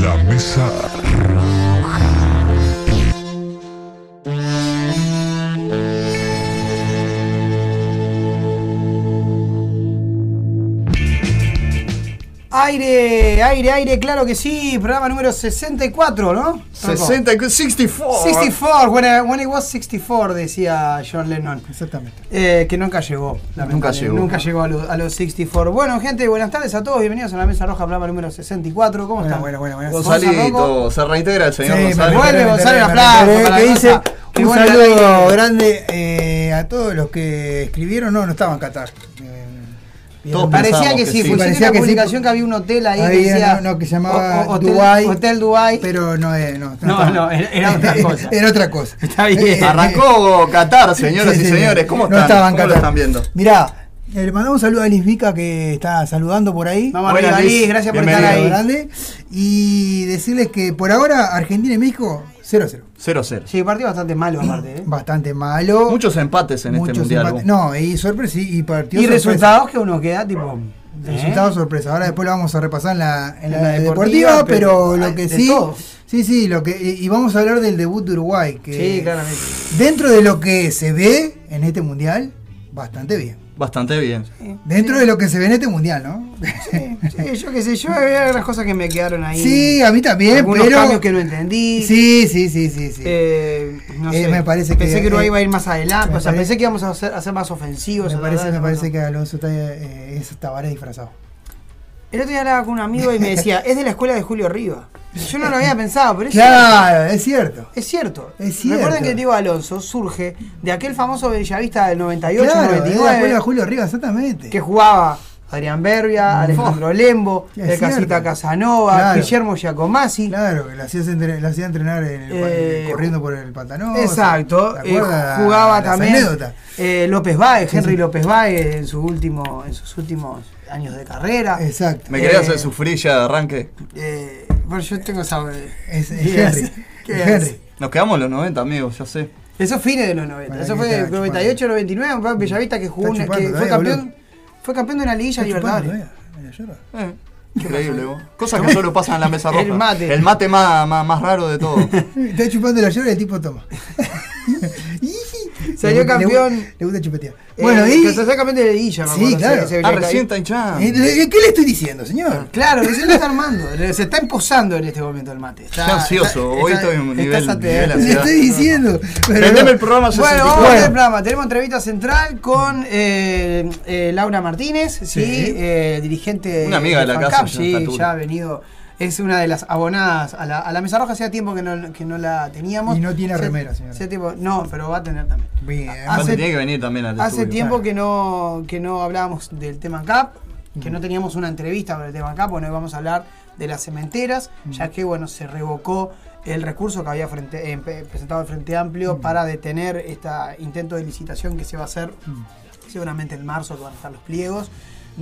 La mesa Aire, aire, aire, claro que sí. Programa número 64, ¿no? 60, 64. 64, when, I- when it was 64, decía John Lennon. Exactamente. Eh, que nunca llegó. lamentablemente. llegó. Nunca llegó a, lo- a los 64. Bueno, gente, buenas tardes a todos. Bienvenidos a la Mesa Roja, programa número 64. ¿Cómo Bueno, están? bueno, bueno, bueno. Gonzalito, se reintegra el señor Sí, González. Vuelve para que la dice. Qué un saludo grande eh, a todos los que escribieron. No, no estaban en Qatar. Eh. Todos Parecía que que sí, sí. fue Parecía una que sí, publicación que había un hotel ahí que decía. no, no, que se llamaba o- hotel, Dubai. Hotel Dubai. Pero no, eh, no, No, era- otra cosa. Era otra cosa. Está bien. Eh, Arrancó Qatar, señoras Sí, y sí, señores. ¿Cómo no están? estaban ¿Cómo lo están viendo? Mirá, eh, le mandamos un saludo a Liz Vica que está saludando por ahí. Vamos arriba, Liz. Gracias por estar ahí. grande. Y decirles que por ahora Argentina y México 0-0. 0-0. Sí, partido bastante malo aparte. ¿eh? Bastante malo. Muchos empates en este muchos mundial. empates. No, y sorpresa y partido Y sorpresa. resultados que uno queda tipo. ¿eh? Resultados sorpresa. Ahora después lo vamos a repasar en la, en En la la deportiva, deportiva, pero, pero lo que de sí. todo. Sí, sí, lo que y y vamos a hablar del debut de Uruguay, que Sí, claramente. dentro de lo que se ve en este mundial, bastante bien. Bastante bien. Dentro de lo que se ve en este mundial, ¿no? Sí, sí, yo qué sé, yo había algunas cosas que me quedaron ahí. Sí, a mí también, Algunos pero cambios que no entendí. Sí, sí, sí, sí, sí. Eh, no Eh, sé, me parece que- pensé que Uruguay eh, iba a ir más adelante, me o sea, parece- pensé que íbamos a ser, a ser más ofensivos. me parece, verdad, me parece no. que Alonso está, eh, es Tabaré disfrazado. El otro día hablaba con un amigo y me decía, es de la escuela de Julio Riva. Yo no lo había pensado, pero es Claro, es cierto. Es cierto. Es cierto. Recuerden que Diego Alonso surge de aquel famoso bellavista del 98, Claro, es la 99, escuela de Julio Rivas, exactamente. que jugaba Adrián Berbia, Alejandro Lembo, el Casita cierto. Casanova, Claro. Guillermo Giacomazzi. Claro, que lo hacía, entre- entrenar en el- Eh, corriendo por el pantano. Exacto. ¿te Eh, jugaba también eh, López Báez, Sí, Henry sí. López Báez en su último, en sus últimos años de carrera. Exacto. ¿Me quería Eh, hacer sufrir ya de arranque? Eh, bueno, yo tengo esa. Es, es ¿Qué Henry. ¿Qué es? Henry. Nos quedamos en los 90, amigos, ya sé. Eso fines de los 90. Para Eso fue está de 98, 99, un Bellavista que jugó una- que fue campeón. Fue campeón de una liguilla Libertadores. Eh, increíble, vos. Cosas que solo pasan en la mesa roja. El mate. El mate más, más, más raro de todo. Está chupando la llora y el tipo toma. Salió campeón. Le, le gusta chupetear. Eh, Bueno, y. Que campeón de liguilla, Sí, ah, recién está hinchado. Eh, ¿Qué le estoy diciendo, señor? Claro, recién lo está armando. Se está emposando en este momento el mate. Está, ansioso. Hoy estoy en un está nivel- nivel Le estoy diciendo. pero Vendeme no. el programa Bueno, 64. vamos a ver Bueno. el programa. Tenemos entrevista central con eh, eh, Laura Martínez, sí, Sí. eh, dirigente Una amiga de la FANCAP, casa, Sí, ya ha venido. Es una de las abonadas a la, a la mesa roja. Hacía tiempo que no, que no la teníamos. Y no tiene Hacía- remera, señora. hacía tiempo- no, pero va a tener también. Bien. Aparte hace- tiene que venir también al Hace estudio. tiempo que no, que no hablábamos del tema CAP, que no teníamos una entrevista sobre el tema CAP, bueno, hoy vamos a hablar de las cementeras, ya que bueno, se revocó el recurso que había frente, eh, presentado el Frente Amplio para detener este intento de licitación que se va a hacer seguramente en marzo, que van a estar los pliegos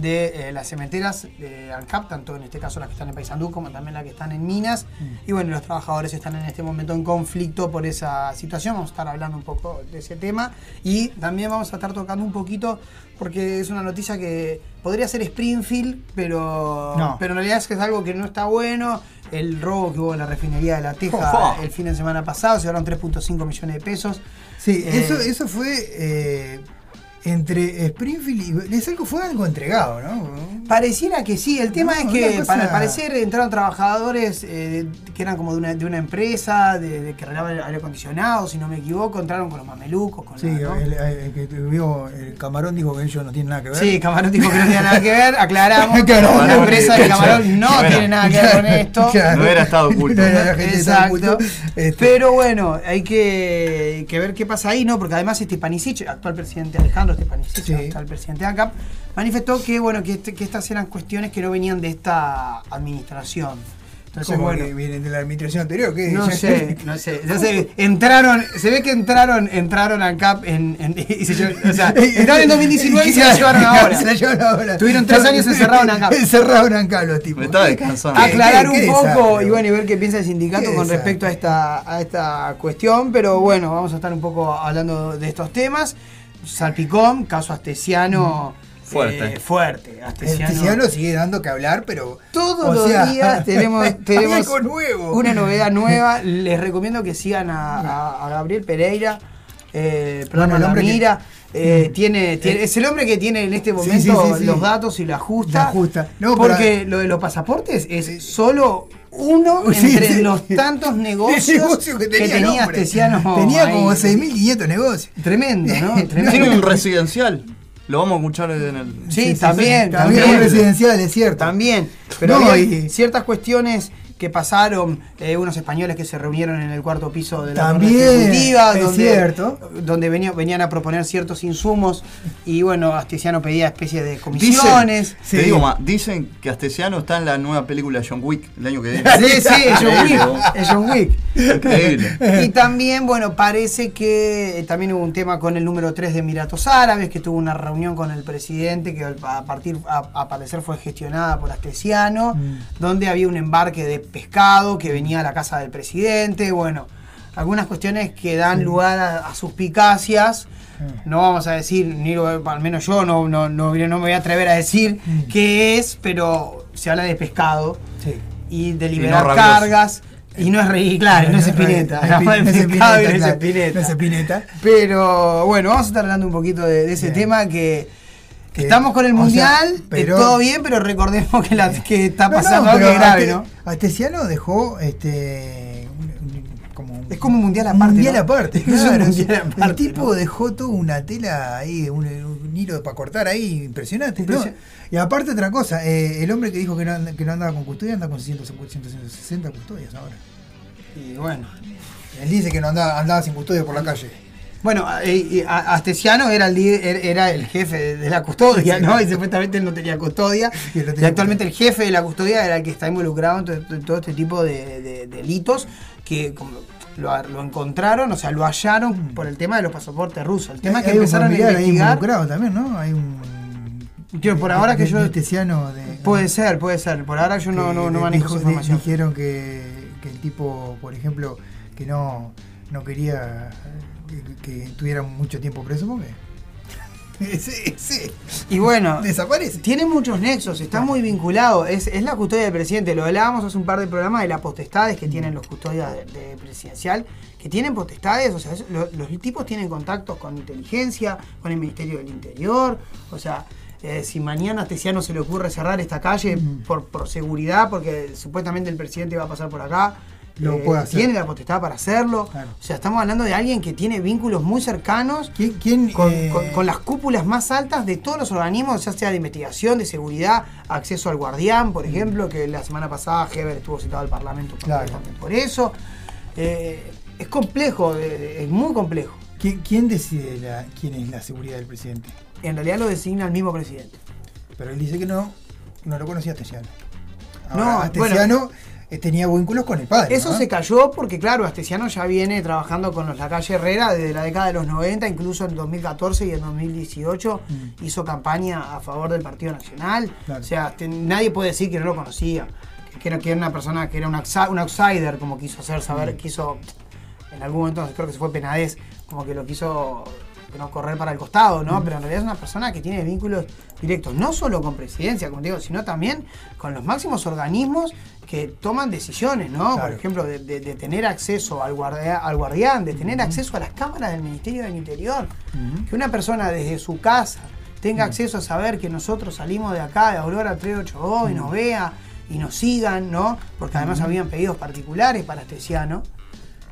de eh, las cementeras de ANCAP, tanto en este caso las que están en Paysandú como también las que están en Minas. Y bueno, los trabajadores están en este momento en conflicto por esa situación. Vamos a estar hablando un poco de ese tema y también vamos a estar tocando un poquito, porque es una noticia que podría ser Springfield, pero, No. pero en realidad es que es algo que no está bueno. El robo que hubo en la refinería de La Teja el fin de semana pasado, se llevaron 3.5 millones de pesos. Sí, Eh, eso, eso fue eh, entre Springfield y. Es algo, fue algo entregado, ¿no? Pareciera que sí, el tema No, es que cosa- para al parecer entraron trabajadores eh, que eran como de una, de una empresa, de, de que arreglaban aire acondicionado, si no me equivoco, entraron con los mamelucos, con Sí, la, ¿no? el, el que vio el camarón dijo que ellos no tienen nada que ver. Sí, Camarón dijo que no tenía nada que ver, aclaramos. Aclaramos. La empresa de Claro. Camarón no Bueno, tiene nada que ver con esto. Claro. No hubiera estado oculto. No era Exacto. Este, Pero bueno, hay que, que ver qué pasa ahí, ¿no? Porque además Stepanicic, actual presidente Alejandro Stepanicic, Sí. actual presidente de ANCAP, manifestó que bueno, que, este- que estas eran cuestiones que no venían de esta administración. Entonces, ¿cómo bueno. que vienen de la administración anterior? ¿qué? No sé, no sé. Ya se, entraron, se ve que entraron, entraron al CAP en, en- y se llevaron- o sea, entraron en 2019 y se la llevaron ahora. Se la llevaron ahora. Tuvieron tres años encerrados en ANCAP. Encerrados en ANCAP los tipos. Me estaba descansando. ¿Qué- aclarar un poco y bueno y ver qué piensa el sindicato con respecto a esta a esta cuestión pero bueno vamos a estar un poco hablando de estos temas salpicón caso astesiano Fuerte. eh, fuerte. Astesiano. Astesiano sigue dando que hablar, pero. Todos los sea, días tenemos, tenemos algo nuevo. una novedad nueva. Les recomiendo que sigan a, a- a Gabriel Pereira, eh, Bueno, el La hombre que- Mira. eh, Mm. tiene, tiene- es el hombre que tiene en este momento sí, sí, sí. los datos y lo ajusta. Lo ajusta. No, pero- porque lo de los pasaportes es solo uno Sí, entre sí. los tantos negocios negocio que tenía. Astesiano Tenía ahí. como 6.500 negocios. Tremendo, ¿no? Tremendo. Tiene un residencial. Lo vamos a escuchar en el. Sí, también, También también. un residencial, es cierto. También, pero No, había y- ciertas cuestiones que pasaron, eh, unos españoles que se reunieron en el cuarto piso de la También, es donde, cierto. donde venía- venían a proponer ciertos insumos y bueno, Astesiano pedía especies de comisiones. Dicen, Sí. Te digo más, dicen que Astesiano está en la nueva película John Wick el año que viene. Sí, sí, es John Wick. John Wick. Increíble. Y también, bueno, parece que eh, también hubo un tema con el número 3 de Emiratos Árabes, que tuvo una reunión con el presidente, que a partir, a, a parecer fue gestionada por Astesiano, donde había un embarque de pescado que venía a la casa del presidente, bueno, algunas cuestiones que dan lugar a, a suspicacias. No vamos a decir, ni lo- al menos yo no, no, no, no me voy a atrever a decir qué es, pero se habla de pescado Sí. y de liberar cargas. Y no es Rey, claro, no es Espineta. No es Espineta, no Espineta. Pero bueno, vamos a estar hablando un poquito de, de ese Bien. tema Que, estamos con el o sea, mundial, eh, pero- todo bien, pero recordemos que, la, que está No, no, pasando algo grave, ¿no? Astesiano dejó este como Es como un mundial un aparte, mundial ¿no? aparte, Es el tipo dejó toda una tela ahí, un, un hilo para cortar ahí, impresionante. Y aparte otra cosa, eh, el hombre que dijo que no, que no andaba con custodia anda con 100, 160 custodias ahora. Y bueno. Él dice que no andaba, andaba sin custodia por la calle. Bueno, eh, a- Astesiano era el, líder- era el jefe de- la custodia, ¿no? Y supuestamente él no tenía custodia. Y actualmente el jefe de la custodia era el que está involucrado en to- to- todo este tipo de, de delitos que como lo, lo encontraron, o sea, lo hallaron por el tema de los pasaportes rusos. El tema es que empezaron a investigar. involucrado también, ¿no? Hay un. Yo, por ahora que yo- Astesiano de. Puede ser, puede ser. Por ahora yo no, manejo dijo- esa información. Dijeron que, que el tipo, por ejemplo, que no, no quería que, que tuviera mucho tiempo preso porque. sí, sí. Y bueno, Desaparece. Tiene muchos nexos, está muy vinculado. Es, es la custodia del presidente. Lo hablábamos hace un par de programas de las potestades que tienen los custodias de, de presidencial, que tienen potestades, o sea, es- lo- los tipos tienen contactos con inteligencia, con el Ministerio del Interior, o sea. eh, si mañana a Tesiano se le ocurre cerrar esta calle por, por seguridad, porque supuestamente el presidente va a pasar por acá, Lo eh, puede hacer. tiene la potestad para hacerlo. Claro. O sea, estamos hablando de alguien que tiene vínculos muy cercanos ¿Quién, quién, con, eh, con- con las cúpulas más altas de todos los organismos, ya sea de investigación, de seguridad, acceso al guardián, por ejemplo, que la semana pasada Heber estuvo citado al Parlamento por, Claro. por eso. Eh, es complejo, es muy complejo. quién- quién decide la- quién es la seguridad del presidente? En realidad lo designa el mismo presidente. Pero él dice que no, no lo conocía Astesiano. No, eh, tenía vínculos con el padre. Eso ¿no? se cayó porque, claro, Astesiano ya viene trabajando con los La Calle Herrera desde la década de los 90, incluso en 2014 y en 2018 Mm. hizo campaña a favor del Partido Nacional. Claro. O sea, te- nadie puede decir que no lo conocía, que era, que era una persona que era un outsider, como quiso hacer saber, Mm. quiso, en algún momento creo que se fue Penades, como que lo quiso no correr para el costado, Mm. ¿no? Pero en realidad es una persona que tiene vínculos directos, no solo con presidencia, como digo, sino también con los máximos organismos que toman decisiones, ¿no? Por ejemplo, de, de- de tener acceso al, guardia- al guardián, de tener acceso a las cámaras del Ministerio del Interior. Que una persona desde su casa tenga acceso a saber que nosotros salimos de acá, de Aurora 382, y nos vea y nos sigan, ¿no? Porque además habían pedidos particulares para Astesiano,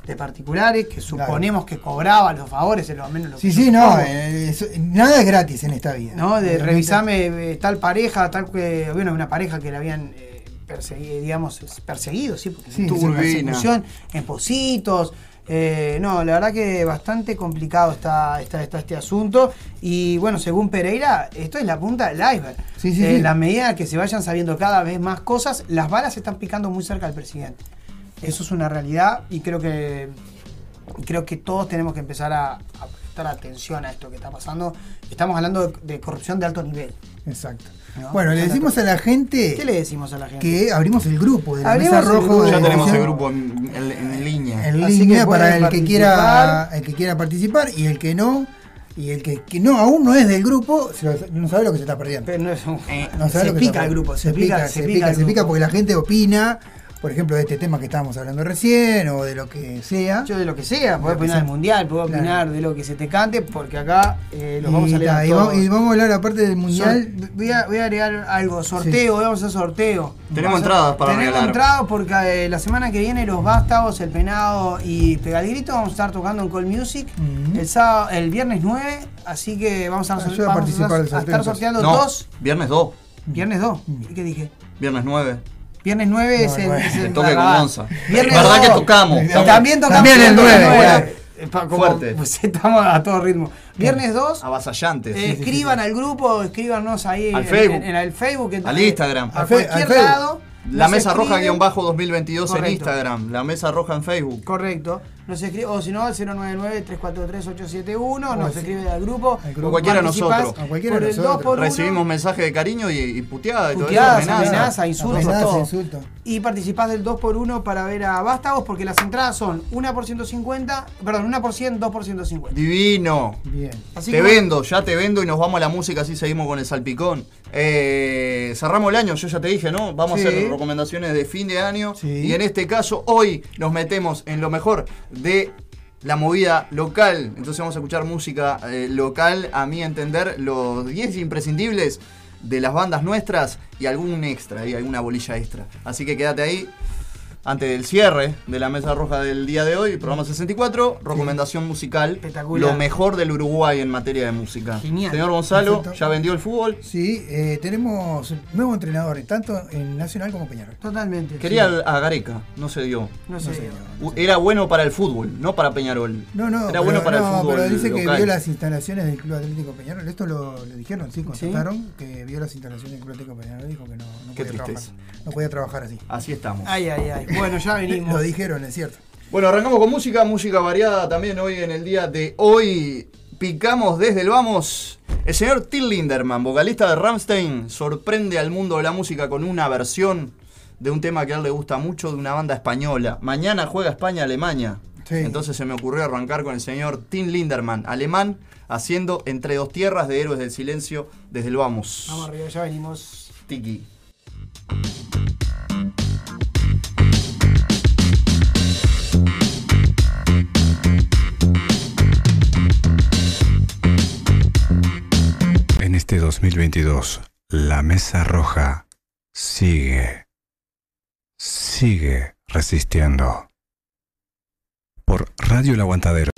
de particulares, que suponemos que cobraba los favores, es lo menos lo Sí, que sí, no, eh, eso- nada es gratis en esta vida. ¿no? De revisarme eh, tal pareja, tal que, bueno, una pareja que la habían eh, perseguido, digamos, perseguido, sí, porque Sí, tuvo persecución en Positos. no, la verdad que bastante complicado está, está, está este asunto. Y bueno, según Pereira, esto es la punta del iceberg. Sí, sí, sí. En la medida que se vayan sabiendo cada vez más cosas, las balas están picando muy cerca del presidente. Eso es una realidad y creo que creo que todos tenemos que empezar a, a prestar atención a esto que está pasando. Estamos hablando de, de corrupción de alto nivel. Exacto. No, bueno, le decimos a la gente ¿Qué le decimos a la gente? que abrimos el grupo de la Abrimos Mesa el Rojo. Ya tenemos el grupo en, en- en línea. en Así línea que para el que quiera participar. el que quiera participar y el que no Y el que, que no aún no es del grupo, se lo- no sabe lo que se está perdiendo. Pero no es un- No sabe se lo que pica el grupo, se, pica, se pica, se pica porque la gente opina, por ejemplo, de este tema que estábamos hablando recién o de lo que sea. Yo de lo que sea, podés que opinar del mundial, podés Claro. opinar de lo que se te cante, porque acá eh, los vamos a leer ta, y vamos, y vamos a hablar aparte del mundial. Sor- voy, a, voy a agregar algo, sorteo, vamos a hacer sorteo. Tenemos Vamos entradas para Tenemos regalar. entradas porque eh, la semana que viene los Vástagos, el Penado y Pega el Grito vamos a estar tocando en Call Music el, sábado, el viernes 9, así que vamos a, Ah, yo voy a vamos participar del a sorteo, estar sorteando No, dos, viernes 2, viernes 2, Mm. ¿y qué dije? viernes 9. Viernes 9 es No, el, nueve. es el El toque con. Monza. Viernes ¿Verdad que dos. tocamos? También tocamos También el viernes nueve, nueve. Eh, pa- como- Fuerte. Pues estamos a todo ritmo. Viernes 2, Avasallantes. eh, escriban al grupo, escríbanos ahí Al en, Facebook. en- en el Facebook. en- Al Instagram. A cualquier lado. La mesa roja escriben. guion bajo 2022 en. Instagram. La mesa roja en Facebook. Correcto. Nos escribe, o si no, al 099-343-871. O Nos si- escribe al grupo. grupo. O cualquiera nosotros. A cualquiera por de el nosotros. 2 por 1. Recibimos mensajes de cariño y, y puteada y todo Puteadas, eso. amenaza. amenaza, insultos, Amenaza, todo. insultos. Y participás del 2x1 para ver a Vástagos porque las entradas son 1 por 150, perdón, 1 por 100, 2 por 150. Divino. Bien. Así te que vendo, ya te vendo y nos vamos a la música, así seguimos con el salpicón. Eh, cerramos el año, yo ya te dije, ¿no? Vamos Sí. a hacer recomendaciones de fin de año. Sí. Y en este caso, hoy nos metemos en lo mejor de la movida local. Entonces vamos a escuchar música eh, local, a mi entender, los 10 imprescindibles de las bandas nuestras y algún extra, y alguna bolilla extra. Así que quédate ahí. Antes del cierre de la mesa roja del día de hoy, programa 64, recomendación musical, Espectacular. lo mejor del Uruguay en materia de música. Genial. Señor Gonzalo, Perfecto. ¿ya vendió el fútbol? Sí, eh, tenemos nuevos entrenadores, tanto en Nacional como Peñarol. Totalmente. Quería Sí. a Gareca, no se dio. No sé. U- Era bueno para el fútbol, no para Peñarol. No, no, Era pero, bueno para no, el fútbol. pero dice que vio las instalaciones del Club Atlético Peñarol. Esto lo, lo dijeron, sí, constataron que vio las instalaciones del Club Atlético Peñarol. Dijo que no, no, Qué podía, tristeza. trabajar, no podía trabajar así. Así estamos. Ay, ay, ay. Bueno, ya venimos. Lo dijeron, es cierto. Bueno, arrancamos con música, música variada también hoy en el día de hoy. Picamos desde el vamos. El señor Till Linderman, vocalista de Rammstein, sorprende al mundo de la música con una versión de un tema que a él le gusta mucho de una banda española. Mañana juega España-Alemania. Sí. Entonces se me ocurrió arrancar con el señor Tim Linderman, alemán, haciendo Entre dos tierras de Héroes del Silencio desde el vamos. Vamos arriba, ya venimos. Tiki. Este 2022, la Mesa Roja sigue, sigue resistiendo. Por Radio El Aguantadero.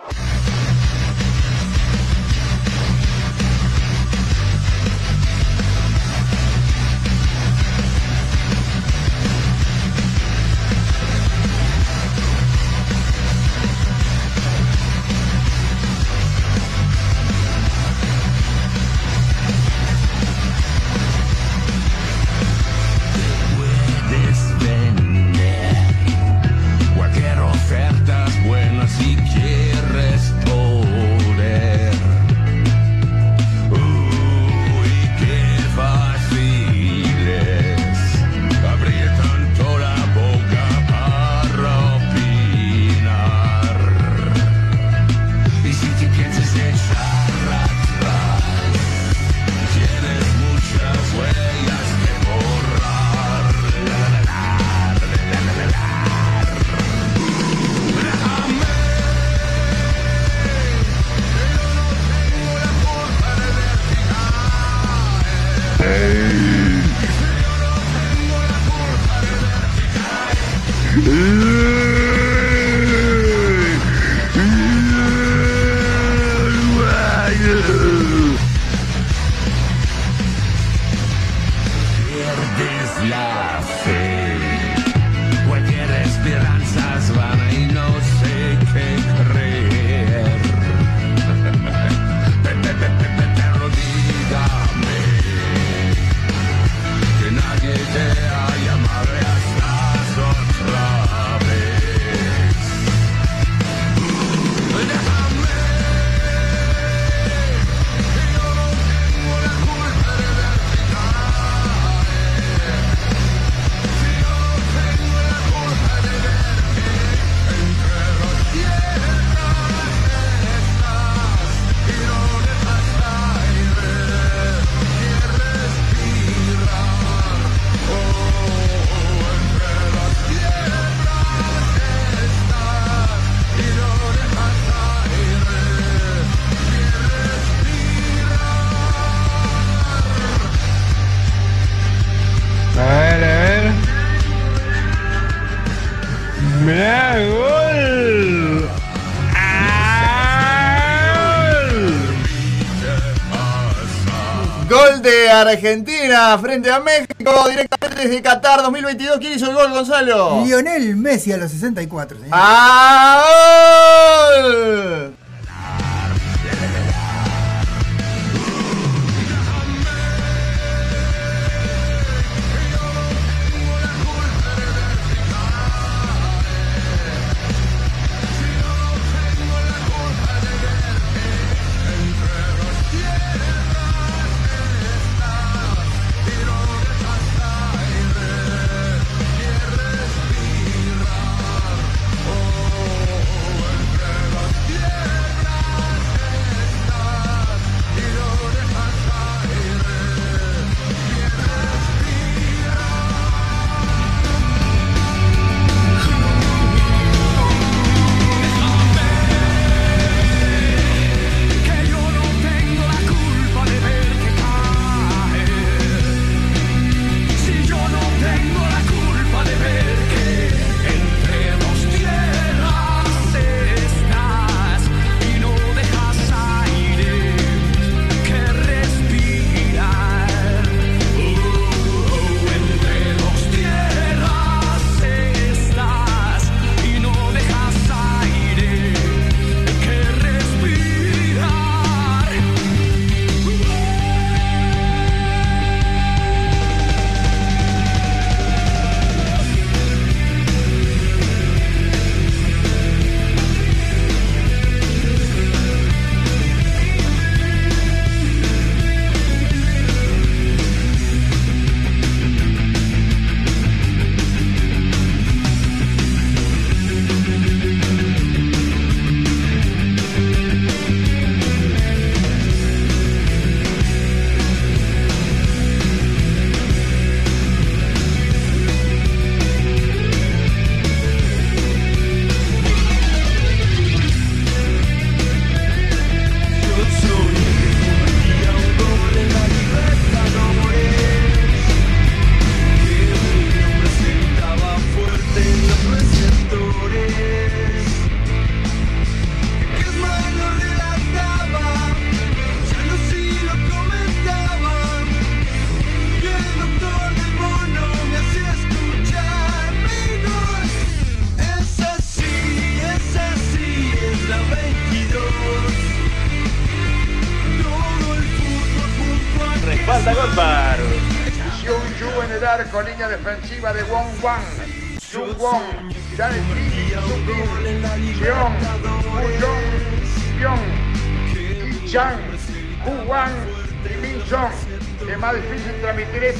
Argentina frente a México directamente desde Qatar 2022. ¿Quién hizo el gol, Gonzalo? Lionel Messi a los 64. señor. ¡Ah!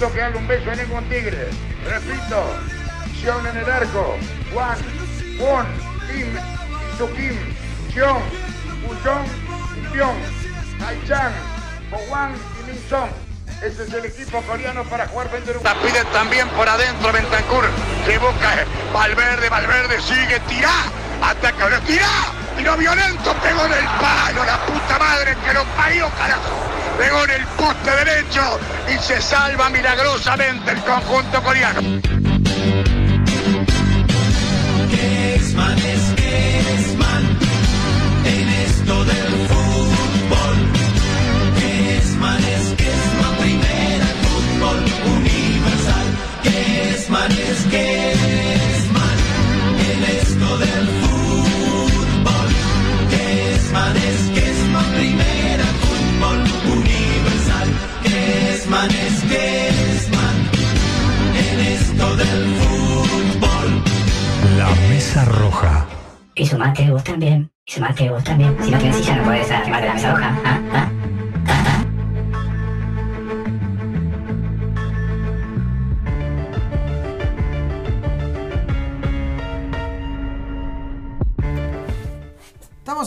Que darle un beso a ningún tigre. Repito, Xiong en el arco, Wang, Won, Kim, Jeong, Woo-jong y Pyong, Hai-chan, Ho Wang y Min Song. Ese es el equipo coreano para jugar. La pide también por adentro Bentancur. Se busca Valverde, Valverde sigue, tirá. Ataca, tirá. Tiro violento, pegó en el palo, la puta madre que lo parió, carajo. Pegó en el poste derecho y se salva milagrosamente el conjunto coreano. Kesman es Kesman en esto del fútbol. Kesman es Kesman, primera en fútbol universal. Kesman es Kesman Vos también. Y sumate vos también. Si no tienes silla no puedes arribar de la mesa roja. ¿Ah? ¿Ah?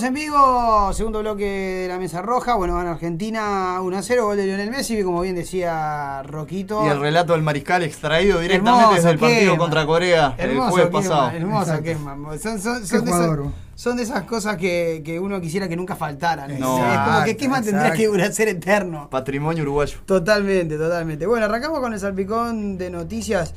Estamos en vivo, segundo bloque de la Mesa Roja. Bueno, van Argentina 1 a 0, gol de Lionel Messi, como bien decía Roquito. Y el relato del mariscal extraído directamente Hermoso, desde el partido contra Corea el jueves pasado. Hermoso. Keman. Son, son- Qué son de esas, jugador. son de esas cosas que, que uno quisiera que nunca faltaran. No. es como que Exacto, Keman tendría que durar ser eterno. Patrimonio uruguayo. Totalmente, totalmente. Bueno, arrancamos con el salpicón de noticias.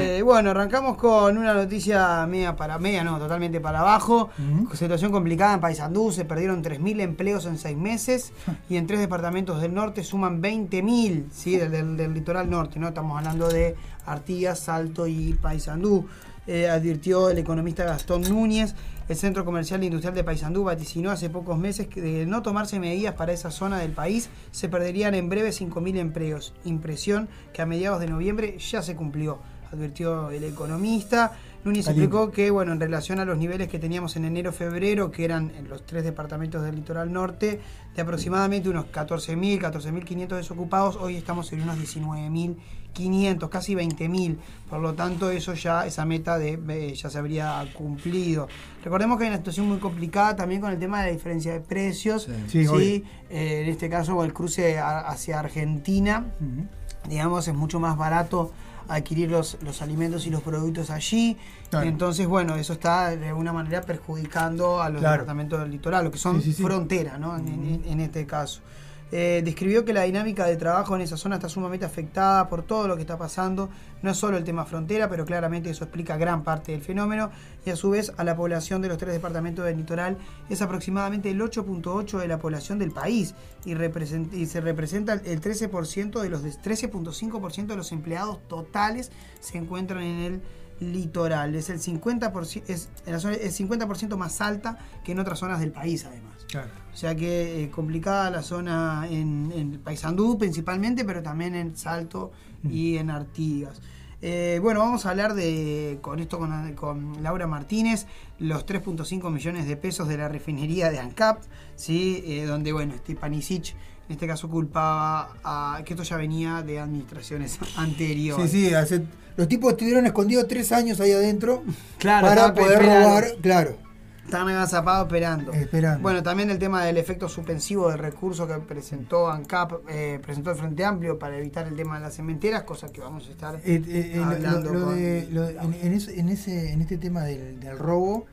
Eh, bueno, arrancamos con una noticia media para media, no, totalmente para abajo. Situación complicada en Paysandú, se perdieron 3.000 empleos en seis meses y en tres departamentos del norte suman 20.000, ¿sí? Del, del- del litoral norte, ¿no? Estamos hablando de Artigas, Salto y Paysandú. Eh, advirtió el economista Gastón Núñez. El Centro Comercial e Industrial de Paysandú vaticinó hace pocos meses que de no tomarse medidas para esa zona del país se perderían en breve 5.000 empleos. Impresión que a mediados de noviembre ya se cumplió, advirtió el econnomista. Núñez explicó que, bueno, en relación a los niveles que teníamos en enero-febrero, que eran en los tres departamentos del litoral norte, de aproximadamente unos 14.000, 14.500 desocupados, hoy estamos en unos 19.500, casi 20.000. Por lo tanto, eso ya, esa meta de, eh, ya se habría cumplido. Recordemos que hay una situación muy complicada también con el tema de la diferencia de precios. Sí. Sí. Eh, en este caso, el cruce a- hacia Argentina digamos, es mucho más barato adquirir los, los alimentos y los productos allí. Claro. Entonces, bueno, eso está de alguna manera perjudicando a los Claro. departamentos del litoral, lo que son Sí, sí, sí. fronteras, ¿no? En este caso. Eh, describió que la dinámica de trabajo en esa zona está sumamente afectada por todo lo que está pasando. No es solo el tema frontera, pero claramente eso explica gran parte del fenómeno. Y a su vez, a la población de los tres departamentos del litoral es aproximadamente el 8.8 de la población del país y, se representa el 13% de los de- 13.5% de los empleados totales se encuentran en el litoral. Es el 50%, es, en la zona- es 50% más alta que en otras zonas del país, además. Claro. O sea que eh, complicada la zona en, en Paysandú principalmente, pero también en Salto y en Artigas. Eh, bueno, vamos a hablar de con esto con, con Laura Martínez, los 3.5 millones de pesos de la refinería de ANCAP, ¿sí? Eh, donde bueno, este Panisic en este caso culpaba a que esto ya venía de administraciones Sí, anteriores. sí, hace- los tipos estuvieron escondidos tres años ahí adentro Claro, para poder robar, claro, Están agazapados esperando. esperando. Bueno, también el tema del efecto suspensivo del recurso que presentó ANCAP, eh, presentó el Frente Amplio para evitar el tema de las cementeras, cosa que vamos a estar Eh, eh, eh, lo- hablando lo, con de- lo de- en, Laura. en ese, en, ese, en este tema del, del robo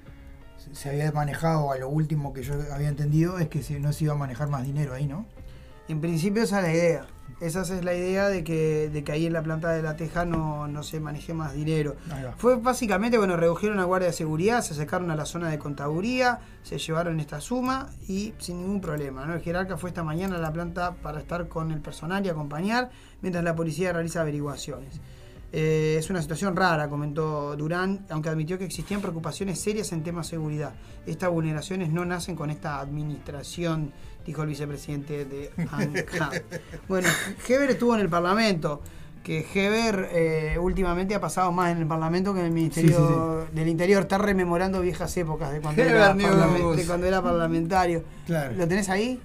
se- se había manejado, a lo último que yo había entendido, es que se- no se iba a manejar más dinero ahí, ¿no? En principio esa es la idea. Esa es la idea de que, de que ahí en la planta de la Teja no, no se maneje más dinero. Fue básicamente, bueno, redujeron a guardia de seguridad, se acercaron a la zona de contaduría, se llevaron esta suma y sin ningún problema. ¿no? El jerarca fue esta mañana a la planta para estar con el personal y acompañar mientras la policía realiza averiguaciones. Eh, es una situación rara, comentó Durán, aunque admitió que existían preocupaciones serias en temas de seguridad. Estas vulneraciones no nacen con esta administración, dijo el vicepresidente de ANCAP. bueno, Heber estuvo en el Parlamento, que Heber eh, últimamente ha pasado más en el Parlamento que en el Ministerio Sí, del Interior. Está rememorando viejas épocas de cuando, era, de cuando era parlamentario. Claro. ¿Lo tenés ahí?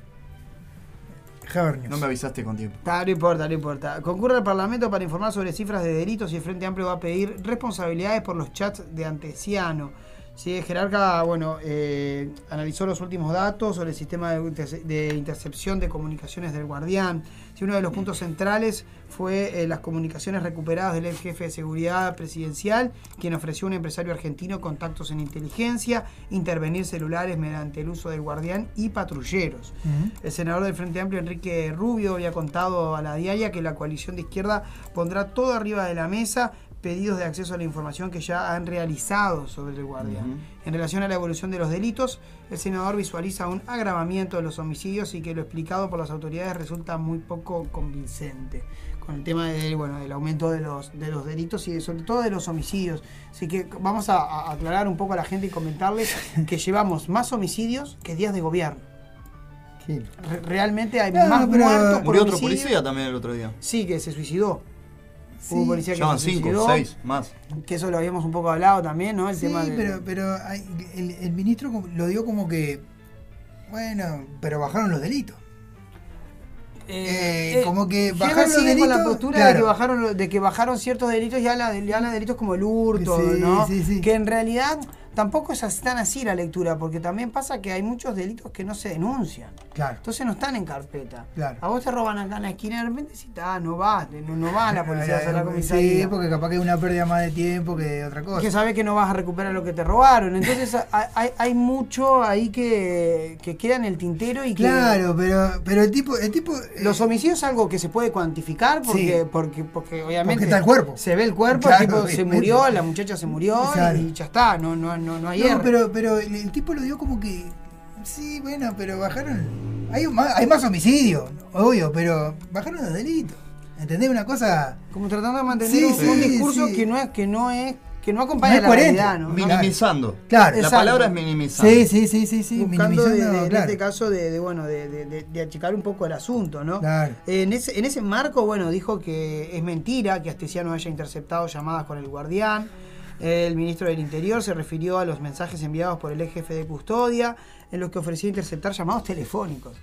No me avisaste con tiempo. Está, no importa, no importa. Concurre al Parlamento para informar sobre cifras de delitos y el Frente Amplio va a pedir responsabilidades por los chats de Antesiano. Sí, el jerarca, bueno, eh, analizó los últimos datos sobre el sistema de, interce- de intercepción de comunicaciones del Guardián. Sí, uno de los puntos centrales fue eh, las comunicaciones recuperadas del ex jefe de seguridad presidencial, quien ofreció a un empresario argentino contactos en inteligencia, intervenir celulares mediante el uso del Guardián y patrulleros. El senador del Frente Amplio, Enrique Rubio, había contado a la diaria que la coalición de izquierda pondrá todo arriba de la mesa pedidos de acceso a la información que ya han realizado sobre el guardián. Ujú. En relación a la evolución de los delitos, el senador visualiza un agravamiento de los homicidios y que lo explicado por las autoridades resulta muy poco convincente con el tema de, bueno, del aumento de los, de los delitos y de- sobre todo de los homicidios. Así que vamos a, a aclarar un poco a la gente y comentarles que llevamos más homicidios que días de gobierno. Re- realmente hay No, más muertos por Murió otro policía también el otro día. Sí, que se suicidó. Sí. Hubo un policía que Llevan se cinco, suicidó. seis, más. Que eso lo habíamos un poco hablado también, ¿no? El Sí, tema de- pero, pero hay- el, el ministro lo dio como que, bueno, pero bajaron los delitos. eh, como que bajaron los sigue con la delitos, postura de, que bajaron, lo- de que bajaron ciertos delitos y habla de, y habla de delitos como el hurto, Sí, ¿no? sí, sí. Que en realidad tampoco es tan así la lectura, porque también pasa que hay muchos delitos que no se denuncian. Claro. Entonces no están en carpeta. Claro. A vos te roban acá en la esquina de repente si está, no vas, no, no va la policía a hacer la Sí, comisaría. porque capaz que es una pérdida más de tiempo que otra cosa. que sabes que no vas a recuperar lo que te robaron. Entonces hay, hay- mucho ahí que, que queda en el tintero y que... Claro, pero, pero el tipo, el tipo, los homicidios es algo que se puede cuantificar porque, Sí. porque, porque obviamente Porque está el cuerpo. se ve el cuerpo, Claro, el tipo se murió, la muchacha se murió Claro. y ya está, no, no, no, no hay No, error. pero, pero el, el tipo lo dio como que. Sí, bueno, pero bajaron. Hay más, hay más homicidios, obvio, pero bajaron los delitos. ¿Entendés? Una cosa. Como tratando de mantener Sí, un, sí, un discurso sí. que no es, que no es, que no acompaña No la realidad, ¿no? Minimizando. Claro. La palabra es minimizando. Sí, sí, sí, sí, sí. buscando de- en este caso de, de, bueno de, de- de- de achicar un poco el asunto, ¿no? Claro. En ese, en ese marco, bueno, dijo que es mentira que Astesiano haya interceptado llamadas con el guardián. El ministro del Interior se refirió a los mensajes enviados por el ex jefe de custodia en los que ofrecía interceptar llamados telefónicos.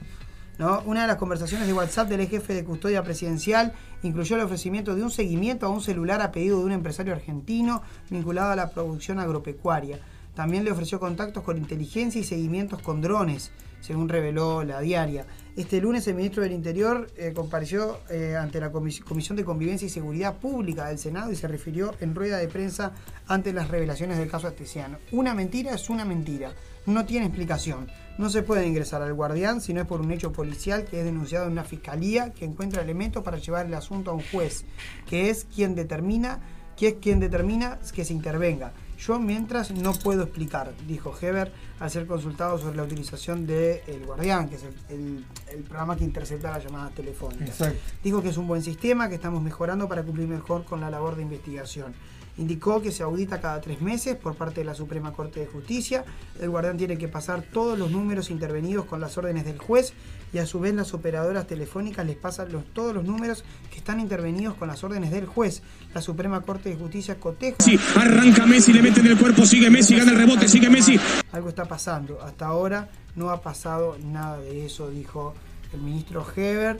Una de las conversaciones de WhatsApp del ex jefe de custodia presidencial incluyó el ofrecimiento de un seguimiento a un celular a pedido de un empresario argentino vinculado a la producción agropecuaria. También le ofreció contactos con inteligencia y seguimientos con drones, según reveló la diaria. Este lunes el ministro del Interior eh, compareció eh, ante la Comis- Comisión de Convivencia y Seguridad Pública del Senado y se refirió en rueda de prensa ante las revelaciones del caso Astesiano. Una mentira es una mentira, no tiene explicación. No se puede ingresar al guardián si no es por un hecho policial que es denunciado en una fiscalía que encuentra elementos para llevar el asunto a un juez, que es quien determina, que es quien determina que se intervenga. Yo mientras no puedo explicar, dijo Heber al ser consultado sobre la utilización de El Guardián, que es el, el- el programa que intercepta las llamadas telefónicas. Exacto. Dijo que es un buen sistema, que estamos mejorando para cumplir mejor con la labor de investigación. Indicó que se audita cada tres meses por parte de la Suprema Corte de Justicia. El guardián tiene que pasar todos los números intervenidos con las órdenes del juez y a su vez las operadoras telefónicas les pasan los- todos los números que están intervenidos con las órdenes del juez. La Suprema Corte de Justicia coteja. Messi, arranca Messi, le mete en el cuerpo, sigue Messi, gana el rebote, sigue Messi. Algo está pasando. Hasta ahora no ha pasado nada de eso, dijo el ministro Heber.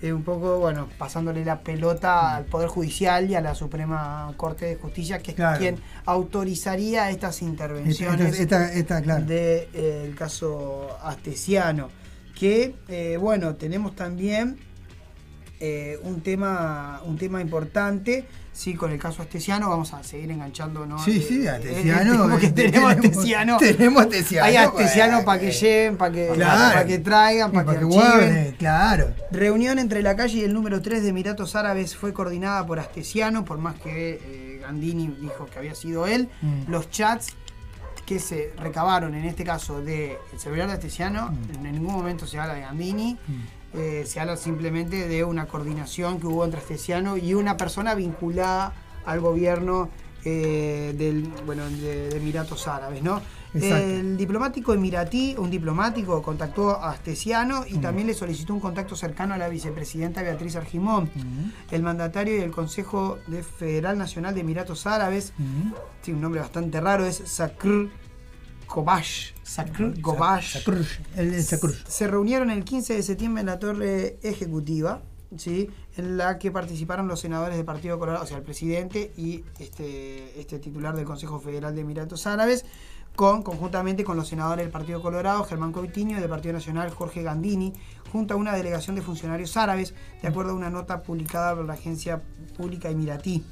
Eh, un poco, bueno, pasándole la pelota al Poder Judicial y a la Suprema Corte de Justicia, que es Claro. quien autorizaría estas Esta, intervenciones esta, esta, claro. del caso astesiano. Que, eh, bueno, tenemos también eh, un, tema, un tema importante. Sí, con el caso astesiano vamos a seguir enganchando, ¿no? Sí, Eh, sí, eh, Astesiano. porque eh, tenemos astesiano. Tenemos Astesiano. Hay astesiano para que lleven, para que, Claro. para que traigan, para que, guarden, claro. Reunión entre la calle y el número 3 de Emiratos Árabes fue coordinada por Astesiano, por más que Gandini dijo que había sido él. Mm. Los chats que se recabaron en este caso del celular de Astesiano, Mm. en ningún momento se habla de Gandini. Eh, se habla simplemente de una coordinación que hubo entre Astesiano y una persona vinculada al gobierno eh, del, bueno, de, de Emiratos Árabes, ¿no? Exacto. El diplomático emiratí, un diplomático, contactó a Astesiano y también le solicitó un contacto cercano a la vicepresidenta Beatriz Argimón. El mandatario y el Consejo de Federal Nacional de Emiratos Árabes, tiene un nombre bastante raro, es Sakr Gobash. Sakr Gobash. Sacrush, el. Se reunieron el 15 de septiembre en la torre ejecutiva, ¿sí? en la que participaron los senadores del Partido Colorado, o sea, el presidente y este, este titular del Consejo Federal de Emiratos Árabes, con, conjuntamente con los senadores del Partido Colorado, Germán Coitiño, y del Partido Nacional, Jorge Gandini, junto a una delegación de funcionarios árabes, de acuerdo a una nota publicada por la agencia pública emiratí.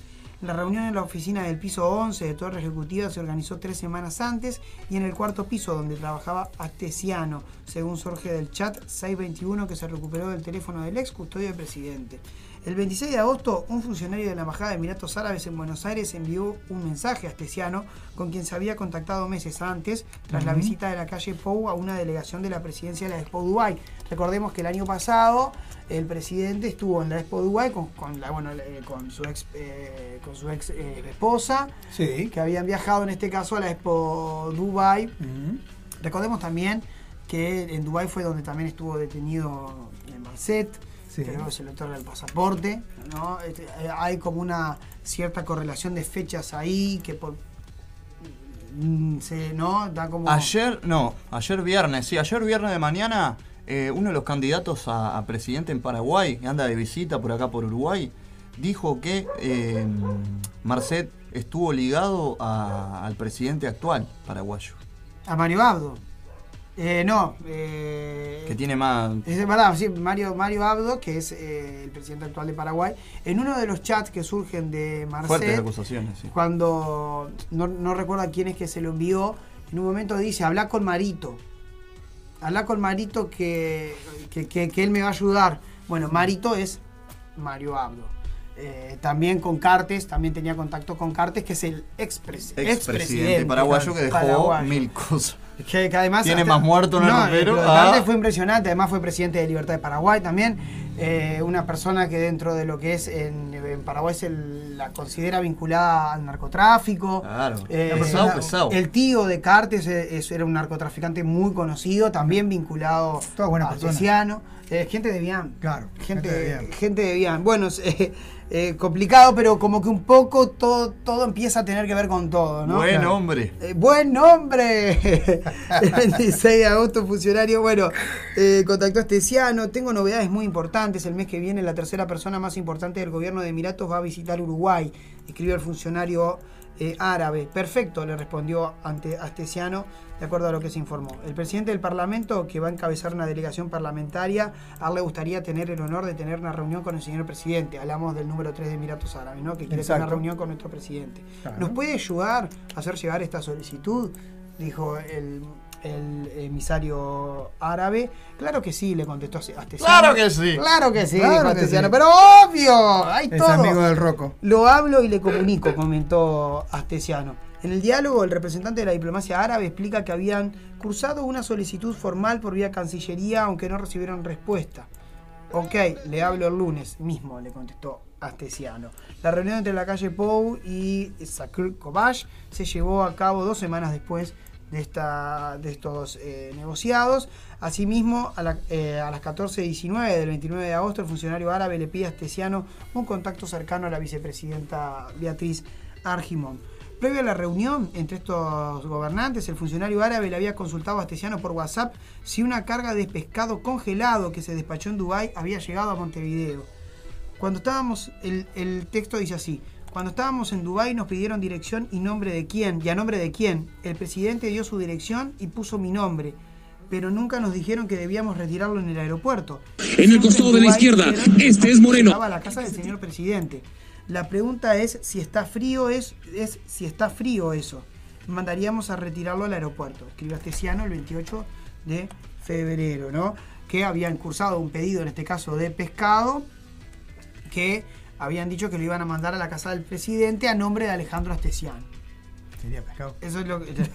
La reunión en la oficina del piso 11 de Torre Ejecutiva se organizó tres semanas antes y en el cuarto piso donde trabajaba Astesiano, según surge del chat 621 que se recuperó del teléfono del ex custodio del presidente. El 26 de agosto, un funcionario de la Embajada de Emiratos Árabes en Buenos Aires envió un mensaje a Astesiano con quien se había contactado meses antes tras la visita de la calle Pou a una delegación de la presidencia de la Expo Dubai. Recordemos que el año pasado el presidente estuvo en la Expo Dubai con, con la, bueno, eh, con su ex, eh, con su ex eh, esposa, Sí. que habían viajado en este caso a la Expo Dubai. Recordemos también que en Dubai fue donde también estuvo detenido en Marcet, Sí. luego se le otorga el pasaporte. ¿no? Este, eh, hay como una cierta correlación de fechas ahí que por mm, se, ¿no? da como Ayer, no, ayer viernes, sí, ayer viernes de mañana, eh, uno de los candidatos a, a presidente en Paraguay, que anda de visita por acá por Uruguay, dijo que eh, Marcet estuvo ligado a- al presidente actual paraguayo, a Mario Abdo. Eh, no, eh, que tiene más... Es verdad, sí, Mario, Mario Abdo, que es eh, el presidente actual de Paraguay, en uno de los chats que surgen de Fuertes Marcet, acusaciones, sí. cuando no, no recuerdo a quién es que se lo envió, en un momento dice, habla con Marito, habla con Marito que, que, que- que él me va a ayudar. Bueno, Marito es Mario Abdo. Eh, también con Cartes, también tenía contacto con Cartes, que es el expres- Expresidente paraguayo que dejó mil cosas. Que, que además Tiene hasta- más el no, de Ah. Cartes fue impresionante, además fue presidente de Libertad de Paraguay también. eh, una persona que dentro de lo que es en, en Paraguay se la considera vinculada al narcotráfico. Claro. Eh, pesado, pesado. El tío de Cartes eh, es- era un narcotraficante muy conocido, también vinculado Toda buena a persona. Tesiano. Eh, gente de bien. Claro, Gente, gente de bien. gente de bien. Bueno, es, eh, complicado, pero como que un poco todo, todo empieza a tener que ver con todo, ¿no? Buen hombre. Eh, buen nombre. El 26 de agosto, funcionario. Bueno, eh, contactó a Estesiano. Tengo novedades muy importantes. El mes que viene, la tercera persona más importante del gobierno de Emiratos va a visitar Uruguay. Escribió el funcionario eh, árabe. Perfecto, le respondió ante Astesiano, de acuerdo a lo que se informó. El presidente del Parlamento, que va a encabezar una delegación parlamentaria, a él le gustaría tener el honor de tener una reunión con el señor presidente. Hablamos del número 3 de Emiratos Árabes, ¿no? Que quiere tener una reunión con nuestro presidente. Claro. ¿Nos puede ayudar a hacer llegar esta solicitud? Dijo el, el emisario árabe. Claro que sí, le contestó Astesiano. Claro que sí. Claro que sí, Claro que sí. Pero obvio, hay Es todo. amigo del Rocco. Lo hablo y le comunico, comentó Astesiano. En el diálogo, el representante de la diplomacia árabe explica que habían cursado una solicitud formal por vía Cancillería, aunque no recibieron respuesta. Ok, le hablo el lunes mismo, le contestó Astesiano. La reunión entre la calle Pou y Sakr Kobash se llevó a cabo dos semanas después de, esta, de estos eh, negociados. Asimismo, a, la- eh, a las 14.19 del 29 de agosto, el funcionario árabe le pide a Astesiano un contacto cercano a la vicepresidenta Beatriz Argimón. Previo a la reunión entre estos gobernantes, el funcionario árabe le había consultado a Astesiano por WhatsApp si una carga de pescado congelado que se despachó en Dubái había llegado a Montevideo. Cuando estábamos, el, el texto dice así, cuando estábamos en Dubái nos pidieron dirección y nombre de quién, y a nombre de quién. El presidente dio su dirección y puso mi nombre, pero nunca nos dijeron que debíamos retirarlo en el aeropuerto. En el costado de la izquierda, este es Moreno. Estaba la casa del señor presidente. La pregunta es si está frío es, es si está frío eso. Mandaríamos a retirarlo al aeropuerto. Escribió Astesiano el 28 de febrero, ¿no? Que habían cursado un pedido, en este caso de pescado, que habían dicho que lo iban a mandar a la casa del presidente a nombre de Alejandro Astesiano. Sería pescado. Eso es lo que.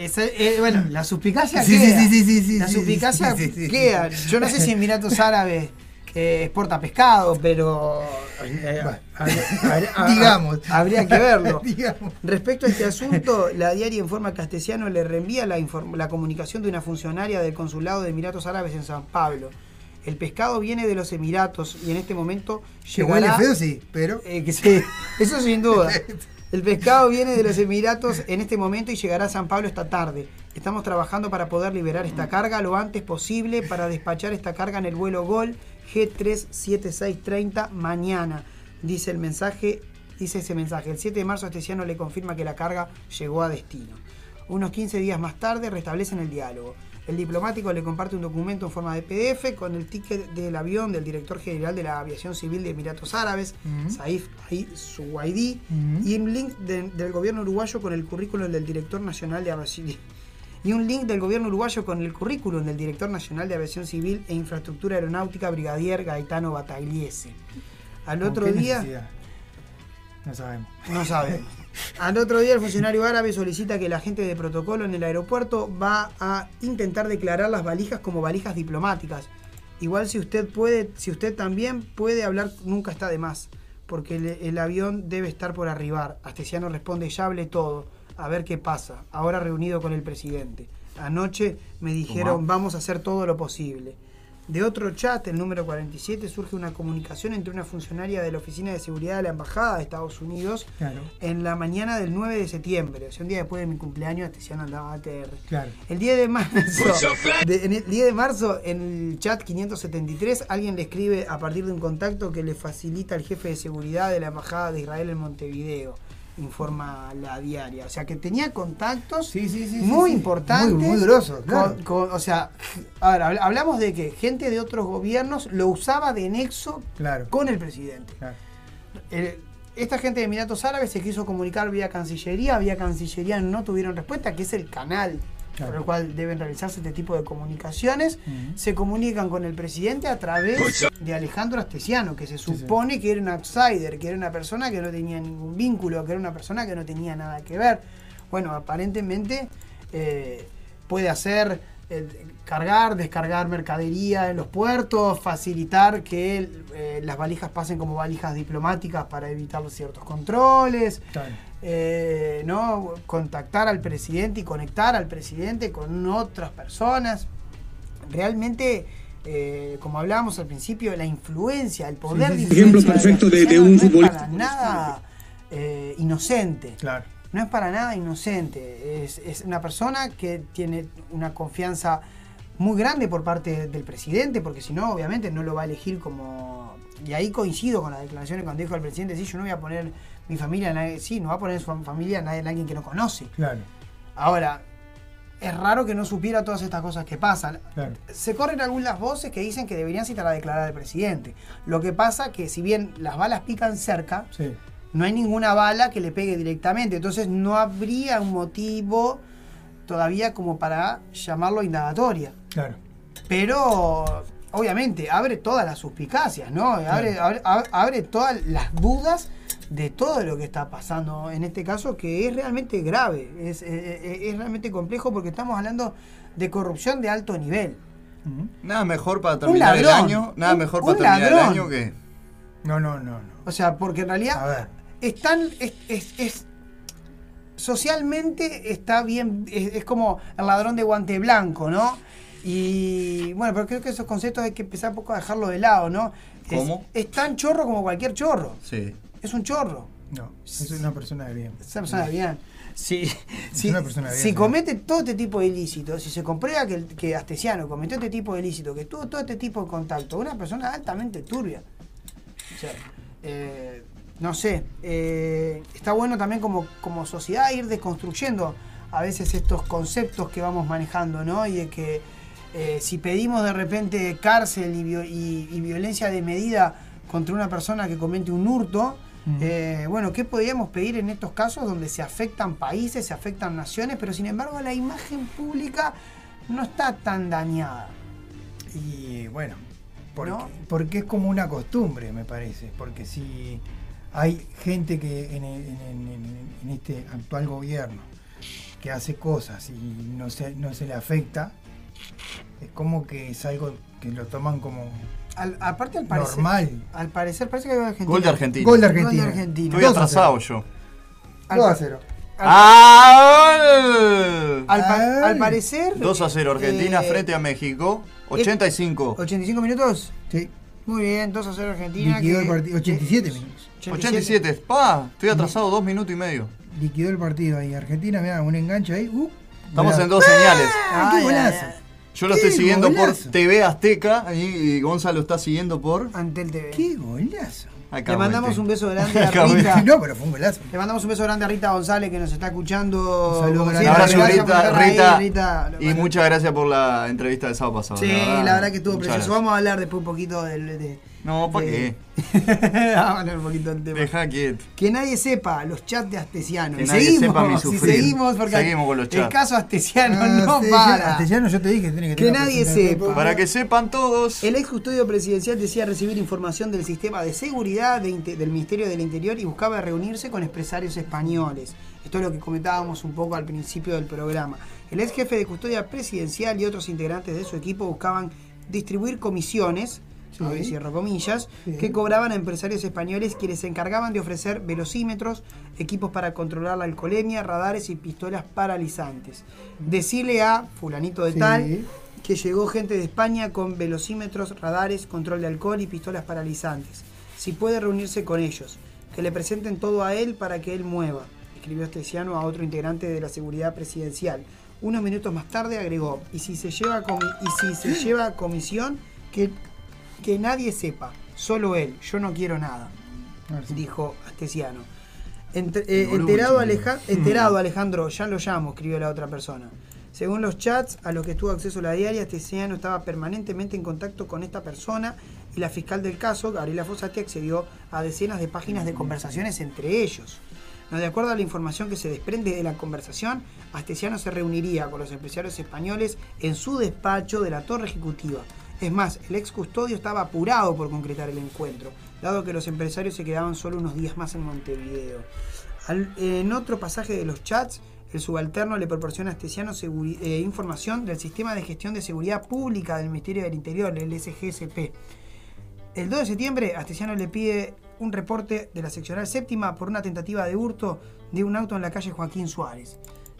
Eh, bueno, la suspicacia Sí, queda. sí, sí, sí, sí, La suspicacia sí, sí, queda. Yo no sé si Emiratos Árabes eh, exporta pescado, pero. eh, Bueno, habría- habría- digamos. Habría que verlo. Digamos. Respecto a este asunto, la diaria Informa Castellano le reenvía la, la comunicación de una funcionaria del consulado de Emiratos Árabes en San Pablo. El pescado viene de los Emiratos y en este momento llegará... feo, sí, pero. Eh, que sí, eso sin duda. El pescado viene de los Emiratos en este momento y llegará a San Pablo esta tarde. Estamos trabajando para poder liberar esta carga lo antes posible para despachar esta carga en el vuelo Gol G37630 mañana. Dice el mensaje, dice ese mensaje. El 7 de marzo Astesiano le confirma que la carga llegó a destino. Unos 15 días más tarde restablecen el diálogo. El diplomático le comparte un documento en forma de PDF con el ticket del avión del director general de la Aviación Civil de Emiratos Árabes. Saif Suwaidi, Ujú. y un link de- del gobierno uruguayo con el currículum del director nacional de aviación y un link del gobierno uruguayo con el currículum del director nacional de aviación civil e infraestructura aeronáutica brigadier Gaetano Batagliese. Al ¿con otro día necesidad? No sabemos. no sabemos. Al otro día el funcionario árabe solicita que el agente de protocolo en el aeropuerto va a intentar declarar las valijas como valijas diplomáticas. Igual si usted puede, si usted también puede hablar, nunca está de más, porque el, el avión debe estar por arribar. Astesiano responde, ya hablé todo, a ver qué pasa. Ahora reunido con el presidente. Anoche me dijeron, vamos a hacer todo lo posible. De otro chat, el número 47, surge una comunicación entre una funcionaria de la Oficina de Seguridad de la Embajada de Estados Unidos Claro, en la mañana del 9 de septiembre, o sea, un día después de mi cumpleaños, Astesiano andaba a ATR. claro. El 10 de marzo, de- en el 10 de marzo, en el chat 573, alguien le escribe a partir de un contacto que le facilita el jefe de seguridad de la Embajada de Israel en Montevideo, informa la diaria. O sea, que tenía contactos Sí, sí, sí. muy importantes. Muy, muy grosos, claro. con- con- o sea, a ver, habl- hablamos de que gente de otros gobiernos lo usaba de nexo Claro. con el presidente. claro. El- esta gente de Emiratos Árabes se quiso comunicar vía Cancillería, vía Cancillería no tuvieron respuesta, que es el canal Claro. por el cual deben realizarse este tipo de comunicaciones, se comunican con el presidente a través de Alejandro Astesiano, que se Sí, sí. supone que era un outsider, que era una persona que no tenía ningún vínculo, que era una persona que no tenía nada que ver. Bueno, aparentemente eh, puede hacer eh, cargar, descargar mercadería en los puertos, facilitar que eh, las valijas pasen como valijas diplomáticas para evitar ciertos controles, eh, ¿no? contactar al presidente y conectar al presidente con otras personas. Realmente, eh, como hablábamos al principio, la influencia, el poder Sí, sí, de sí. Ejemplo influencia perfecto de- de un no es futbolista. para nada eh, inocente. Claro. No es para nada inocente. Es, es una persona que tiene una confianza muy grande por parte del presidente, porque si no, obviamente no lo va a elegir como. Y ahí coincido con las declaraciones cuando dijo el presidente: sí, yo no voy a poner mi familia en nadie. Sí, no va a poner su familia nadie- en alguien que no conoce. Claro. Ahora, es raro que no supiera todas estas cosas que pasan. Claro. Se corren algunas voces que dicen que deberían citar a declarar al presidente. Lo que pasa que si bien las balas pican cerca, Sí. no hay ninguna bala que le pegue directamente. Entonces no habría un motivo todavía como para llamarlo indagatoria. Claro. Pero obviamente abre todas las suspicacias, ¿no? Abre, abre, abre- abre todas las dudas de todo lo que está pasando en este caso, que es realmente grave, es, es- realmente complejo porque estamos hablando de corrupción de alto nivel. Nada mejor para terminar el ladrón. año. Nada Un- mejor un para terminar ladrón. el año que. No, no, no, no. O sea, porque en realidad A ver. están es, es- es- socialmente está bien es, es como el ladrón de guante blanco no y bueno pero creo que esos conceptos hay que empezar un poco a dejarlo de lado no Es- ¿Cómo? es, tan chorro como cualquier chorro Sí. es un chorro No. Es una persona de bien. esa persona bien si, si, una persona bien, si sí. comete todo este tipo de ilícitos, si se comprueba que, que Astesiano cometió este tipo de ilícito, que tuvo todo este tipo de contacto, una persona altamente turbia. O sea, eh, no sé, eh, está bueno también como, como sociedad ir desconstruyendo a veces estos conceptos que vamos manejando, ¿no? Y de que eh, si pedimos de repente cárcel y, vio- y- y violencia de medida contra una persona que comete un hurto, eh, bueno, ¿qué podríamos pedir en estos casos donde se afectan países, se afectan naciones, pero sin embargo la imagen pública no está tan dañada? Y bueno, porque, ¿No? porque es como una costumbre, me parece. Porque si hay gente que en, el- en- en- en- en este actual gobierno que hace cosas y no se, no se le afecta, es como que es algo que lo toman como Al- aparte al parecer, normal. al parecer parece que hay Argentina. Gol de Argentina. Gol de Gol de Argentina. Argentina. Estoy Dos a atrasado cero. yo. Al, 2 a pa- 0. ¡Ah! al pa- Ay. al parecer 2 a 0 Argentina eh, frente a México. 85. 85 minutos. Sí. Muy bien, 2 a 0 Argentina. Liquidó que- el partido. 87 que- minutos. 87. Pa, estoy atrasado dos minutos y medio. Liquidó el partido ahí. Argentina, mira, un enganche ahí. Uh, Estamos golazo. en dos señales. ¡Ah, qué golazo! Yo lo ¡Qué estoy siguiendo por golazo! TV Azteca y, Gonzalo está siguiendo por. Ante el TV. ¡Qué golazo! Acá, Le mandamos un beso grande a Rita. No, pero fue un golazo. Le mandamos un beso grande a Rita González que nos está escuchando. Un saludo como grande. Un siempre. abrazo, Gracias por Rita. Rita, Rita. y muchas gracias por la entrevista del sábado pasado. Sí, la verdad que estuvo Muchas precioso. gracias. Vamos a hablar después un poquito del. De, No, ¿para qué? Vamos a hablar un poquito del tema. Deja quieto. Que nadie sepa los chats de Astesiano. Que Y nadie seguimos, sepa mi sufrir. seguimos porque Seguimos con los el chats. caso Astesiano Ah, no para. Castellano, yo te dije que tiene que Que tener nadie sepa. Para que sepan todos. El ex custodio presidencial decía recibir información del sistema de seguridad de del Ministerio del Interior y buscaba reunirse con empresarios españoles. Esto es lo que comentábamos un poco al principio del programa. El ex jefe de custodia presidencial y otros integrantes de su equipo buscaban distribuir comisiones, Sí. cierro comillas, Sí. que cobraban a empresarios españoles quienes se encargaban de ofrecer velocímetros, equipos para controlar la alcoholemia, radares y pistolas paralizantes. Decirle a fulanito de Sí. tal que llegó gente de España con velocímetros, radares, control de alcohol y pistolas paralizantes. Si puede reunirse con ellos, que le presenten todo a él para que él mueva, escribió Esteciano a otro integrante de la seguridad presidencial. Unos minutos más tarde agregó, y si se lleva, comi- y si se lleva a comisión, que, que nadie sepa, solo él, yo no quiero nada, dijo Astesiano. Eh, enterado. Aleja- enterado Alejandro, ya lo llamo, escribió la otra persona. Según los chats a los que tuvo acceso la diaria, Astesiano estaba permanentemente en contacto con esta persona y la fiscal del caso, Gabriela Fossati, accedió a decenas de páginas de conversaciones entre ellos. No, de acuerdo a la información que se desprende de la conversación, Astesiano se reuniría con los empresarios españoles en su despacho de la Torre Ejecutiva. Es más, el ex custodio estaba apurado por concretar el encuentro, dado que los empresarios se quedaban solo unos días más en Montevideo. Al- en otro pasaje de los chats, el subalterno le proporciona a Astesiano eh, información del Sistema de Gestión de Seguridad Pública del Ministerio del Interior, el SGSP. El 2 de septiembre, Astesiano le pide un reporte de la seccional séptima por una tentativa de hurto de un auto en la calle Joaquín Suárez.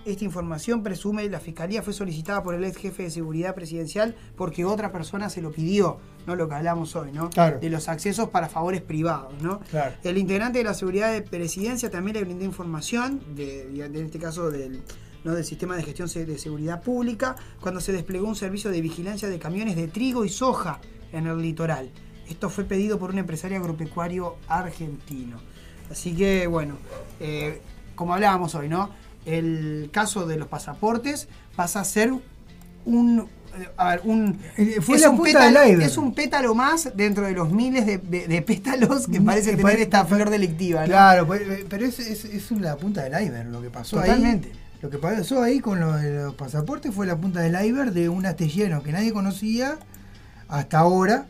Esta información presume la fiscalía fue solicitada por el ex jefe de seguridad presidencial porque otra persona se lo pidió, no lo que hablamos hoy, ¿no? Claro. De los accesos para favores privados, ¿no? Claro. El integrante de la seguridad de presidencia también le brindó información, de, de- en este caso del, ¿no? del sistema de gestión de seguridad pública, cuando se desplegó un servicio de vigilancia de camiones de trigo y soja en el litoral. Esto fue pedido por un empresario agropecuario argentino. Así que, bueno, eh, como hablábamos hoy, ¿no? El caso de los pasaportes pasa a ser un. eh, A ver, un. Eh, fue es la un pétalo, es un pétalo más dentro de los miles de, de- de pétalos que parece Eh, tener pare- esta flor delictiva, ¿no? Claro, pues, pero es, es, es la punta del iceberg lo que pasó Totalmente. ahí. Lo que pasó ahí con los pasaportes fue la punta del iceberg de un astillero que nadie conocía hasta ahora.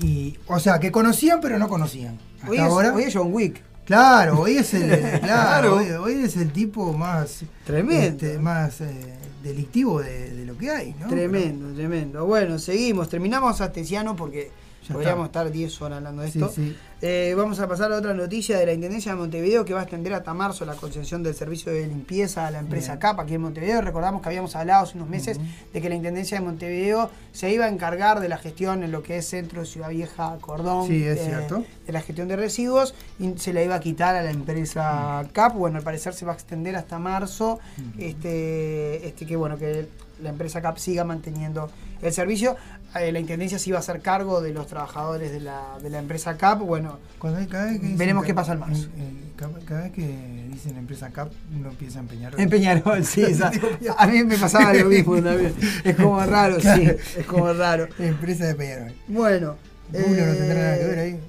Y, o sea, que conocían pero no conocían. Hasta Hoy ahora. hoy es John Wick. Claro, hoy es el, claro, Claro. Hoy, hoy es el tipo más Tremendo. este, más eh, delictivo de, de lo que hay, ¿no? Tremendo, tremendo. Bueno, seguimos. Terminamos Astesiano porque Ya podríamos está. estar 10 horas hablando de Sí, esto. sí. Eh, vamos a pasar a otra noticia de la Intendencia de Montevideo que va a extender hasta marzo la concesión del servicio de limpieza a la empresa Bien. CAP aquí en Montevideo. Recordamos que habíamos hablado hace unos meses de que la Intendencia de Montevideo se iba a encargar de la gestión en lo que es Centro Ciudad Vieja Cordón. Sí, es eh, cierto. De la gestión de residuos y se la iba a quitar a la empresa CAP. Bueno, al parecer se va a extender hasta marzo. Este, este que bueno, que la empresa CAP siga manteniendo el servicio. Eh, la intendencia se iba a hacer cargo de los trabajadores de la, de la empresa CAP. Bueno, Cuando hay- cada vez que dicen Veremos qué pasa en marzo. eh, eh, cada, cada vez que dicen empresa CAP, uno empieza a empeñar. en Peñarol, sí. esa- a mí me pasaba lo mismo también. Es como raro, sí. Es como raro. Empresa de Peñarol. Bueno. Uno no tendrá nada que ver ahí.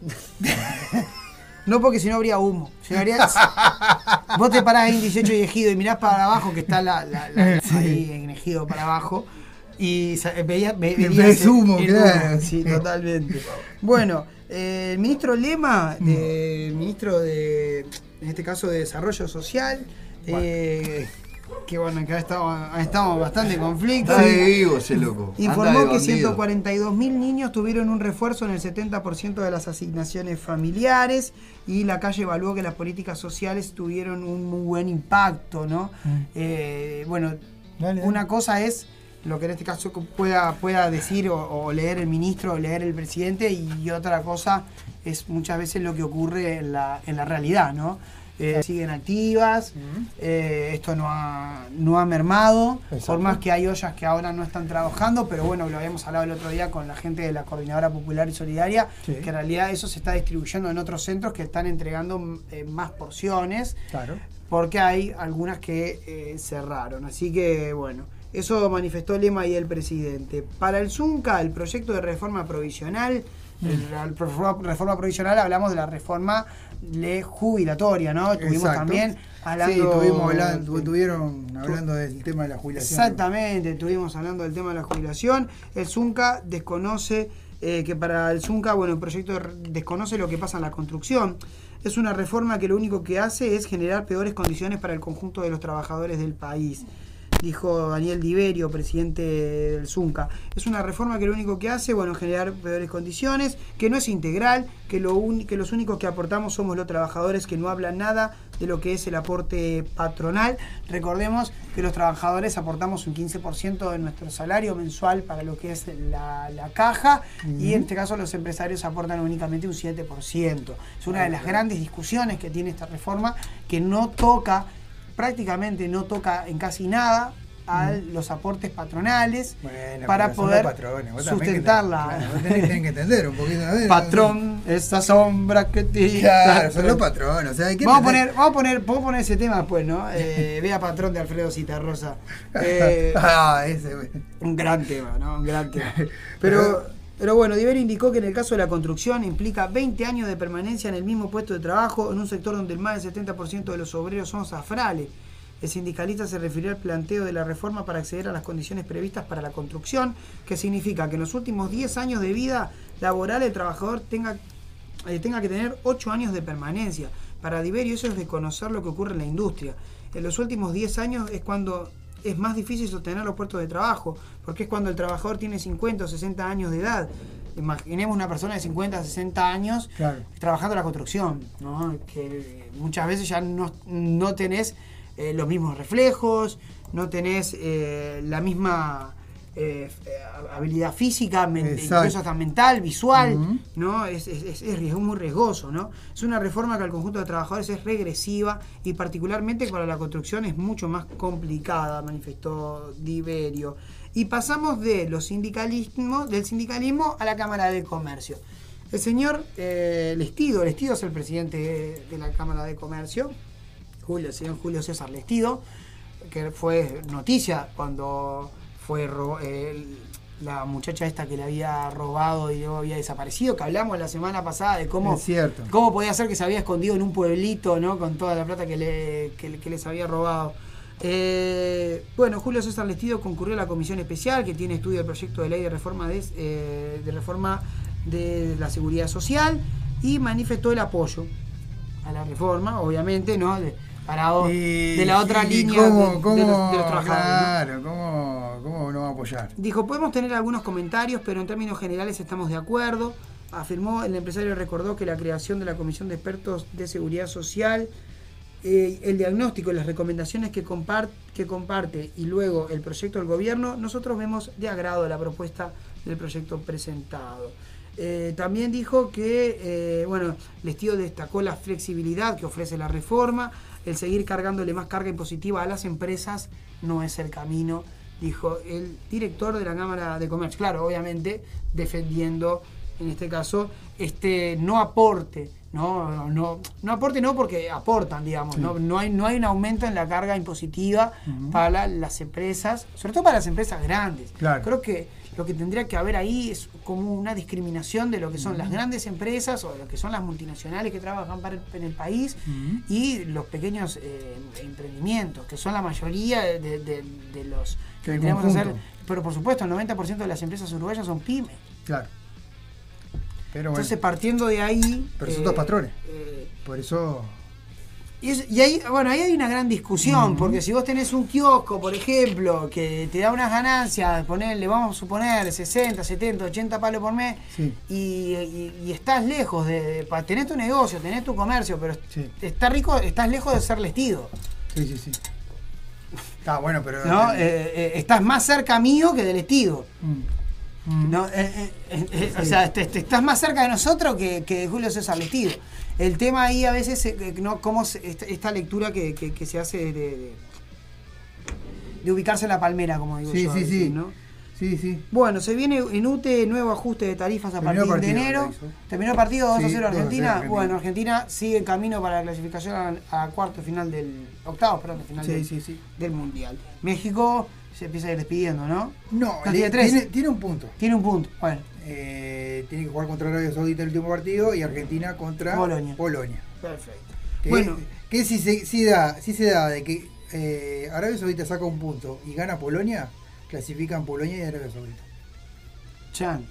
No, porque si no habría humo. Si no habría- Vos te parás en 18 y Ejido y mirás para abajo, que está la, la- ahí en Ejido para abajo, y sa- veías, ve- Y verías ves el- humo, el claro. Sí, totalmente. Bueno, eh, el ministro Lema, de- el ministro de, en este caso de Desarrollo Social, eh, que bueno, que ha estado, ha estado bastante en conflicto. Está de vivo ese loco. Informó que bandido. 142 mil niños tuvieron un refuerzo en el 70% de las asignaciones familiares y la calle evaluó que las políticas sociales tuvieron un muy buen impacto, ¿no? Mm. Eh, bueno, Dale, dale. una cosa es lo que en este caso pueda, pueda decir o, o leer el ministro o leer el presidente y otra cosa es muchas veces lo que ocurre en la, en la realidad, ¿no? Eh, siguen activas, eh, esto no ha, no ha mermado, por más que hay ollas que ahora no están trabajando, pero bueno, lo habíamos hablado el otro día con la gente de la Coordinadora Popular y Solidaria, Sí. que en realidad eso se está distribuyendo en otros centros que están entregando eh, más porciones Claro. porque hay algunas que eh, cerraron. Así que, bueno, eso manifestó Lema y el presidente. Para el Zunca, el proyecto de reforma provisional, la reforma, provisional, hablamos de la reforma le jubilatoria, ¿no? Exacto. también hablando... Sí, hablando, estuvieron hablando del tema de la jubilación. Exactamente, estuvimos hablando del tema de la jubilación. El Zunca desconoce eh, que para el Zunca, bueno, el proyecto desconoce lo que pasa en la construcción. Es una reforma que lo único que hace es generar peores condiciones para el conjunto de los trabajadores del país. Dijo Daniel Diverio, presidente del Zunca. Es una reforma que lo único que hace, bueno, generar peores condiciones, que no es integral, que, lo uni- que los únicos que aportamos somos los trabajadores que no hablan nada de lo que es el aporte patronal. Recordemos que los trabajadores aportamos un 15% de nuestro salario mensual para lo que es la, la caja y en este caso los empresarios aportan únicamente un 7%. Es una de las grandes discusiones que tiene esta reforma que no toca, prácticamente no toca en casi nada a los aportes patronales Bueno, para poder patrones, que sustentarla. claro, tenés, tenés que entender un poquito. a Patrón, esa sombra que te... Claro, son los patrones. O sea, hay que Vamos a poner, vamos a poner, poner ese tema después, ¿no? Eh, Vea patrón de Alfredo Citarrosa. Eh, ah, ese, un gran tema, ¿no? Un gran tema. Pero Pero bueno, Diver indicó que en el caso de la construcción implica 20 años de permanencia en el mismo puesto de trabajo en un sector donde el más del 70% de los obreros son zafrales. El sindicalista se refirió al planteo de la reforma para acceder a las condiciones previstas para la construcción, que significa que en los últimos 10 años de vida laboral el trabajador tenga, eh, tenga que tener 8 años de permanencia. Para Diverio eso es reconocer lo que ocurre en la industria. En los últimos 10 años es cuando es más difícil sostener los puestos de trabajo, porque es cuando el trabajador tiene 50 o 60 años de edad. Imaginemos una persona de 50 60 años Claro. trabajando en la construcción, ¿no? que muchas veces ya no, no tenés eh, los mismos reflejos, no tenés eh, la misma eh, eh, habilidad física, Exacto. incluso hasta mental, visual. ¿no? Es, es, es, es muy riesgoso, ¿no? Es una reforma que al conjunto de trabajadores es regresiva y particularmente para la construcción es mucho más complicada, manifestó Diverio. Y pasamos de los sindicalismos, del sindicalismo a la Cámara de Comercio. El señor eh, Lestido, Lestido es el presidente de, de la Cámara de Comercio, Julio, el señor Julio César Lestido, que fue noticia cuando fue el- la muchacha esta que le había robado y luego había desaparecido, que hablamos la semana pasada de cómo, cierto. cómo podía ser que se había escondido en un pueblito, ¿no? Con toda la plata que, le, que, que les había robado. Eh, bueno, Julio César Lestido concurrió a la comisión especial que tiene estudio del proyecto de ley de reforma de, eh, de reforma de la seguridad social y manifestó el apoyo a la reforma, obviamente, ¿no? De, parado Y- de la otra y línea cómo- de, de los, cómo- de los trabajadores. ¿no? Claro, ¿cómo, ¿cómo no va a apoyar? Dijo, podemos tener algunos comentarios, pero en términos generales estamos de acuerdo. Afirmó, el empresario recordó que la creación de la Comisión de Expertos de Seguridad Social, eh, el diagnóstico y las recomendaciones que, compar- que comparte y luego el proyecto del gobierno, nosotros vemos de agrado la propuesta del proyecto presentado. Eh, también dijo que, eh, bueno, Lestío destacó la flexibilidad que ofrece la reforma, el seguir cargándole más carga impositiva a las empresas no es el camino, dijo el director de la Cámara de Comercio. Claro, obviamente defendiendo, en este caso, este no aporte. No, no, no aporte no porque aportan, digamos, no, no, hay, no hay un aumento en la carga impositiva para las empresas, sobre todo para las empresas grandes. Claro. Creo que lo que tendría que haber ahí es como una discriminación de lo que son las grandes empresas o lo que son las multinacionales que trabajan para el- en el país y los pequeños eh, emprendimientos, que son la mayoría de, de- de- de los que conjunto. hacer. Pero por supuesto, el 90% de las empresas uruguayas son pymes. Claro. Pero bueno, Entonces, partiendo de ahí. pero son eh, dos patrones. eh, Por eso. Y, es- y ahí, bueno, ahí hay una gran discusión, porque si vos tenés un kiosco, por ejemplo, que te da unas ganancias, ponerle, vamos a suponer, 60, 70, 80 palos por mes, Sí. y, y- y estás lejos de, de- tenés tu negocio, tenés tu comercio, pero Sí. está rico, estás lejos de ser lestido. Sí, sí, sí. Está bueno, pero. ¿no? Eh, eh, estás más cerca mío que del estido. Mm. ¿no? Eh, O sea, te- te- estás más cerca de nosotros que, que de Julio César Lestido. El tema ahí a veces, eh, que no, cómo se- esta, esta lectura que, que- que se hace de, de- de ubicarse en la palmera, como digo Sí, yo. sí, veces, sí. ¿no? Sí, sí. Bueno, se viene en UTE nuevo ajuste de tarifas a Terminó partir de enero. Terminó el partido 2 a Sí, 0 2 a 0 Argentina. Argentina. Bueno, Argentina sigue en camino para la clasificación a, a cuarto final del. octavo, perdón, de final Sí, del, sí, sí. del Mundial. México se empieza a ir despidiendo, ¿no? No, le-. Tiene, tiene un punto. Tiene un punto. Bueno, Eh, tiene que jugar contra Arabia Saudita el último partido y Argentina contra Polonia. Polonia. perfecto. Que, Bueno. que si, se, si, da, si se da de que eh, Arabia Saudita saca un punto y gana Polonia, clasifican Polonia y Arabia Saudita. Chan.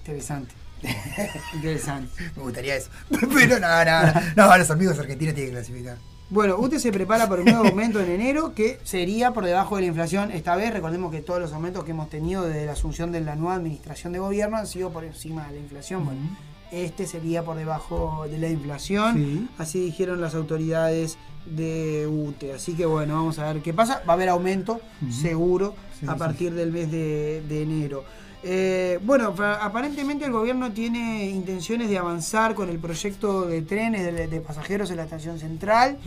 Interesante. Interesante. Me gustaría eso. Pero nada, nada. No, los amigos argentinos tienen que clasificar. Bueno, UTE se prepara para un nuevo aumento en enero que sería por debajo de la inflación. Esta vez, recordemos que todos los aumentos que hemos tenido desde la asunción de la nueva administración de gobierno han sido por encima de la inflación. Bueno, este sería por debajo de la inflación. Sí. Así dijeron las autoridades de UTE. Así que bueno, vamos a ver qué pasa. Va a haber aumento, seguro, Sí, a sí. partir del mes de, de enero. Eh, bueno, pa- aparentemente el gobierno tiene intenciones de avanzar con el proyecto de trenes de, de pasajeros en la estación central.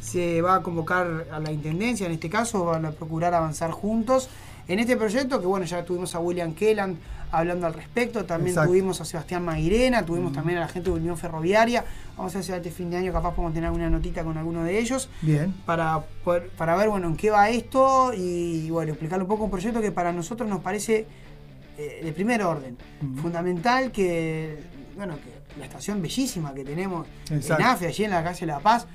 Se va a convocar a la intendencia, en este caso, van a procurar avanzar juntos. En este proyecto, que bueno, ya tuvimos a William Kellan hablando al respecto, también Exacto. tuvimos a Sebastián Mairena, tuvimos también a la gente de Unión Ferroviaria. Vamos a ver si este fin de año capaz podemos tener alguna notita con alguno de ellos Bien. para, para ver bueno en qué va esto y bueno explicar un poco un proyecto que para nosotros nos parece eh, de primer orden. Fundamental que, bueno, que la estación bellísima que tenemos Exacto. en AFE, allí en la calle La Paz,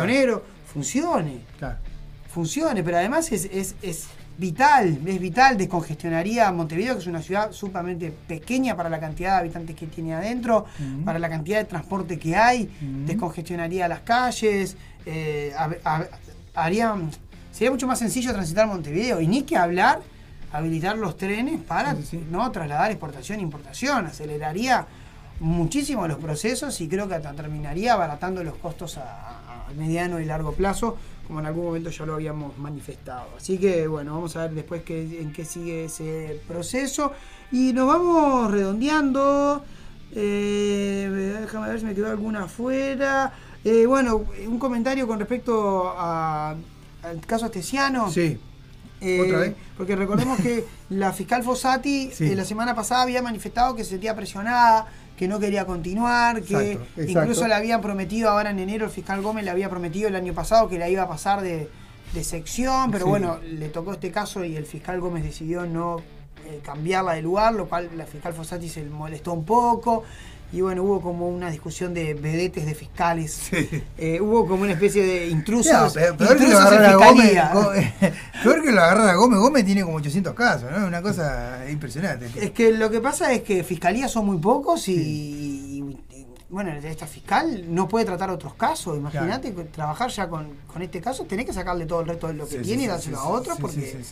No Negro, funcione. Claro. funcione, pero además es, es- es vital, es vital, descongestionaría Montevideo, que es una ciudad sumamente pequeña para la cantidad de habitantes que tiene adentro, para la cantidad de transporte que hay, descongestionaría las calles, eh, haría, sería mucho más sencillo transitar Montevideo, y ni que hablar habilitar los trenes para Sí, sí, sí. no trasladar exportación e importación, aceleraría muchísimo los procesos y creo que hasta terminaría abaratando los costos a, a- a mediano y largo plazo, como en algún momento ya lo habíamos manifestado. Así que bueno, vamos a ver después qué, en qué sigue ese proceso. Y nos vamos redondeando. Eh, déjame ver si me quedó alguna afuera. Eh, bueno, un comentario con respecto a- al caso Astesiano. Sí. Eh, ¿Otra vez? Porque recordemos que la fiscal Fossati Sí. eh, la semana pasada había manifestado que se sentía presionada, que no quería continuar, que Exacto, exacto. incluso le habían prometido ahora en enero, el fiscal Gómez le había prometido el año pasado que la iba a pasar de, de sección, pero Sí. bueno, le tocó este caso y el fiscal Gómez decidió no eh, cambiarla de lugar, lo cual la fiscal Fossati se molestó un poco. Y bueno, hubo como una discusión de vedetes de fiscales. Eh, hubo como una especie de intrusos. Peor, que lo en agarrara Gómez. peor que lo agarrara Gómez. Gómez tiene como 800 casos, ¿no? Una cosa impresionante. Es que lo que pasa es que fiscalías son muy pocos y, bueno, esta fiscal no puede tratar otros casos. Imagínate trabajar ya con, con este caso, tenés que sacarle todo el resto de lo que Sí, tiene sí, y dárselo sí, a otros sí, porque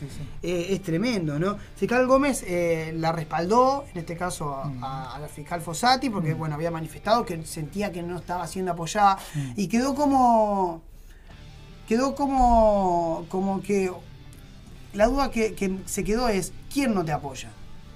eh, es tremendo, ¿no? Fiscal Gómez eh, la respaldó, en este caso a, Mm. a- a la fiscal Fossati, porque bueno, había manifestado que sentía que no estaba siendo apoyada Mm. y quedó como quedó como como que la duda que, que se quedó es ¿quién no te apoya?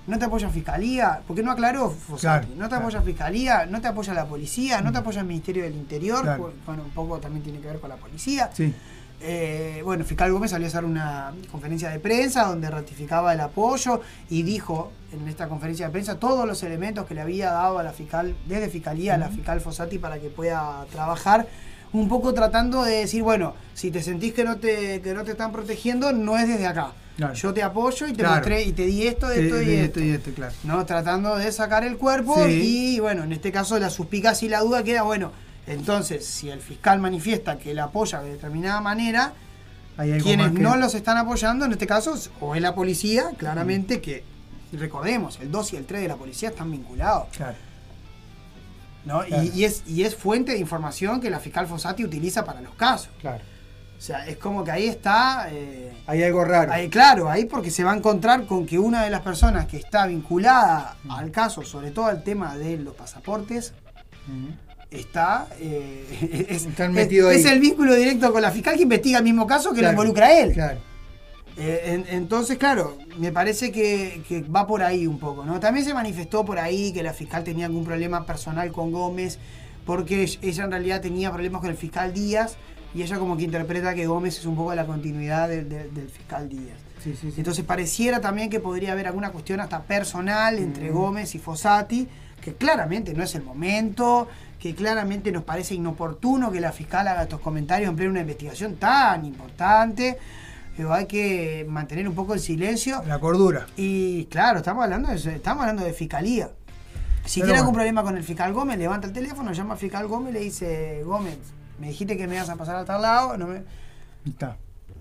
¿No te apoya Fiscalía? Porque no aclaró Fossati. Claro, no te claro. apoya Fiscalía, no te apoya la policía, no te apoya el Ministerio del Interior, Claro. bueno, un poco también tiene que ver con la policía. Sí. Eh, bueno, Fiscal Gómez salió a hacer una conferencia de prensa donde ratificaba el apoyo y dijo en esta conferencia de prensa todos los elementos que le había dado a la fiscal, desde Fiscalía a la fiscal Fossati para que pueda trabajar, un poco tratando de decir, bueno, si te sentís que no te, que no te están protegiendo, no es desde acá. Claro. Yo te apoyo y te Claro. mostré y te di esto, De- esto y de esto. esto y esto, claro. ¿no? Tratando de sacar el cuerpo Sí. y bueno, en este caso la suspicacia y la duda queda, bueno, entonces si el fiscal manifiesta que la apoya de determinada manera, Hay quienes que- no los están apoyando, en este caso, o es la policía, claramente que, recordemos, el 2 y el 3 de la policía están vinculados. Claro. ¿no? Y, es, y es fuente de información que la fiscal Fossati utiliza para los casos. Claro. O sea, es como que ahí está... eh, Hay algo raro. Ahí, claro, ahí porque se va a encontrar con que una de las personas que está vinculada Mm. al caso, sobre todo al tema de los pasaportes, está. eh, es, Están es- metidos ahí. es el vínculo directo con la fiscal que investiga el mismo caso que Claro, lo involucra a él. Claro. Eh, en- entonces, claro, me parece que, que va por ahí un poco, ¿no? También se manifestó por ahí que la fiscal tenía algún problema personal con Gómez, porque ella en realidad tenía problemas con el fiscal Díaz, y ella como que interpreta que Gómez es un poco la continuidad del- fiscal Díaz. Sí, sí, sí. Entonces pareciera también que podría haber alguna cuestión hasta personal entre Mm. Gómez y Fossati, que claramente no es el momento, que claramente nos parece inoportuno que la fiscal haga estos comentarios en plena una investigación tan importante. Pero hay que mantener un poco el silencio. La cordura. Y claro, estamos hablando de, estamos hablando de fiscalía. Si Pero tiene algún problema con el fiscal Gómez, levanta el teléfono, llama al fiscal Gómez y le dice, Gómez, me dijiste que me ibas a pasar a tal lado, no me, Está.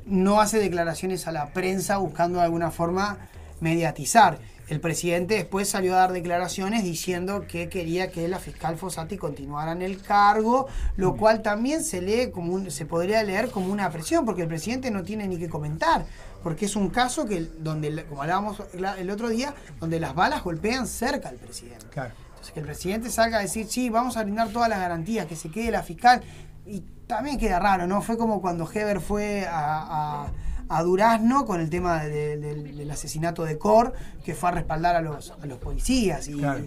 no hace declaraciones a la prensa buscando de alguna forma mediatizar. El presidente después salió a dar declaraciones diciendo que quería que la fiscal Fossati continuara en el cargo, lo cual también se lee como un- se podría leer como una presión, porque el presidente no tiene ni que comentar, porque es un caso que donde, como hablábamos el otro día, donde las balas golpean cerca al presidente. Claro. Entonces que el presidente salga a decir, sí, vamos a brindar todas las garantías, que se quede la fiscal. Y también queda raro, ¿no? Fue como cuando Heber fue a, a- a Durazno con el tema de- del- del asesinato de Cor, que fue a respaldar a los, a los policías. Y, Claro.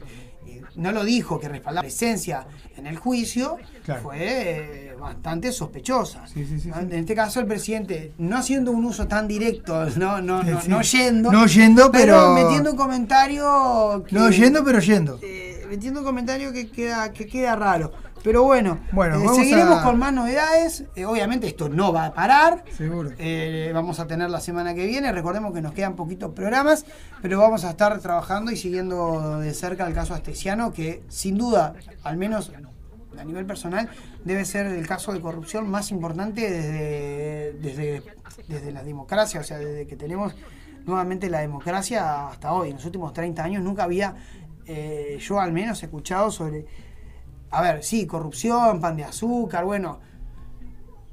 y no lo dijo, que respaldar la presencia en el juicio Claro. fue eh, bastante sospechosa. Sí, sí, sí. En este caso el presidente, no haciendo un uso tan directo, no, no, no, no yendo. No yendo, pero- metiendo un comentario que- No yendo, pero yendo. eh, metiendo un comentario que queda, que queda raro. Pero bueno, Bueno, eh, seguiremos a- con más novedades. Eh, obviamente esto no va a parar. Seguro. Eh, vamos a tener la semana que viene. Recordemos que nos quedan poquitos programas, pero vamos a estar trabajando y siguiendo de cerca el caso Astesiano, que sin duda, al menos a nivel personal, debe ser el caso de corrupción más importante desde, desde, desde la democracia, o sea, desde que tenemos nuevamente la democracia hasta hoy. En los últimos 30 años nunca había, yo al menos, escuchado sobre, a ver, sí, corrupción, pan de azúcar, bueno,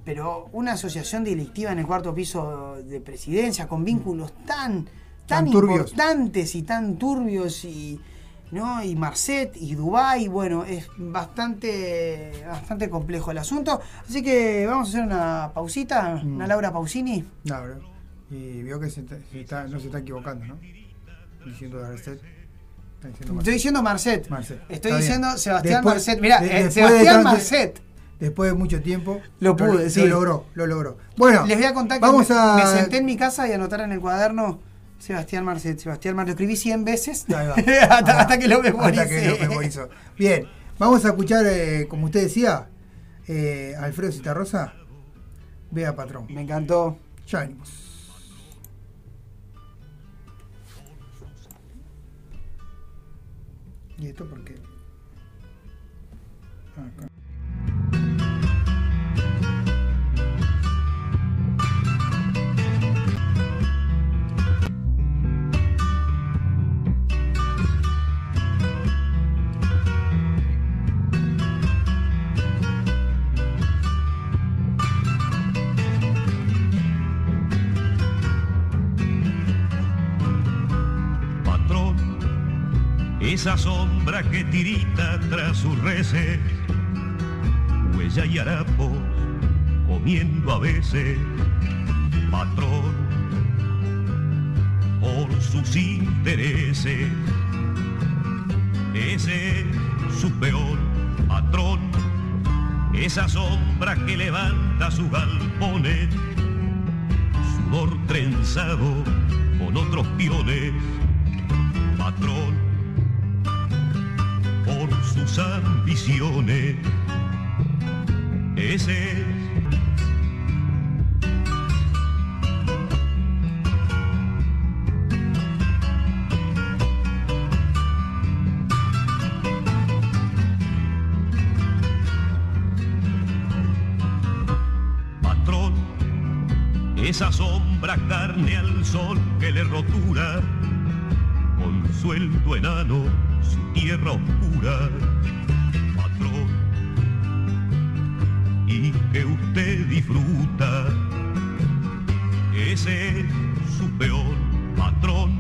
pero una asociación delictiva en el cuarto piso de presidencia con vínculos tan tan, Tan importantes y tan turbios y no y Marcet y Dubai bueno es bastante bastante complejo el asunto así que vamos a hacer una pausita Mm. una Laura Pausini bro. Y vio que se está- se está- no se está equivocando, ¿no? Diciendo Garcet. Está diciendo estoy diciendo Marcet Marcet. estoy Está bien. diciendo Sebastián Después- Marcet mira de- eh, de Sebastián tanto- Marcet Después de mucho tiempo. Lo pude, sí. Lo logró, lo logró. Bueno, les voy a contar que vamos me, a. me senté en mi casa y anotar en el cuaderno Sebastián Marcet Sebastián Marcet lo escribí 100 veces hasta que lo memoricé Hasta que lo memorizó. Bien, vamos a escuchar, eh, como usted decía, eh, Alfredo Citarrosa. Vea, patrón. me encantó Ya venimos. ¿Y esto por qué? Ah, acá. Esa sombra que tirita tras su reces, huella y harapos, comiendo a veces, patrón, por sus intereses, ese es su peor patrón, esa sombra que levanta sus galpones, sudor trenzado con otros piones, patrón, sus ambiciones. Ese es patrón, esa sombra carne al sol que le rotura, con sueldo enano tierra oscura, patrón, y que usted disfruta, ese es su peor patrón,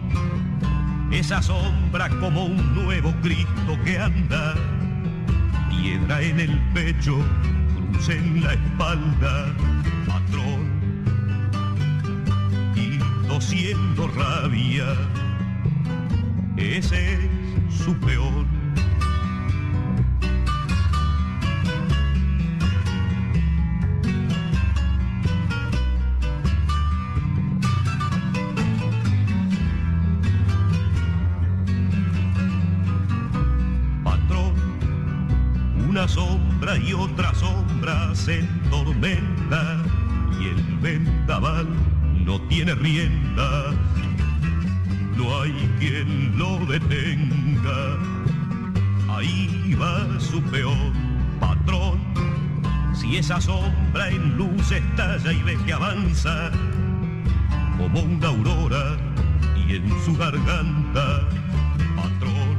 esa sombra como un nuevo Cristo que anda, piedra en el pecho, cruz en la espalda, patrón, y tosiendo rabia, ese es su peor. Patrón, una sombra y otra sombra se tormenta y el vendaval no tiene rienda. Esa sombra en luz estalla y ve que avanza como una aurora y en su garganta, patrón,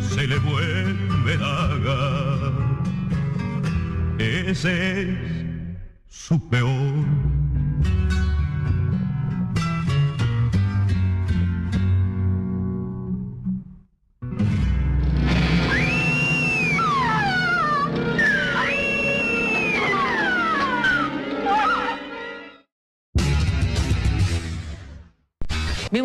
se le vuelve daga. Ese es su peor.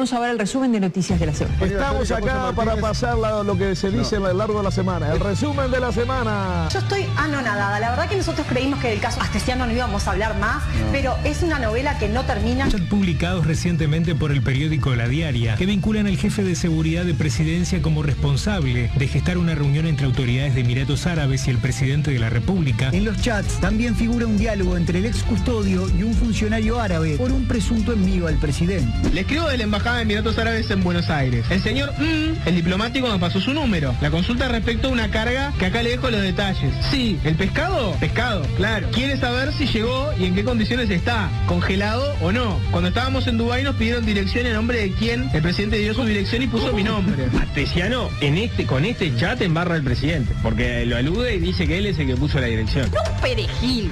Vemos ahora el resumen de noticias de la semana. Estamos acá para pasar la- lo que se dice a lo largo de la semana. El resumen de la semana. Yo estoy anonadada. La verdad que nosotros creímos que del caso Astesiano no íbamos a hablar más, pero es una novela que no termina. publicados recientemente por el periódico La Diaria, que vinculan al jefe de seguridad de presidencia como responsable de gestar una reunión entre autoridades de Emiratos Árabes y el presidente de la República. En los chats también figura un diálogo entre el ex custodio y un funcionario árabe por un presunto envío al presidente. Le escribo de la Embajada de Emiratos Árabes en Buenos Aires. El señor mm, el diplomático nos pasó su número. La consulta respecto a una carga que acá le dejo los detalles. Sí, el pescado, pescado, claro. Quiere saber si llegó y en qué condiciones está, congelado o no. Cuando estábamos en Dubái nos pidieron dirección en nombre de quién. El presidente dio su dirección y puso mi nombre. Astesiano en este, con este chat embarra al presidente, porque lo alude y dice que él es el que puso la dirección. Un perejil.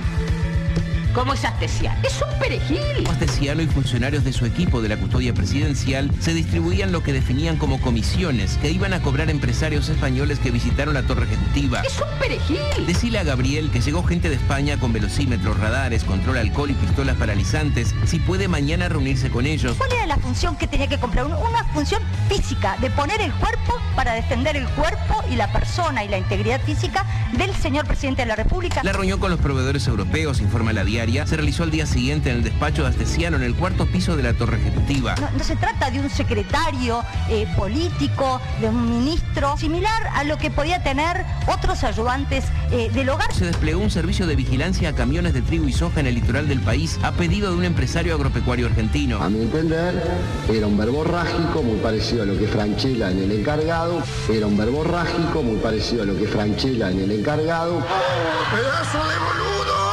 ¿Cómo es Astesiano? Es un perejil. Astesiano y funcionarios de su equipo de la custodia presidencial se distribuían lo que definían como comisiones que iban a cobrar empresarios españoles que visitaron la torre ejecutiva. Es un perejil. Decile a Gabriel que llegó gente de España con velocímetros, radares, control alcohol y pistolas paralizantes, si puede mañana reunirse con ellos. ¿Cuál era la función que tenía que comprar? Un- Una función física, de poner el cuerpo para defender el cuerpo y la persona y la integridad física del señor presidente de la República. La reunión con los proveedores europeos, informa la diaria, se realizó al día siguiente en el despacho de Astesiano en el cuarto piso de la torre ejecutiva. No, no se trata de un secretario eh, político, de un ministro, similar a lo que podía tener otros ayudantes eh, del hogar. Se desplegó un servicio de vigilancia a camiones de trigo y soja en el litoral del país a pedido de un empresario agropecuario argentino. A mi entender, era un verborrágico muy parecido a lo que Franchella en el encargado. Era un verborrágico muy parecido a lo que Franchella en el encargado. ¡Pedazo de boludo!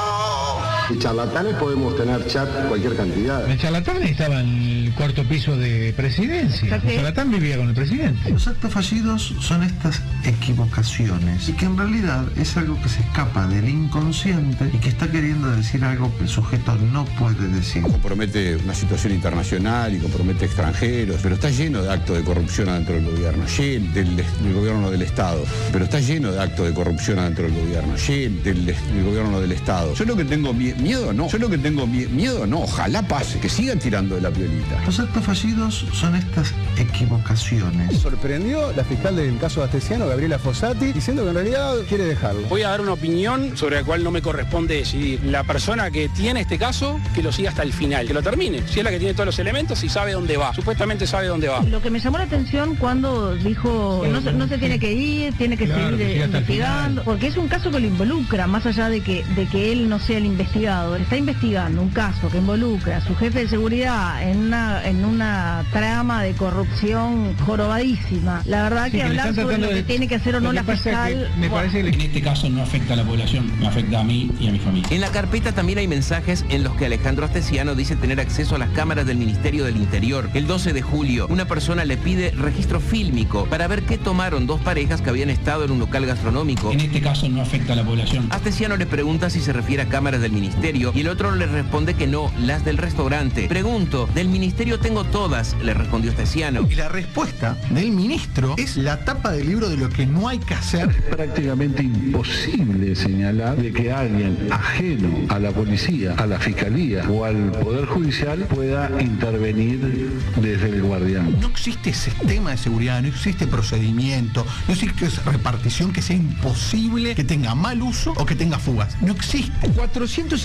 De charlatanes podemos tener chat cualquier cantidad. El charlatán estaba en el cuarto piso de presidencia. El charlatán vivía con el presidente. Los actos fallidos son estas equivocaciones y que en realidad es algo que se escapa del inconsciente y que está queriendo decir algo que el sujeto no puede decir. compromete una situación internacional y compromete extranjeros, pero está lleno de actos de corrupción adentro del gobierno, lleno del, del gobierno del Estado, pero está lleno de actos de corrupción adentro del gobierno, lleno del, del gobierno del Estado. Yo lo que tengo mie- miedo no, yo lo que tengo mie- miedo no, ojalá pase, que sigan tirando de la piolita. Los actos fallidos son estas equivocaciones. Sorprendió la fiscal del caso de Astesiano, Gabriela Fossati, diciendo que en realidad quiere dejarlo. Voy a dar una opinión sobre la cual no me corresponde decidir. La persona que tiene este caso, que lo siga hasta el final, que lo termine. Si es la que tiene todos los elementos y sabe dónde va. Supuestamente sabe dónde va. Lo que me llamó la atención cuando dijo que no, se- no se tiene que ir, tiene que Claro, seguir investigando, porque es un caso que lo involucra, más allá de que, de que él no sea el investigado, está investigando un caso que involucra a su jefe de seguridad en una, en una trama de corrupción jorobadísima. La verdad Sí, que, que hablar sobre lo que de- tiene que hacer o no la fiscal... me bueno, parece que en este caso no afecta a la población, me afecta a mí y a mi familia. En la carpeta también hay mensajes en los que Alejandro Astesiano dice tener acceso a las cámaras del Ministerio del Interior. El 12 de julio, una persona le pide registro fílmico para ver qué tomaron dos parejas que habían estado en un local gastronómico. En este caso no afecta a la población. Astesiano le pregunta si se refiere a cámaras del ministerio y el otro le responde que no, las del restaurante. Pregunto, del ministerio tengo todas, le respondió Astesiano. Y la respuesta del ministro es la tapa del libro de lo que no hay que hacer. prácticamente imposible señalar de que alguien ajeno a la policía, a la fiscalía o al poder judicial pueda intervenir desde el guardián. No existe sistema de seguridad, no existe procedimiento, no existe repartición que sea imposible que tenga mal uso o que tenga fugas. No existe.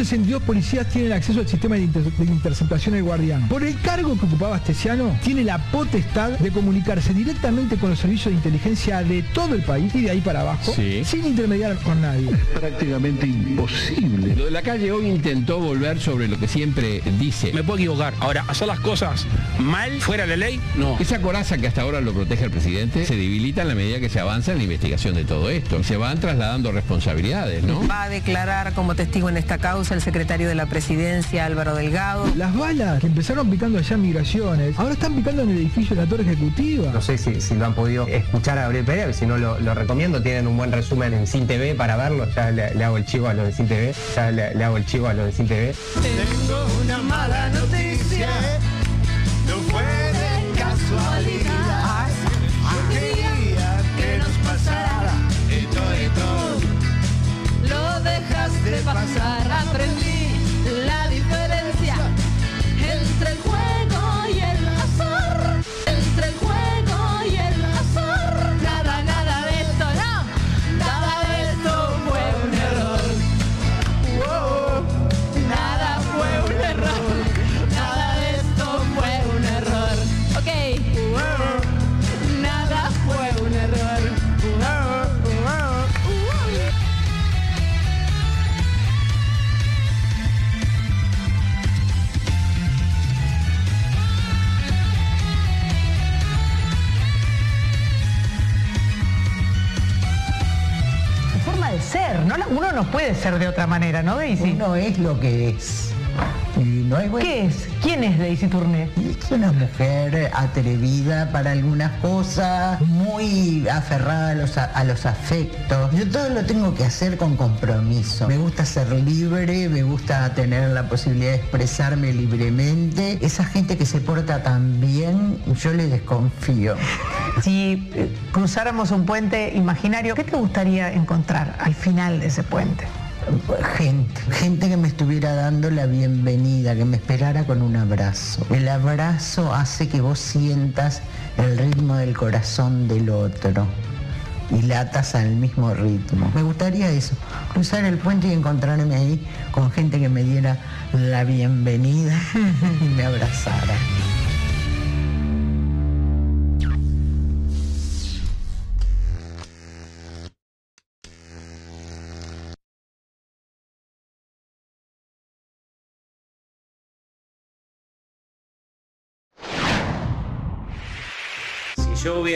462 policías tienen acceso al sistema de, inter- de interceptación del guardián. Por el cargo que ocupaba Astesiano, tiene la potestad de comunicarse directamente con los servicios de inteligencia de todo el país y de ahí para abajo, Sí. sin intermediar con nadie. Prácticamente imposible. Lo de la calle hoy intentó volver sobre lo que siempre dice. Me puedo equivocar. Ahora, hacer las cosas mal, fuera de la ley, no. Esa coraza que hasta ahora lo protege el presidente se debilita en la medida que se avanza en la investigación de todo esto. Y se van trasladando responsabilidades, ¿no? Va a declarar como testigo en esta causa el secretario de la presidencia, Álvaro Delgado. Las balas que empezaron picando allá en migraciones, ahora están picando en el edificio de la Torre Ejecutiva. No sé si, si lo han podido escuchar a Gabriel Pereira, si no lo, lo recomiendo, tienen un buen resumen en Sin TV para verlo, ya le, le hago el chivo a lo de Sin TV, ya le, le hago el chivo a lo de Sin TV. Tengo una mala noticia, no ¿no, Daisy? Uno es lo que es. Y no es bueno. ¿Qué es? ¿Quién es Daisy Tourné? Es una mujer atrevida para algunas cosas, muy aferrada a los, a los afectos. Yo todo lo tengo que hacer con compromiso. Me gusta ser libre, me gusta tener la posibilidad de expresarme libremente. Esa gente que se porta tan bien, yo le desconfío. Si eh, cruzáramos un puente imaginario, ¿qué te gustaría encontrar al final de ese puente? Gente, gente que me estuviera dando la bienvenida, que me esperara con un abrazo. El abrazo hace que vos sientas el ritmo del corazón del otro y latas al mismo ritmo. Me gustaría eso, cruzar el puente y encontrarme ahí con gente que me diera la bienvenida y me abrazara.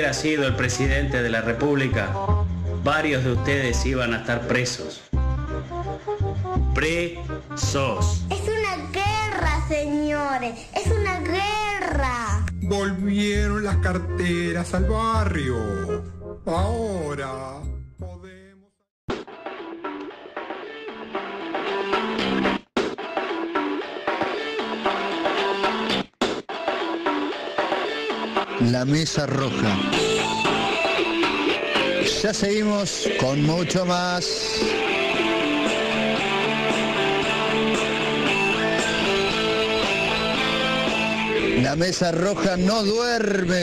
Hubiera sido el presidente de la República, varios de ustedes iban a estar presos. Presos. Es una guerra, señores. Es una guerra. Volvieron las carteras al barrio. Ahora. La Mesa Roja. Ya seguimos con mucho más. La Mesa Roja no duerme,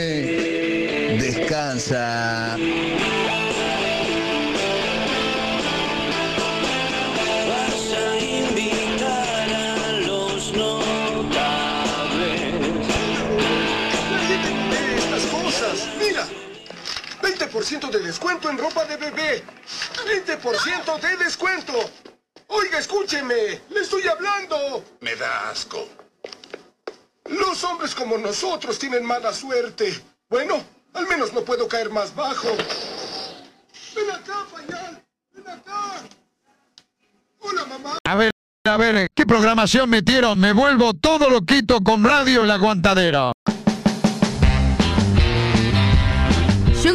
descansa. 20% de descuento en ropa de bebé. 20% de descuento. Oiga, escúcheme, le estoy hablando. Me da asco. Los hombres como nosotros tienen mala suerte. Bueno, al menos no puedo caer más bajo. Ven acá, Fayal. Ven acá. Hola, mamá. A ver, a ver, ¿qué programación metieron? Me vuelvo todo loquito con radio en la aguantadera.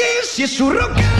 Porque si es su rock and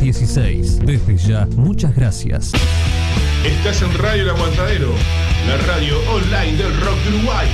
716. Desde ya, muchas gracias. Estás en Radio El Aguantadero, la radio online del rock de Uruguay.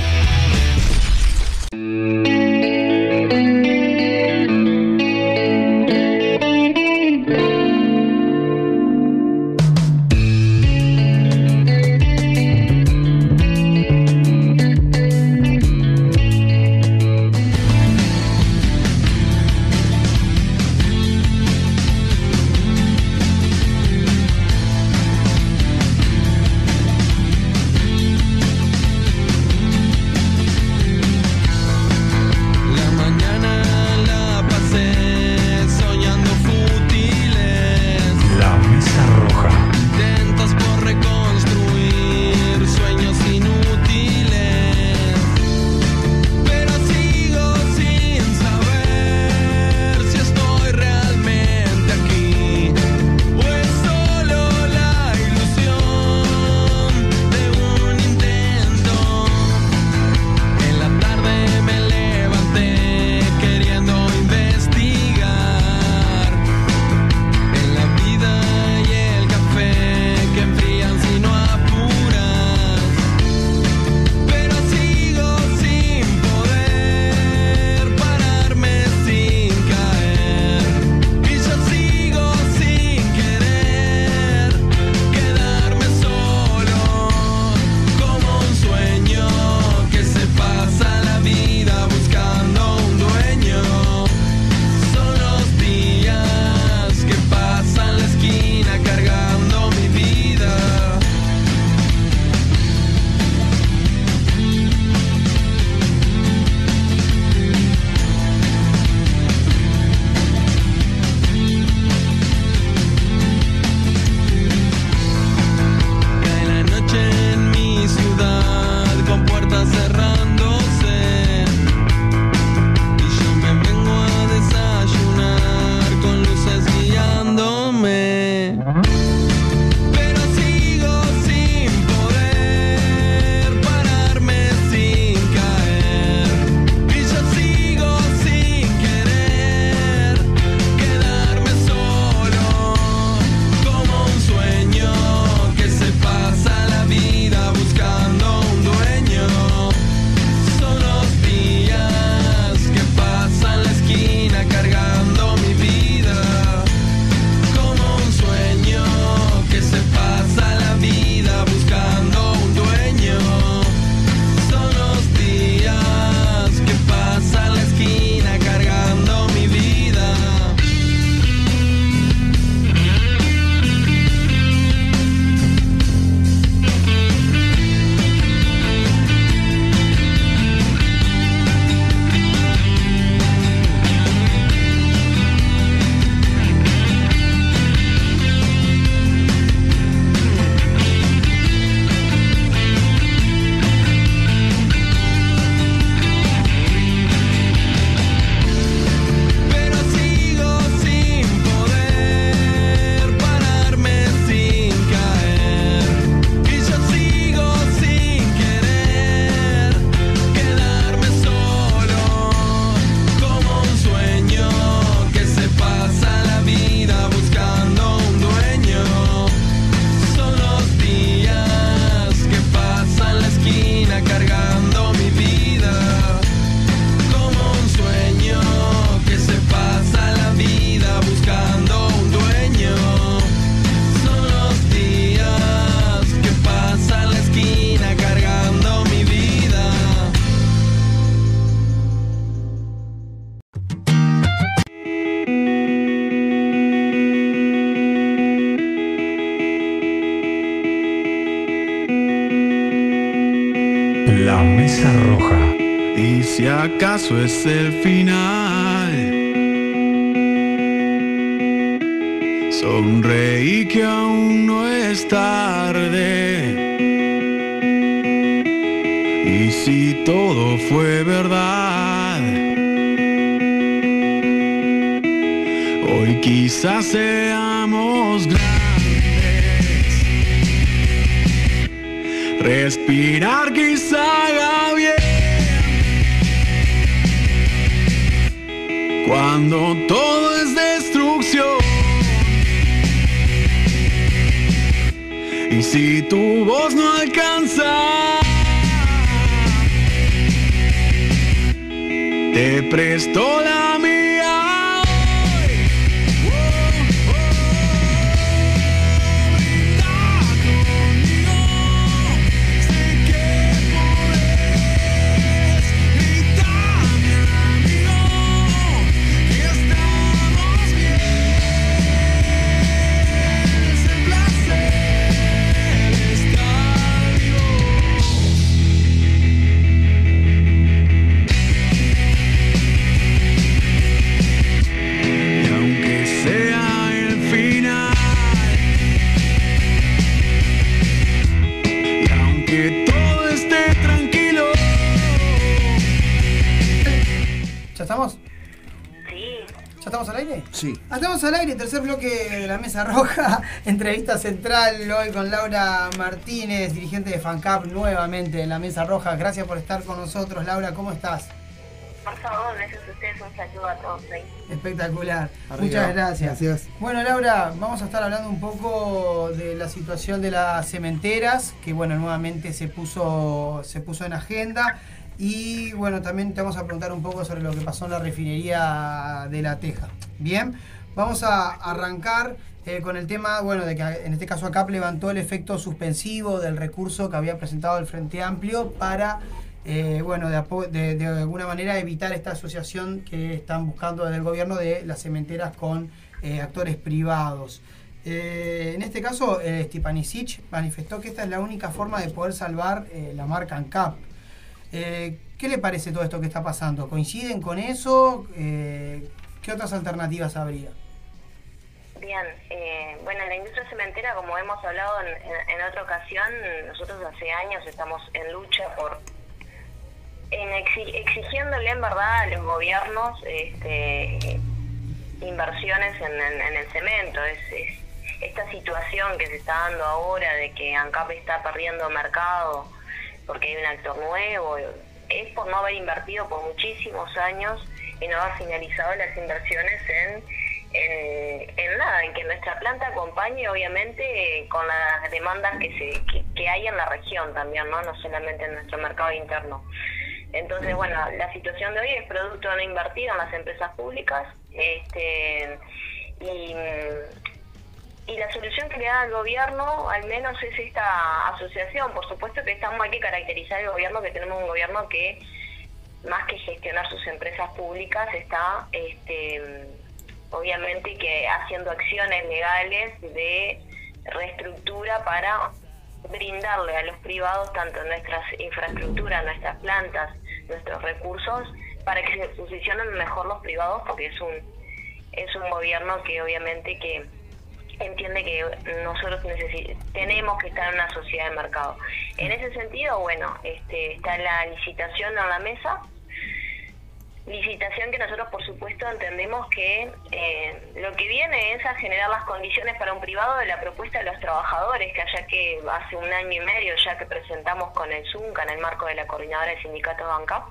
Acaso es el final, entrevista central hoy con Laura Martínez, dirigente de FanCap, nuevamente en la Mesa Roja. Gracias por estar con nosotros, Laura, ¿cómo estás? Por favor, gracias a ustedes, un saludo a todos ahí. Espectacular, Arriba. muchas gracias. Gracias. Bueno, Laura, vamos a estar hablando un poco de la situación de las cementeras, que bueno, nuevamente se puso, se puso en agenda. Y bueno, también te vamos a preguntar un poco sobre lo que pasó en la refinería de La Teja. Bien, vamos a arrancar eh, con el tema, bueno, de que en este caso ACAP levantó el efecto suspensivo del recurso que había presentado el Frente Amplio para, eh, bueno, de, de- de alguna manera evitar esta asociación que están buscando desde el gobierno de las cementeras con eh, actores privados. En este caso, Stipanisic manifestó que esta es la única forma de poder salvar la marca ANCAP. ¿Qué le parece todo esto que está pasando? ¿Coinciden con eso? ¿Qué otras alternativas habría? Bien, eh, bueno, en la industria cementera, como hemos hablado en, en- otra ocasión, nosotros hace años estamos en lucha por en exi- exigiéndole en verdad a los gobiernos este, inversiones en, en- el cemento. Es esta situación que se está dando ahora de que ANCAP está perdiendo mercado porque hay un actor nuevo, es por no haber invertido por muchísimos años y no haber finalizado las inversiones en, en, en nada, en que nuestra planta acompañe obviamente con las demandas que, se, que, hay en la región también, ¿no? no solamente en nuestro mercado interno. Entonces, bueno, la situación de hoy es producto de no invertir en las empresas públicas este, y, y la solución que le da al gobierno, al menos, es esta asociación. Por supuesto que estamos, hay que caracterizar el gobierno, que tenemos un gobierno que, más que gestionar sus empresas públicas, está, este, obviamente, que haciendo acciones legales de reestructura para brindarle a los privados tanto nuestras infraestructuras, nuestras plantas, nuestros recursos, para que se posicionen mejor los privados, porque es un es un gobierno que obviamente que entiende que nosotros tenemos que estar en una sociedad de mercado. En ese sentido, bueno, este, está la licitación en la mesa, licitación que nosotros por supuesto entendemos que eh, lo que viene es a generar las condiciones para un privado de la propuesta de los trabajadores, que allá que hace un año y medio ya que presentamos con el ZUNCA en el marco de la coordinadora de sindicatos banca,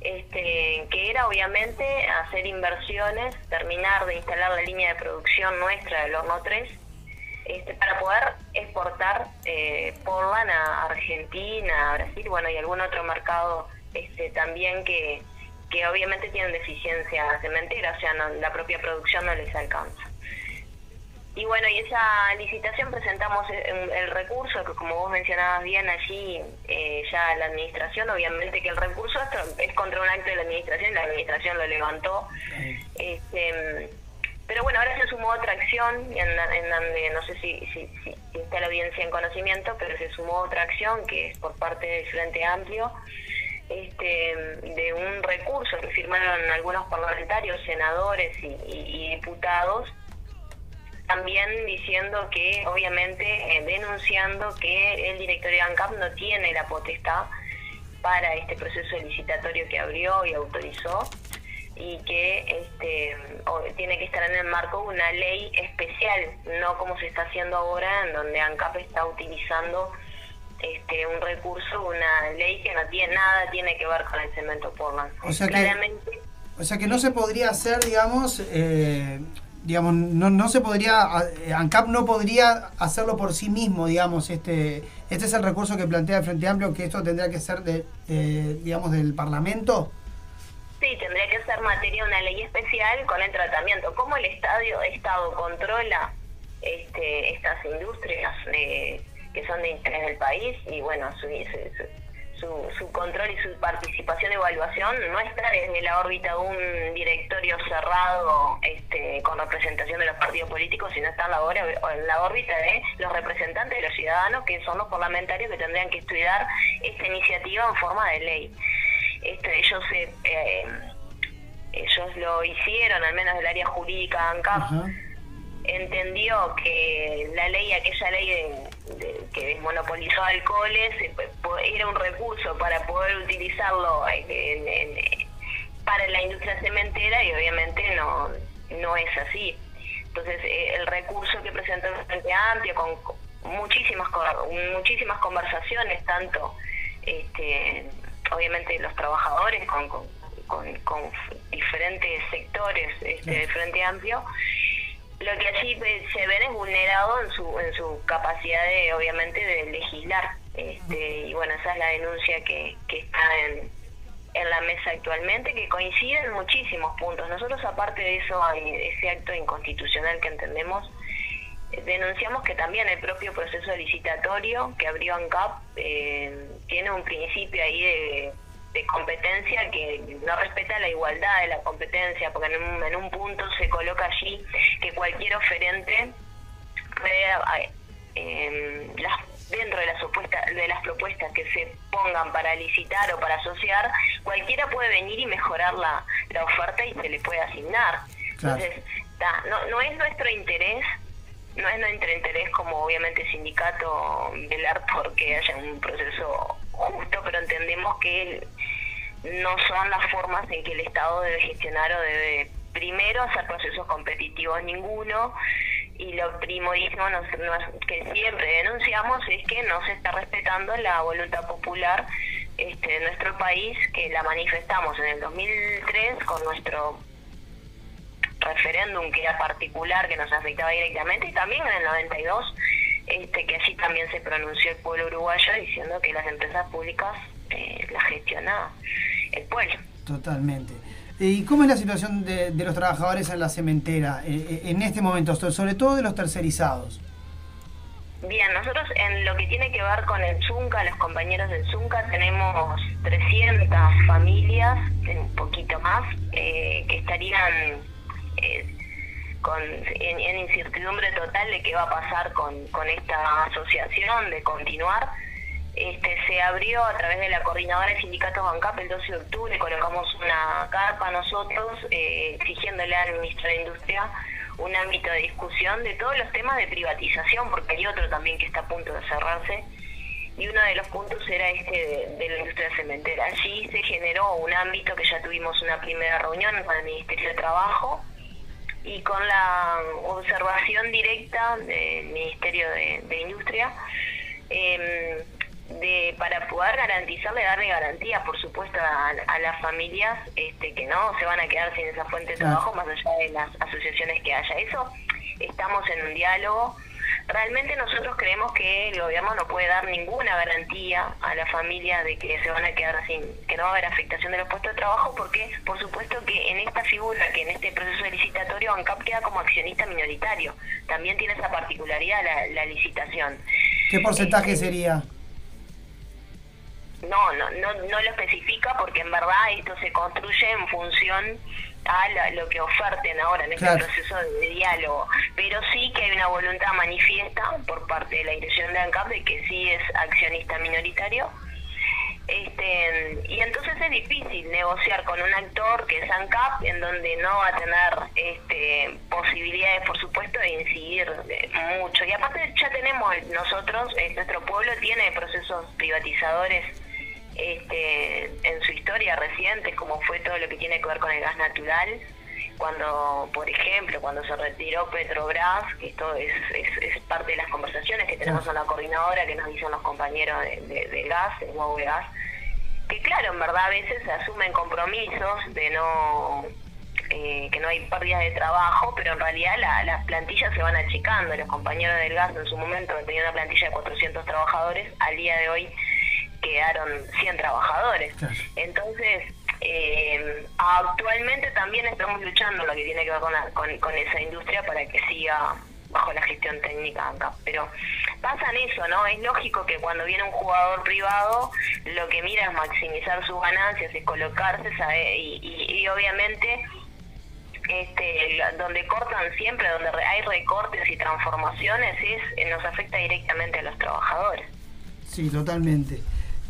este, que era obviamente hacer inversiones, terminar de instalar la línea de producción nuestra del horno 3, este, para poder exportar eh, Portland a Argentina, a Brasil, bueno, y algún otro mercado este, también que, que obviamente tienen deficiencia cementera, o sea, no- la propia producción no les alcanza. Y bueno, y esa licitación presentamos el, el recurso, que como vos mencionabas bien allí, eh, ya la administración, obviamente que el recurso es, es contra un acto de la administración, la administración lo levantó. Este, Pero bueno, ahora se sumó otra acción, en, donde no sé si, si- si está la audiencia en conocimiento, pero se sumó otra acción que es por parte del Frente Amplio, este, de un recurso que firmaron algunos parlamentarios, senadores y, diputados, también diciendo que, obviamente, eh, denunciando que el directorio de ANCAP no tiene la potestad para este proceso licitatorio que abrió y autorizó y que este, tiene que estar en el marco de una ley especial, no como se está haciendo ahora, en donde ANCAP está utilizando este, un recurso, una ley que no tiene nada tiene que ver con el cemento Portland. O sea que- Claramente, O sea que no se podría hacer, digamos, eh, digamos, no, no se podría, eh, ANCAP no podría hacerlo por sí mismo, digamos, este, este es el recurso que plantea el Frente Amplio, que esto tendría que ser, de, de, digamos, del Parlamento. Sí, tendría que ser materia de una ley especial con el tratamiento. ¿Cómo el estadio, Estado controla este, estas industrias eh, que son de interés del país? Y bueno, su, su, su- su control y su participación y evaluación no está desde la órbita de un directorio cerrado este, con representación de los partidos políticos, sino está en la, en la órbita de los representantes de los ciudadanos, que son los parlamentarios que tendrían que estudiar esta iniciativa en forma de ley este, ellos se, eh, ellos lo hicieron, al menos del área jurídica ANCAP, entendió que la ley, aquella ley de- de- que desmonopolizó alcoholes, eh, po- era un recurso para poder utilizarlo en- en- para la industria cementera y obviamente no, no es así. Entonces, eh, el recurso que presentó el Frente Amplio con muchísimas muchísimas conversaciones, tanto este, obviamente los trabajadores con, con, con- con diferentes sectores este, del Frente Amplio, lo que allí se ven es vulnerado en su, en su capacidad de, obviamente, de legislar. Este, y bueno, esa es la denuncia que, que está en, en la mesa actualmente, que coincide en muchísimos puntos. Nosotros, aparte de eso, hay ese acto inconstitucional que entendemos, eh, denunciamos que también el propio proceso licitatorio que abrió ANCAP eh, tiene un principio ahí de, de competencia que no respeta la igualdad de la competencia, porque en un, en un punto se coloca allí que cualquier oferente puede, eh, las- dentro de las, supuesta- de las propuestas que se pongan para licitar o para asociar, cualquiera puede venir y mejorar la, la oferta y se le puede asignar. Claro. Entonces, ta, no, no es nuestro interés no es nuestro interés como obviamente sindicato velar porque haya un proceso justo, pero entendemos que no son las formas en que el Estado debe gestionar o debe primero hacer procesos competitivos ninguno. Y lo primordial nos- nos- que siempre denunciamos es que no se está respetando la voluntad popular este, de nuestro país que la manifestamos en el 2003 con nuestro referéndum que era particular, que nos afectaba directamente, y también en el 92, este, que allí también se pronunció el pueblo uruguayo diciendo que las empresas públicas eh, las gestiona el pueblo. Totalmente. ¿Y cómo es la situación de, de los trabajadores en la cementera eh, eh, en este momento, so- sobre todo de los tercerizados? Bien, nosotros en lo que tiene que ver con el Zunca, los compañeros del Zunca, tenemos 300 familias, un poquito más, eh, que estarían con, en, incertidumbre total de qué va a pasar con, esta asociación, de continuar. Este, se abrió a través de la coordinadora de sindicatos ANCAP el 12 de octubre, colocamos una carpa nosotros eh, exigiéndole al ministro de Industria un ámbito de discusión de todos los temas de privatización, porque hay otro también que está a punto de cerrarse, y uno de los puntos era este de, de la industria cementera. Allí se generó un ámbito que ya tuvimos una primera reunión con el Ministerio de Trabajo y con la observación directa del Ministerio de, de Industria. em, de para poder garantizarle, darle garantía, por supuesto, a, a las familias este, que no se van a quedar sin esa fuente de trabajo, más allá de las asociaciones que haya. Eso estamos en un diálogo. Realmente nosotros creemos que el gobierno no puede dar ninguna garantía a la familia de que se van a quedar sin, que no va a haber afectación de los puestos de trabajo, porque por supuesto que en esta figura, que en este proceso de licitatorio, ANCAP queda como accionista minoritario. También tiene esa particularidad la, la licitación. ¿Qué porcentaje sería? No, no, no, no lo especifica porque en verdad esto se construye en función a la- lo que oferten ahora en este Claro. proceso de diálogo, pero sí que hay una voluntad manifiesta por parte de la dirección de ANCAP de que sí es accionista minoritario. Este, y entonces es difícil negociar con un actor que es ANCAP, en donde no va a tener este, posibilidades, por supuesto, de incidir eh, mucho. Y aparte ya tenemos nosotros, nuestro pueblo tiene procesos privatizadores este, en su historia reciente, como fue todo lo que tiene que ver con el gas natural, cuando, por ejemplo, cuando se retiró Petrobras, que esto es, es, es parte de las conversaciones que tenemos en la coordinadora que nos dicen los compañeros de, de- del gas, el nuevo de gas, que claro, en verdad a veces se asumen compromisos de no eh, que no hay pérdidas de trabajo, pero en realidad la- las plantillas se van achicando. Los compañeros del gas en su momento tenían una plantilla de 400 trabajadores, al día de hoy quedaron 100 trabajadores. Entonces, eh, actualmente también estamos luchando lo que tiene que ver con, la- con, con esa industria para que siga bajo la gestión técnica acá. Pero pasa en eso, ¿no? Es lógico que cuando viene un jugador privado, lo que mira es maximizar sus ganancias, es colocarse, ¿sabe? Y, y, y obviamente este, donde cortan siempre, donde hay recortes y transformaciones, es nos afecta directamente a los trabajadores. Sí, totalmente.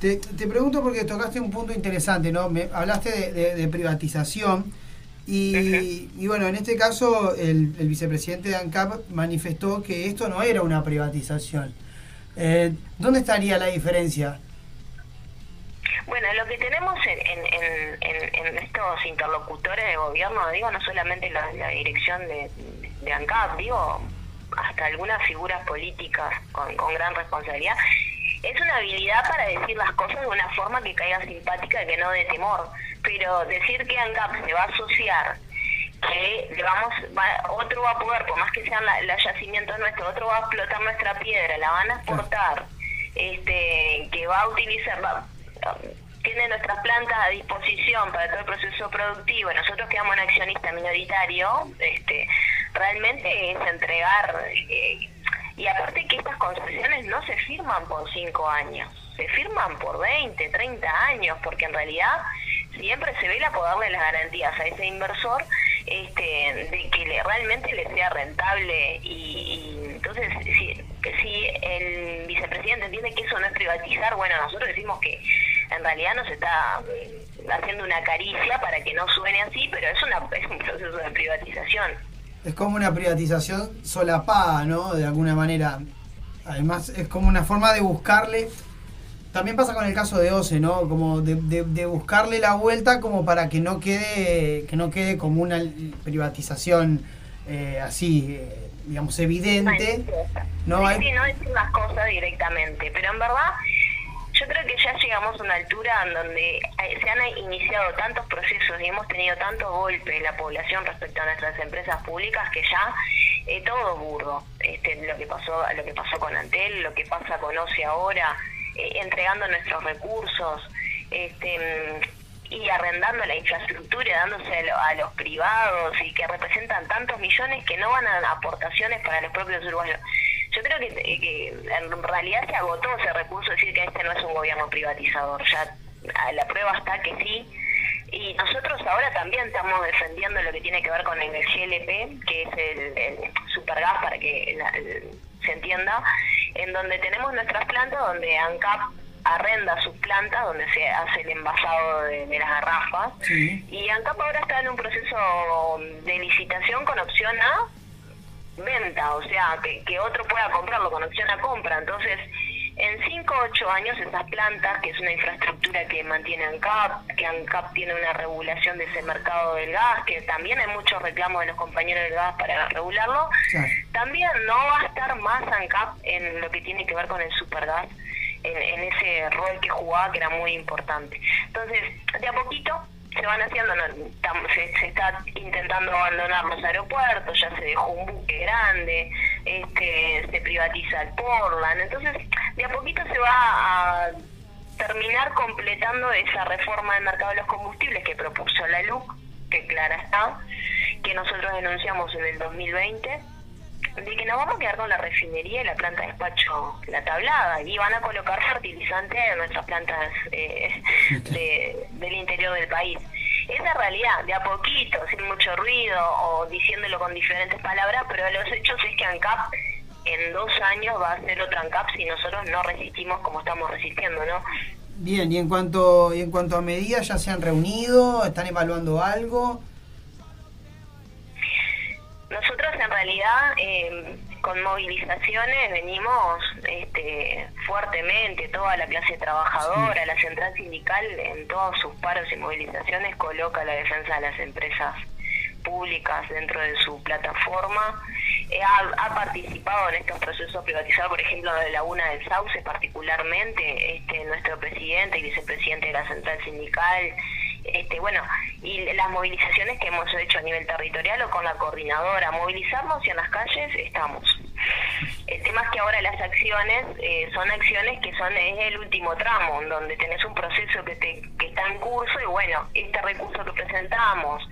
Te, te pregunto porque tocaste un punto interesante, ¿no? Me, hablaste de, de- de privatización y, y bueno, en este caso el, el vicepresidente de ANCAP manifestó que esto no era una privatización. Eh, ¿Dónde estaría la diferencia? Bueno, lo que tenemos en, en, en, en- en estos interlocutores de gobierno, digo, no solamente la, la dirección de, de ANCAP, digo, hasta algunas figuras políticas con, con gran responsabilidad, es una habilidad para decir las cosas de una forma que caiga simpática y que no de temor. Pero decir que ANCAP se va a asociar, que le vamos, va- otro va a poder, por más que sean la- los yacimientos nuestros, otro va a explotar nuestra piedra, la van a exportar, este, que va a utilizar, va- tiene nuestras plantas a disposición para todo el proceso productivo, nosotros quedamos en accionista minoritario, este, realmente es entregar, eh, y aparte que estas concesiones no se firman por cinco años, se firman por 20, 30 años, porque en realidad siempre se vela por darle las garantías a ese inversor este, de que le, realmente le sea rentable y, y entonces si, si el vicepresidente entiende que eso no es privatizar, bueno, nosotros decimos que en realidad nos está haciendo una caricia para que no suene así, pero es, una, es un proceso de privatización. Es como una privatización solapada, ¿no? De alguna manera. Además, es como una forma de buscarle. También pasa con el caso de OCE, ¿no? Como de, de- de buscarle la vuelta como para que no quede, que no quede como una privatización eh, así, eh, digamos, evidente. No sí, hay- sí, no decir las cosas directamente, pero en verdad yo creo que ya llegamos a una altura en donde eh, se han iniciado tantos procesos y hemos tenido tantos golpes en la población respecto a nuestras empresas públicas que ya eh, todo burdo. Este, lo que pasó, lo que pasó con Antel, lo que pasa con OCE ahora, eh, entregando nuestros recursos, este, y arrendando la infraestructura dándose a, lo- a los privados y que representan tantos millones que no van a aportaciones para los propios uruguayos. Yo creo que, que en realidad se agotó ese recurso decir que este no es un gobierno privatizador. Ya la prueba está que sí. Y nosotros ahora también estamos defendiendo lo que tiene que ver con el GLP, que es el, el supergas para que la- el- se entienda, en donde tenemos nuestras plantas, donde ANCAP arrenda sus plantas, donde se hace el envasado de, de las garrafas. Y ANCAP ahora está en un proceso de licitación con opción a venta, o sea, que, que otro pueda comprarlo con opción a compra. Entonces, en 5 o 8 años esas plantas, que es una infraestructura que mantiene ANCAP, que ANCAP tiene una regulación de ese mercado del gas, que también hay muchos reclamos de los compañeros del gas para regularlo, también no va a estar más ANCAP en lo que tiene que ver con el supergas, en, en ese rol que jugaba que era muy importante. Entonces, de a poquito se van haciendo, no, se, se está intentando abandonar los aeropuertos, ya se dejó un buque grande, este, se privatiza el Portland, entonces de a poquito se va a terminar completando esa reforma del mercado de los combustibles que propuso la LUC, que clara está, que nosotros denunciamos en el 2020, de que nos vamos a quedar con la refinería y la planta de despacho, la tablada, y van a colocar fertilizante en nuestras plantas eh, de- del interior del país. Es la realidad, de a poquito, sin mucho ruido o diciéndolo con diferentes palabras, pero los hechos es que ANCAP en dos años va a ser otro ANCAP si nosotros no resistimos como estamos resistiendo, ¿no? Bien, y en cuanto, y en cuanto a medidas, ¿ya se han reunido? ¿Están evaluando algo? Nosotros en realidad eh, con movilizaciones venimos este, fuertemente, toda la clase trabajadora, la central sindical en todos sus paros y movilizaciones coloca la defensa de las empresas públicas dentro de su plataforma. Eh, ha, ha participado en estos procesos privatizados, por ejemplo, de Laguna del Sauce particularmente, este, nuestro presidente y vicepresidente de la central sindical, este, bueno, y las movilizaciones que hemos hecho a nivel territorial o con la coordinadora, movilizarnos y en las calles estamos. El tema es que ahora las acciones eh, son acciones que son es el último tramo, donde tenés un proceso que, te, que está en curso y bueno, este recurso que presentamos,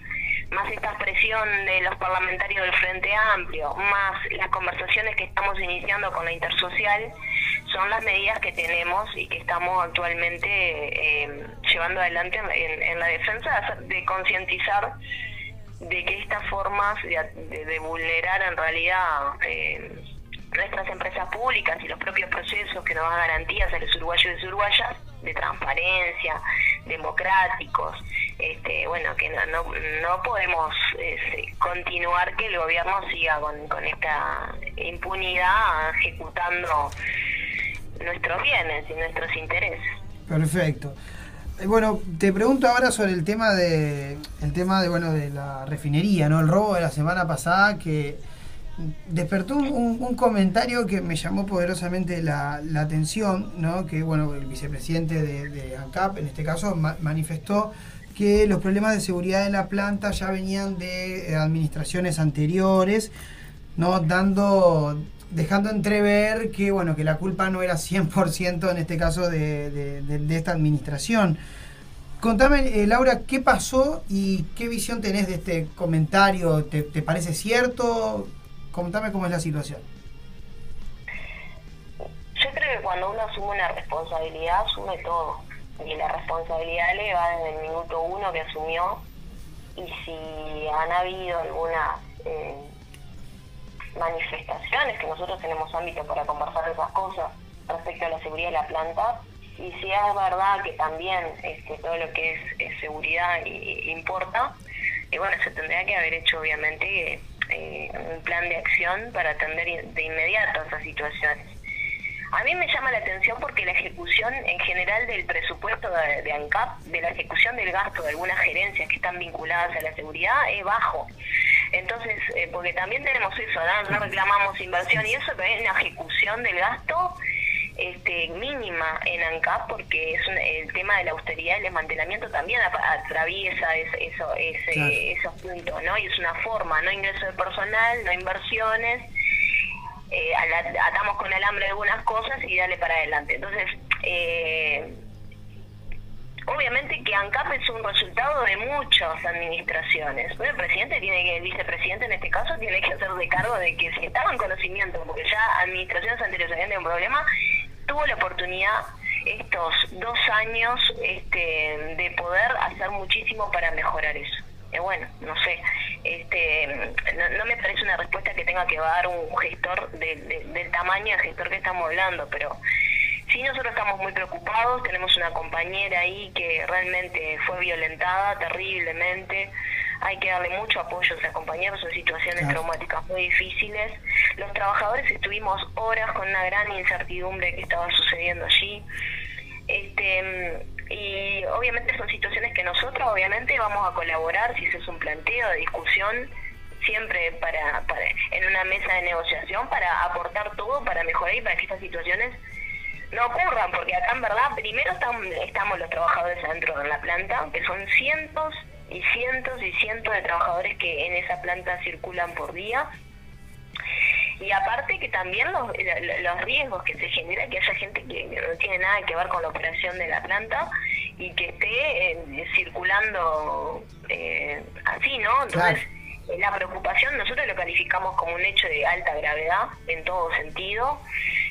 más esta presión de los parlamentarios del Frente Amplio, más las conversaciones que estamos iniciando con la intersocial, son las medidas que tenemos y que estamos actualmente eh, llevando adelante en, en la defensa de concientizar de que estas formas de, de- de vulnerar en realidad eh, nuestras empresas públicas y los propios procesos que nos dan garantías a los uruguayos y uruguayas de transparencia, democráticos, este, bueno, que no, no, no podemos este, continuar que el gobierno siga con, con esta impunidad ejecutando nuestros bienes y nuestros intereses. Perfecto. Eh, Bueno, te pregunto ahora sobre el tema de el tema de bueno de la refinería, ¿no? El robo de la semana pasada que despertó un, comentario que me llamó poderosamente la, atención, ¿no? Que bueno, el vicepresidente de, de ANCAP, en este caso, ma- manifestó que los problemas de seguridad de la planta ya venían de eh, administraciones anteriores, ¿no? Dando dejando entrever que bueno que la culpa no era 100% en este caso de, esta administración. Contame, eh, Laura, ¿qué pasó y qué visión tenés de este comentario? ¿Te, te parece cierto? Contame cómo es la situación. Yo creo que cuando uno asume una responsabilidad, asume todo. Y la responsabilidad le va desde el minuto uno que asumió. Y si han habido algunas eh, manifestaciones, que nosotros tenemos ámbito para conversar de esas cosas respecto a la seguridad de la planta, y si es verdad que también este, todo lo que es, seguridad importa, y bueno, se tendría que haber hecho obviamente eh, un plan de acción para atender de inmediato esas situaciones. A mí me llama la atención porque la ejecución en general del presupuesto de, de ANCAP, de la ejecución del gasto de algunas gerencias que están vinculadas a la seguridad, es bajo. Entonces, eh, porque también tenemos eso, ¿no? no reclamamos inversión y eso, pero hay una ejecución del gasto este, mínima en ANCAP porque es un- el tema de la austeridad y el desmantelamiento también atraviesa es- eso, ese, Claro. esos puntos, ¿no? Y es una forma, no ingreso de personal, no inversiones, eh, atamos con alambre algunas cosas y dale para adelante. Entonces, eh, obviamente que ANCAP es un resultado de muchas administraciones. Bueno, el presidente tiene que, el vicepresidente en este caso, tiene que hacer de cargo de que si estaba en conocimiento, porque ya administraciones anteriores habían tenido un problema, tuvo la oportunidad estos dos años este, de poder hacer muchísimo para mejorar eso. Eh, bueno, no sé, este, no, me parece una respuesta que tenga que dar un gestor de- del tamaño del gestor que estamos hablando, pero sí nosotros estamos muy preocupados, tenemos una compañera ahí que realmente fue violentada terriblemente, hay que darle mucho apoyo a esa compañera, son situaciones Claro. traumáticas muy difíciles. Los trabajadores estuvimos horas con una gran incertidumbre qué estaba sucediendo allí. Este, y obviamente son situaciones que nosotros obviamente vamos a colaborar si se hace un planteo de discusión siempre para, para en una mesa de negociación para aportar todo para mejorar y para que estas situaciones no ocurran, porque acá en verdad primero estamos, estamos los trabajadores adentro de la planta, que son cientos y cientos y cientos de trabajadores que en esa planta circulan por día. Y aparte que también los, lo- los riesgos que se genera que haya gente que no tiene nada que ver con la operación de la planta y que esté eh, circulando eh, así, ¿no? Entonces, la preocupación nosotros lo calificamos como un hecho de alta gravedad en todo sentido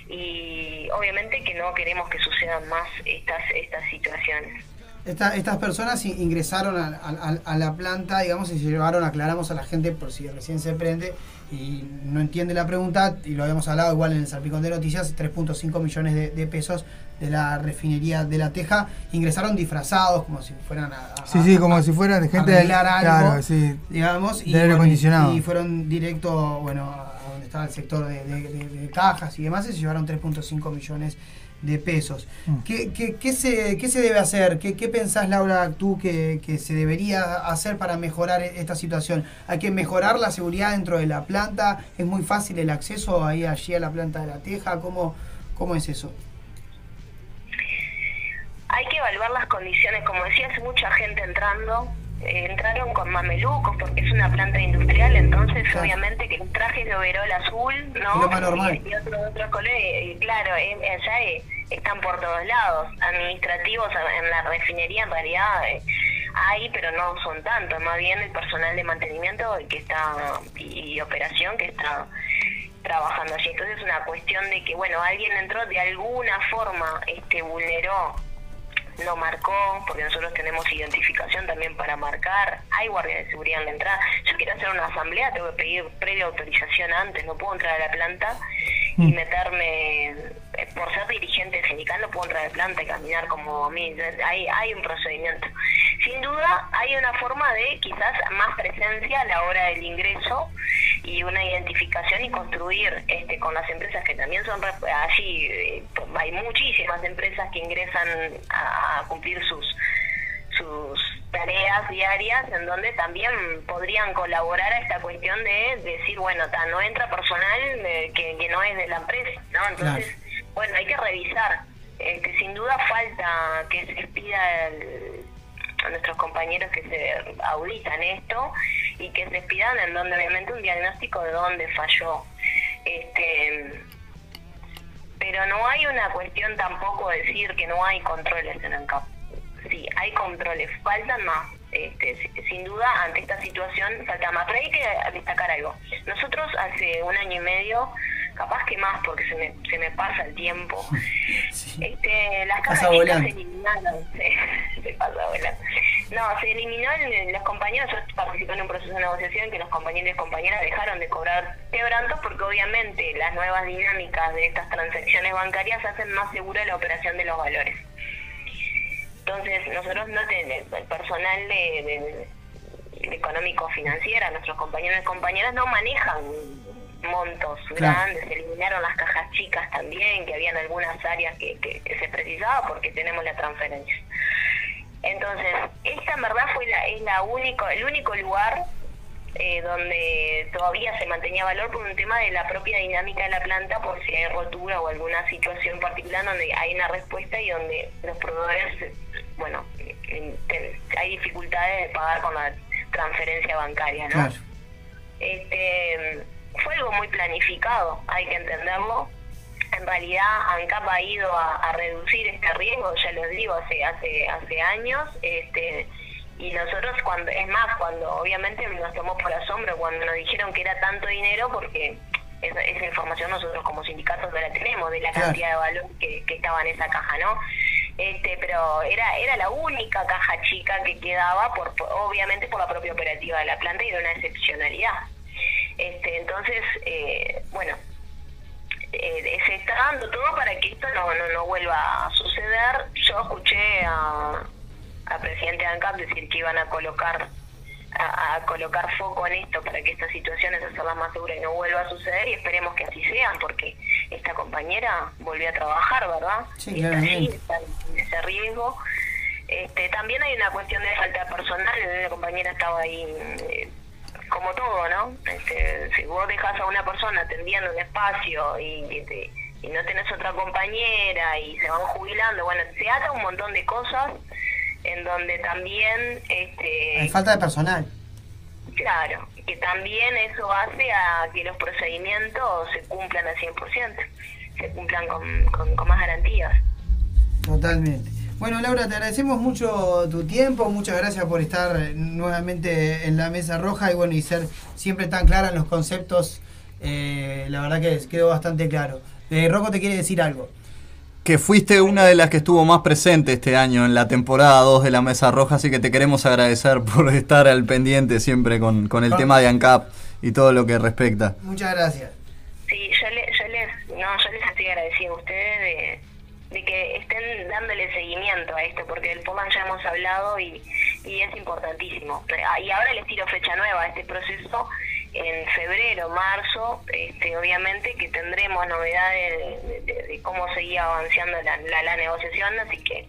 y obviamente que no queremos que sucedan más estas estas situaciones. Esta- estas personas ingresaron a, a- a- a la planta, digamos, y se llevaron, aclaramos a la gente por si recién se prende y no entiende la pregunta, y lo habíamos hablado igual en el Salpicón de Noticias, 3.5 millones de, de pesos de la refinería de La Teja, ingresaron disfrazados como si fueran a, a- Sí, sí, como si fueran de gente algo, Claro, sí. digamos, de aire bueno, acondicionado. y fueron directo, bueno, a donde estaba el sector de, de- de- de cajas y demás, y se llevaron 3.5 millones de pesos. Mm. ¿Qué, qué- qué se, qué se debe hacer? ¿Qué, qué pensás, Laura, tú que, que se debería hacer para mejorar e- esta situación? ¿Hay que mejorar la seguridad dentro de la planta? ¿Es muy fácil el acceso ahí allí a la planta de la Teja? ¿Cómo, cómo es eso? Hay que evaluar las condiciones, como decías, mucha gente entrando, entraron con mamelucos porque es una planta industrial, entonces obviamente que los trajes de overol azul, ¿no? Es lo más normal. Y, y otros otros colores, claro, allá eh, están por todos lados, administrativos en, en la refinería en realidad eh, hay, pero no son tantos, más bien el personal de mantenimiento que está y, y operación que está trabajando allí. Entonces es una cuestión de que, bueno, alguien entró de alguna forma, este vulneró no marcó, porque nosotros tenemos identificación también para marcar, hay guardias de seguridad en la entrada. Yo quiero hacer una asamblea, tengo que pedir previa autorización antes, no puedo entrar a la planta y meterme, eh, por ser dirigente sindical no puedo entrar la planta y caminar como a mí, hay, hay un procedimiento. Sin duda hay una forma de quizás más presencia a la hora del ingreso y una identificación y construir este con las empresas que también son allí eh, hay muchísimas empresas que ingresan a, a cumplir sus sus tareas diarias en donde también podrían colaborar a esta cuestión de decir bueno ta, no entra personal eh, que, que no es de la empresa no entonces bueno hay que revisar este, sin duda falta que se pida el- a nuestros compañeros que se auditan esto y que se pidan en donde obviamente un diagnóstico de dónde falló. Este pero no hay una cuestión tampoco de decir que no hay controles en campo. Sí hay controles faltan más. Este, si- sin duda ante esta situación falta más. Pero hay que destacar algo. Nosotros hace un año y medio capaz que más porque se me, se me pasa el tiempo. Este, las Pasa cajas chicas se eliminaron se, se pasa volando. No se eliminó el- los compañeros yo participé en un proceso de negociación que los compañeros y compañeras dejaron de cobrar quebrantos porque obviamente las nuevas dinámicas de estas transacciones bancarias hacen más segura la operación de los valores. Entonces nosotros no tenemos el personal de, de- de económico financiera nuestros compañeros y compañeras no manejan montos grandes se eliminaron las cajas chicas también que habían algunas áreas que, que- que se precisaba porque tenemos la transferencia entonces esta en verdad fue la, es la único el único lugar eh, donde todavía se mantenía valor por un tema de la propia dinámica de la planta, por si hay rotura o alguna situación particular donde hay una respuesta y donde los proveedores, bueno, hay dificultades de pagar con la transferencia bancaria, ¿no? Claro. Este, algo muy planificado, hay que entenderlo. En realidad, ANCAP ha ido a, a reducir este riesgo, ya les digo, hace hace hace años. Este, y nosotros, cuando es más, cuando obviamente nos tomó por asombro cuando nos dijeron que era tanto dinero, porque esa, esa información nosotros como sindicatos no la tenemos, de la cantidad de valor que, que estaba en esa caja, ¿no? Este, pero era era la única caja chica que quedaba, por- obviamente por la propia operativa de la planta y era una excepcionalidad. Este, entonces, eh, bueno, eh, se está dando todo para que esto no, no, no vuelva a suceder. Yo escuché a, al presidente de ANCAP decir que iban a colocar a, a colocar foco en esto para que estas situaciones hacerlas más seguras y no vuelva a suceder y esperemos que así sean porque esta compañera volvió a trabajar, ¿verdad? Sí, Y está allí, está en ese riesgo. Este, también hay una cuestión de falta de personal, la compañera estaba ahí eh, como todo, ¿no? Este, si vos dejas a una persona atendiendo un espacio y, y te- y no tenés otra compañera y se van jubilando, bueno, se ata un montón de cosas en donde también, este, Hay falta de personal. claro, que también eso hace a que los procedimientos se cumplan al 100%, se cumplan con, con, con más garantías. Totalmente. Bueno, Laura, te agradecemos mucho tu tiempo, muchas gracias por estar nuevamente en la mesa roja y bueno, y ser siempre tan clara en los conceptos. eh, la verdad que quedó bastante claro. Eh, Rocco te quiere decir algo. que fuiste una de las que estuvo más presente este año en la temporada 2 de la Mesa Roja, así que te queremos agradecer por estar al pendiente siempre con, con el tema de ANCAP y todo lo que respecta. Muchas gracias. Sí, yo, le- yo les, no, yo les estoy agradecida a ustedes de, de que estén dándole seguimiento a esto, porque del POMAN ya hemos hablado y, y es importantísimo. Y ahora les tiro fecha nueva a este proceso en febrero, marzo, este, obviamente que tendremos novedades de, de- de cómo seguía avanzando la, la, la negociación, así que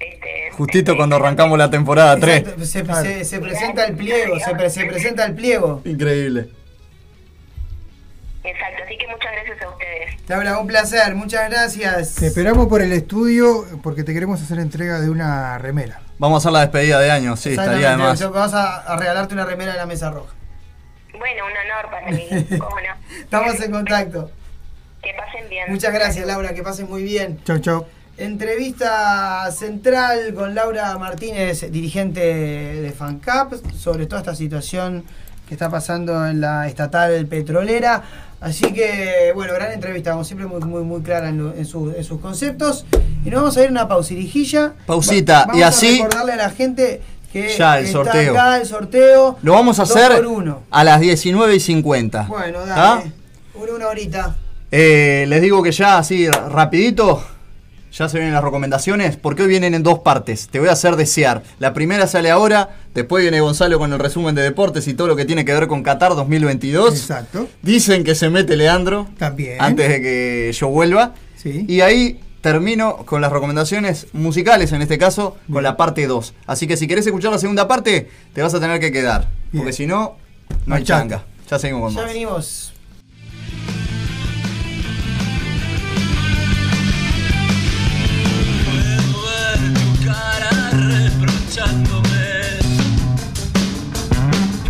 este, Justito cuando arrancamos la temporada 3. Exacto, Se, se- se presenta el pliego, se, pre- se presenta el pliego. Increíble. Exacto, así que muchas gracias a ustedes. Laura, un placer, muchas gracias. Te esperamos por el estudio porque te queremos hacer entrega de una remera. Vamos a hacer la despedida de año, sí, estaría de más. Exactamente, Vamos a, a regalarte una remera de la mesa roja. Bueno, un honor para mí, cómo no. Estamos en contacto. Que pasen bien. Muchas gracias, Laura, que pasen muy bien. Chau, chau. Entrevista central con Laura Martínez, dirigente de FANCAP, sobre toda esta situación que está pasando en la estatal petrolera. Así que, bueno, gran entrevista, como siempre, muy, muy, muy clara en, lo- en su- en sus conceptos. Y nos vamos a ir a una pausirijilla. Pausita, Va- y así- A recordarle a la gente que Ya, el está sorteo. acá el sorteo. Lo vamos a hacer a las 19 y 50. Bueno, dale. Una, una horita. Eh, les digo que ya así rapidito, ya se vienen las recomendaciones, porque hoy vienen en dos partes. Te voy a hacer desear. La primera sale ahora, después viene Gonzalo con el resumen de deportes y todo lo que tiene que ver con Qatar 2022. Exacto. Dicen que se mete Leandro También. antes de que yo vuelva. Sí. Y ahí termino con las recomendaciones musicales, en este caso, con la parte 2. Así que si querés escuchar la segunda parte, te vas a tener que quedar. Porque si no, no hay changa. Ya seguimos con Ya más. venimos. Reprochándome.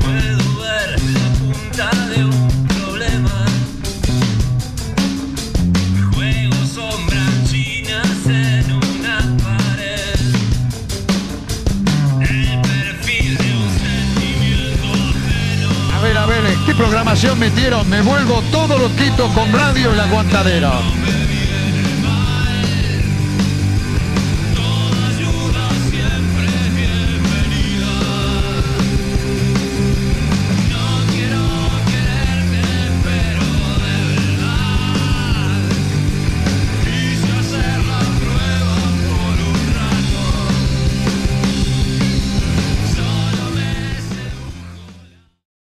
Puedo ver la punta de un problema. Juego sombras chinas en una pared. El perfil de un sentimiento ajeno. A ver, a ver, ¿qué programación metieron? Me vuelvo todo loquito con radio en la aguantadera.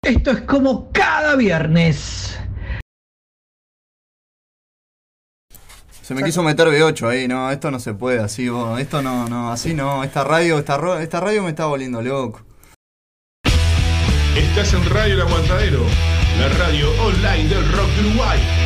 Esto es como cada viernes. Se me quiso meter B8 ahí, no, esto no se puede así, vos, esto no, no, así no, esta radio, esta, esta radio me está volviendo loco. Estás en Radio El Aguantadero, la radio online del rock de Uruguay.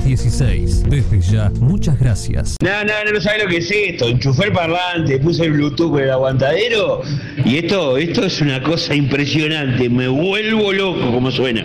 716. Desde ya, muchas gracias. No, no, no, no sabes lo que es esto. Enchufé el parlante, puse el Bluetooth con el aguantadero y esto, esto es una cosa impresionante. Me vuelvo loco como suena.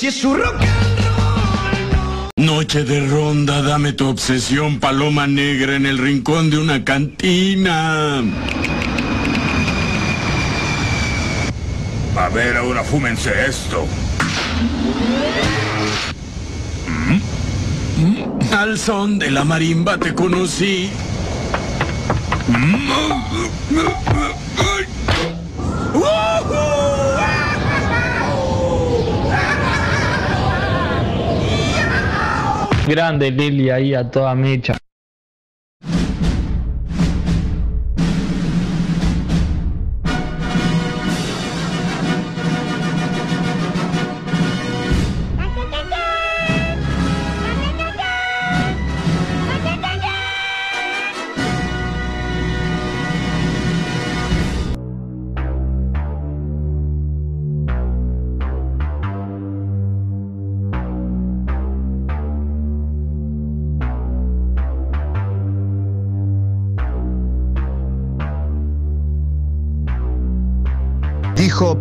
Si es su rock and Noche de ronda, dame tu obsesión, paloma negra en el rincón de una cantina. A ver, ahora fúmense esto. ¿Mm? Al son de la marimba te conocí. Grande Lili ahí a toda mecha.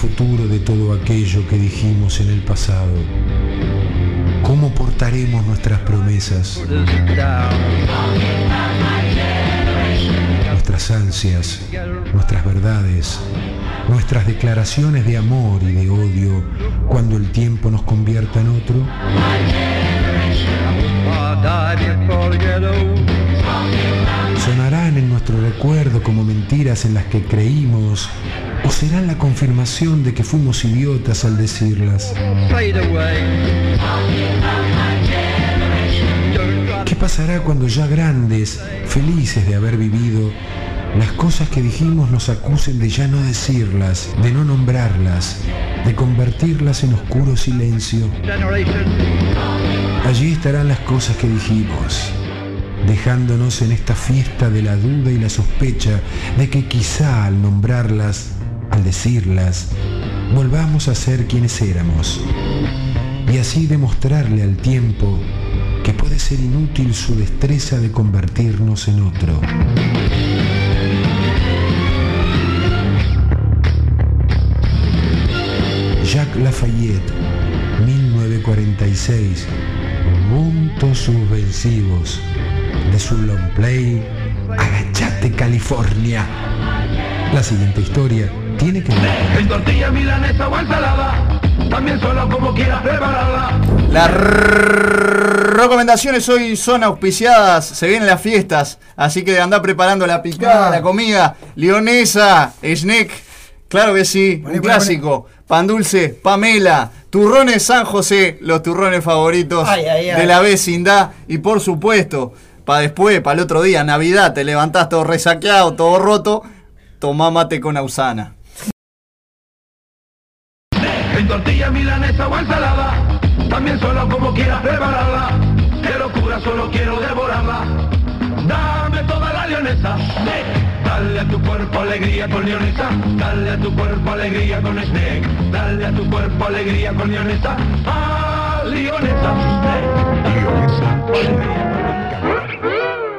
Futuro de todo aquello que dijimos en el pasado? ¿Cómo portaremos nuestras promesas? Nuestras ansias, nuestras verdades, nuestras declaraciones de amor y de odio cuando el tiempo nos convierta en otro? ¿Sonarán en nuestro recuerdo como mentiras en las que creímos o serán la confirmación de que fuimos idiotas al decirlas? ¿Qué pasará cuando ya grandes, felices de haber vivido, las cosas que dijimos nos acusen de ya no decirlas, de no nombrarlas, de convertirlas en oscuro silencio? Allí estarán las cosas que dijimos, dejándonos en esta fiesta de la duda y la sospecha de que quizá al nombrarlas, al decirlas, volvamos a ser quienes éramos. Y así demostrarle al tiempo que puede ser inútil su destreza de convertirnos en otro. Jacques Lafayette, 1946, puntos suspensivos de su long play Agachate California. La siguiente historia tiene que ver. En tortilla milanesa o ensalada, también solo como quieras prepararla. Las recomendaciones hoy son auspiciadas, se vienen las fiestas, así que anda preparando la picada, Ah. la comida, lionesa, snack, claro que sí, un clásico, pan dulce, Pamela, turrones San José, los turrones favoritos Ay, ay, ay. de la vecindad. Y por supuesto, para después, para el otro día, Navidad, te levantás todo resaqueado, todo roto, tomá mate con Ausana. Tortilla milanesa o ensalada, también solo como quieras prepararla. Qué locura, solo quiero devorarla. Dame toda la leonesa. Dale a tu cuerpo alegría con leonesa. Dale a tu cuerpo alegría con snack. Dale a tu cuerpo alegría con leonesa. Ah, leonesa.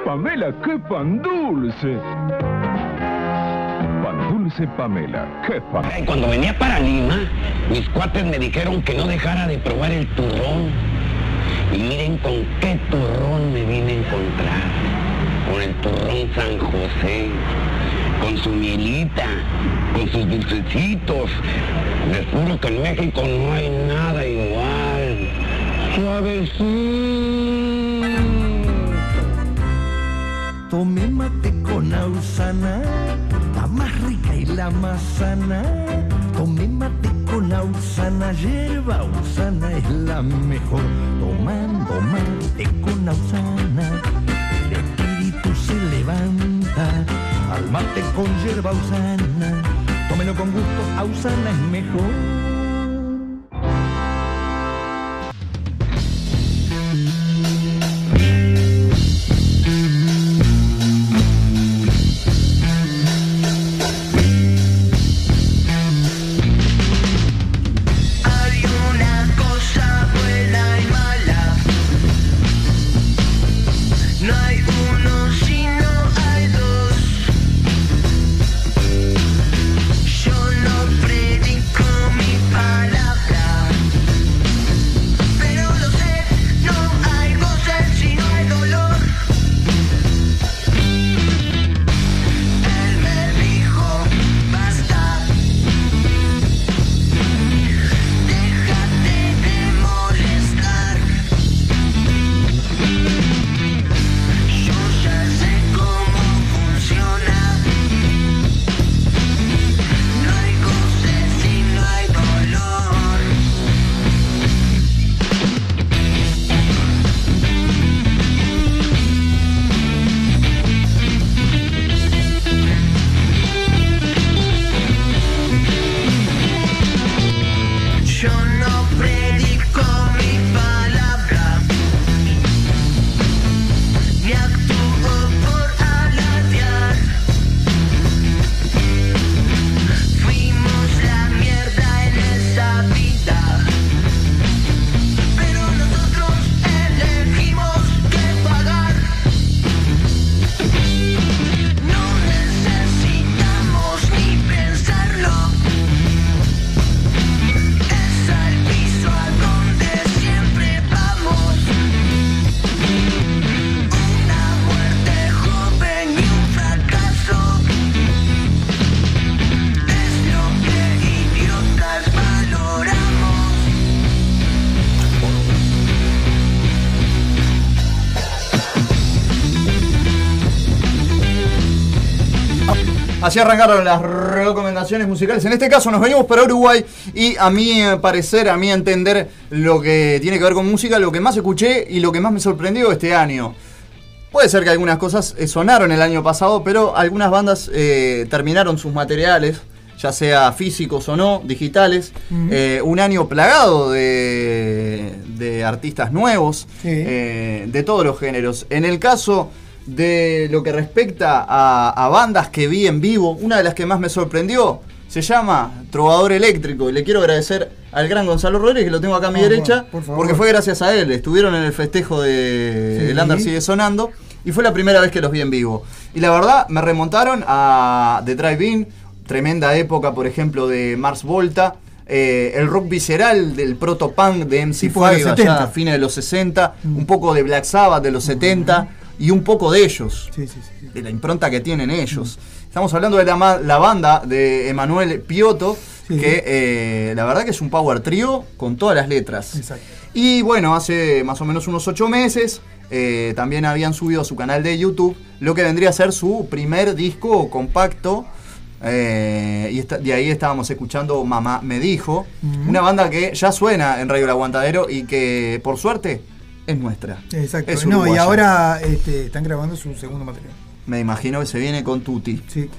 Pamela, qué pan dulce. Pan dulce Pamela, qué pan. Y Cuando venía para Lima, mis cuates me dijeron que no dejara de probar el turrón. Y miren con qué turrón me vine a encontrar. Con el turrón San José, con su mielita, con sus dulcecitos. Les juro que en México no hay nada igual. Suavecito. Tomé mate con Ausana, la más rica y la más sana. Tomé mate con Ausana, hierba Ausana es la mejor. Tomando mate con Ausana, el espíritu se levanta. Al mate con hierba Ausana, tómelo con gusto, Ausana es mejor. Así arrancaron las recomendaciones musicales. En este caso nos venimos para Uruguay y a mi eh, parecer, a mi entender, lo que tiene que ver con música, lo que más escuché y lo que más me sorprendió este año. Puede ser que algunas cosas eh, sonaron el año pasado, pero algunas bandas eh, terminaron sus materiales, ya sea físicos o no, digitales. Eh, un año plagado de, de artistas nuevos, Sí. eh, de todos los géneros. En el caso de lo que respecta a, a bandas que vi en vivo, una de las que más me sorprendió se llama Trovador Eléctrico. Y le quiero agradecer al gran Gonzalo Rodríguez, que lo tengo acá a mi derecha, por porque fue gracias a él. Estuvieron en el festejo de Sí. El Sigue Sonando. Y fue la primera vez que los vi en vivo. Y la verdad, me remontaron a The Drive-In, tremenda época, por ejemplo, de Mars Volta. eh, el rock visceral del proto-punk de Tipo de los MC5 allá 70. a fines de los 60, un poco de Black Sabbath de los 70 y un poco de ellos, de la impronta que tienen ellos. Estamos hablando de la, banda de Emanuel Piotto, que eh, la verdad que es un power trio con todas las letras. Y bueno, hace más o menos unos ocho meses eh, también habían subido a su canal de YouTube lo que vendría a ser su primer disco compacto. eh, y de ahí estábamos escuchando Mamá me dijo, una banda que ya suena en Radio El Aguantadero y que por suerte es nuestra. Exacto. Es no, y ahora este, están grabando su segundo material. Me imagino que se viene con Tutti. Sí.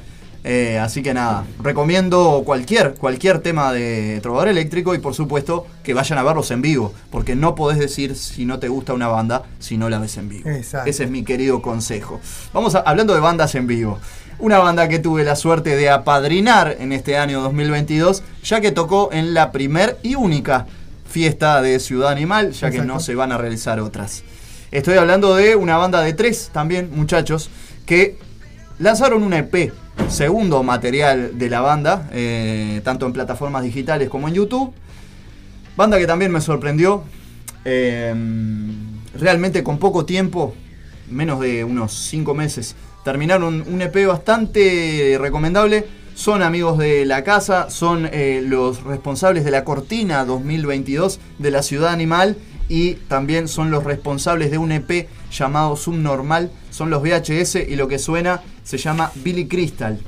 Eh, así que nada, recomiendo cualquier, cualquier tema de Trovador Eléctrico y por supuesto que vayan a verlos en vivo, porque no podés decir si no te gusta una banda si no la ves en vivo. Exacto. Ese es mi querido consejo. Vamos a- hablando de bandas en vivo. Una banda que tuve la suerte de apadrinar en este año 2022, ya que tocó en la primer y única fiesta de Ciudad Animal, ya que no se van a realizar otras. Estoy hablando de una banda de tres también, muchachos, que lanzaron un EP, segundo material de la banda, eh, tanto en plataformas digitales como en YouTube. Banda que también me sorprendió, eh, realmente con poco tiempo, menos de unos cinco meses, terminaron un EP bastante recomendable. Son amigos de la casa, son eh, los responsables de la cortina 2022 de la Ciudad Animal y también son los responsables de un EP llamado Subnormal. Son los VHS y lo que suena se llama Billy Crystal.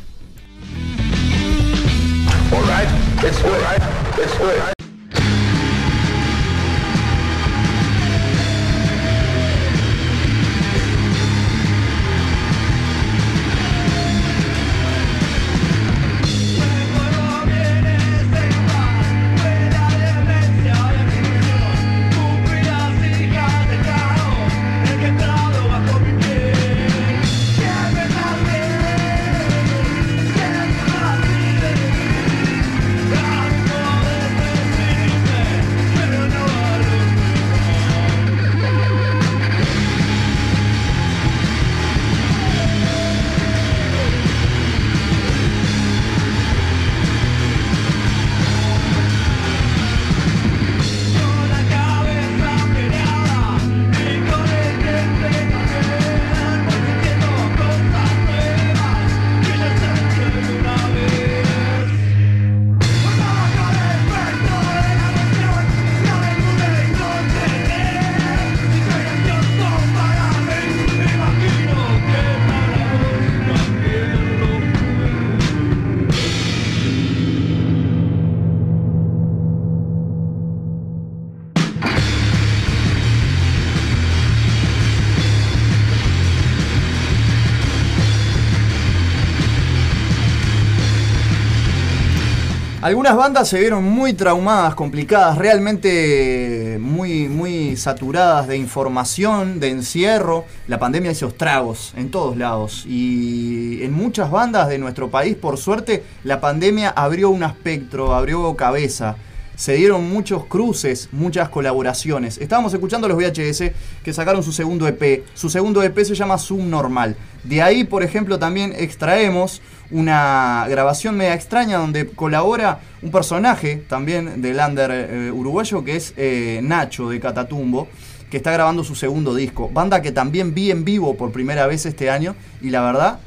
Algunas bandas se vieron muy traumadas, complicadas, realmente muy, muy saturadas de información, de encierro. La pandemia hizo estragos en todos lados. Y en muchas bandas de nuestro país, por suerte, la pandemia abrió un espectro, abrió cabeza. Se dieron muchos cruces, muchas colaboraciones. Estábamos escuchando los VHS que sacaron su segundo EP. Su segundo EP se llama Subnormal. De ahí, por ejemplo, también extraemos una grabación media extraña donde colabora un personaje también del under eh, uruguayo que es eh, Nacho de Catatumbo, que está grabando su segundo disco. Banda que también vi en vivo por primera vez este año y la verdad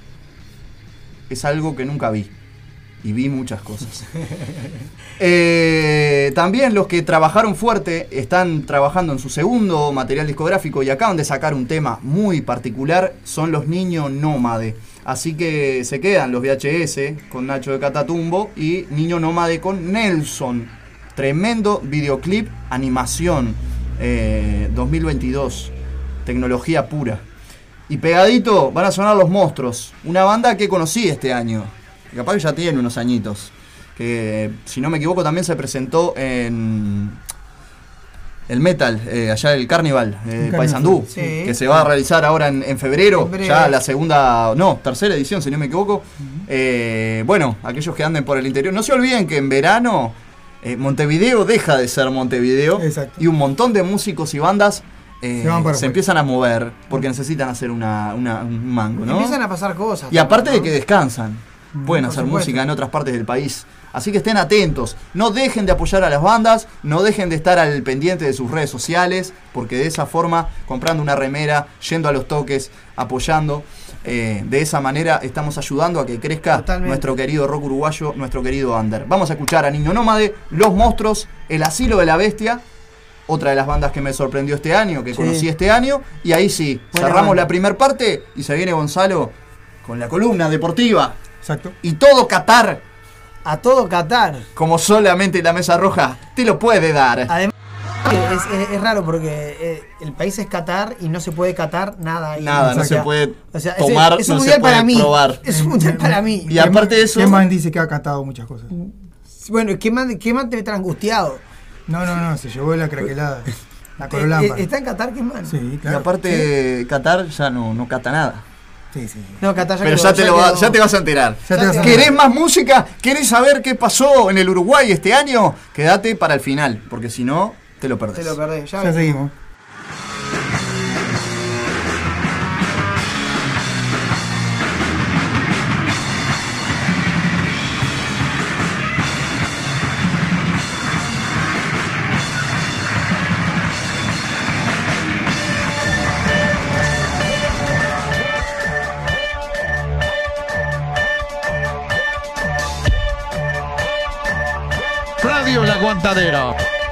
es algo que nunca vi. Y vi muchas cosas. Eh, también los que trabajaron fuerte están trabajando en su segundo material discográfico y acaban de sacar un tema muy particular, son los Niños Nómade. Así que se quedan los VHS con Nacho de Catatumbo y Niño Nómade con Nelson. Tremendo videoclip, animación, eh, 2022, tecnología pura. Y pegadito van a sonar Los Monstruos, una banda que conocí este año. Capaz que ya tiene unos añitos. Que si no me equivoco también se presentó en el Metal, eh, allá el Carnival, eh, Paysandú, sí. que se va a realizar ahora en, en febrero, En ya la segunda, no, tercera edición si no me equivoco. Eh, bueno, aquellos que anden por el interior, no se olviden que en verano eh, Montevideo deja de ser Montevideo y un montón de músicos y bandas eh, Se empiezan a mover porque necesitan hacer una, una- un mango, ¿no? Empiezan a pasar cosas. Y aparte de que descansan, pueden hacer música en otras partes del país. Así que estén atentos, no dejen de apoyar a las bandas, no dejen de estar al pendiente de sus redes sociales, porque de esa forma, comprando una remera, yendo a los toques, apoyando, eh, de esa manera estamos ayudando a que crezca Totalmente. nuestro querido rock uruguayo, nuestro querido under. Vamos a escuchar a Niño Nómade, Los Monstruos, El Asilo de la Bestia, otra de las bandas que me sorprendió este año, que Sí. conocí este año, y ahí sí, Buena cerramos banda. la primera parte y se viene Gonzalo con la columna deportiva. Exacto. Y todo Qatar, A todo Qatar. como solamente la Mesa Roja, te lo puede dar. Además, es, es- es raro porque eh, el país es Qatar y no se puede catar nada. ahí. Nada, no se puede o sea, es- tomar, es, un no se puede para mí. probar. Es un mundial para mí. Y aparte de eso- Keman dice que ha catado muchas cosas. Bueno, ¿qué más, qué más te tan angustiado? No, no, no, se llevó la craquelada. La Eh, corolamba. eh, ¿Está en Qatar qué más? Sí, Y claro. aparte, Qatar ya no, no cata nada. Sí, sí. No, Qatar ya Pero quedó- ya te, lo va- ya te vas a enterar. Ya te vas a ¿Querés más música? ¿Querés saber qué pasó en el Uruguay este año? Quédate para el final, porque si no, te lo perdés. Te lo perdés. Ya, seguimos. Aguantadero.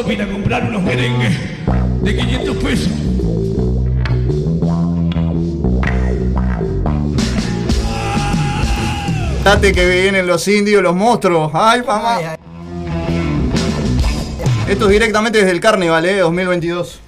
Shopping a comprar unos merengues de 500 pesos. Date que vienen los indios, los monstruos. Ay, mamá. Ay, ay. Esto es directamente desde el Carnival, ¿eh? 2022.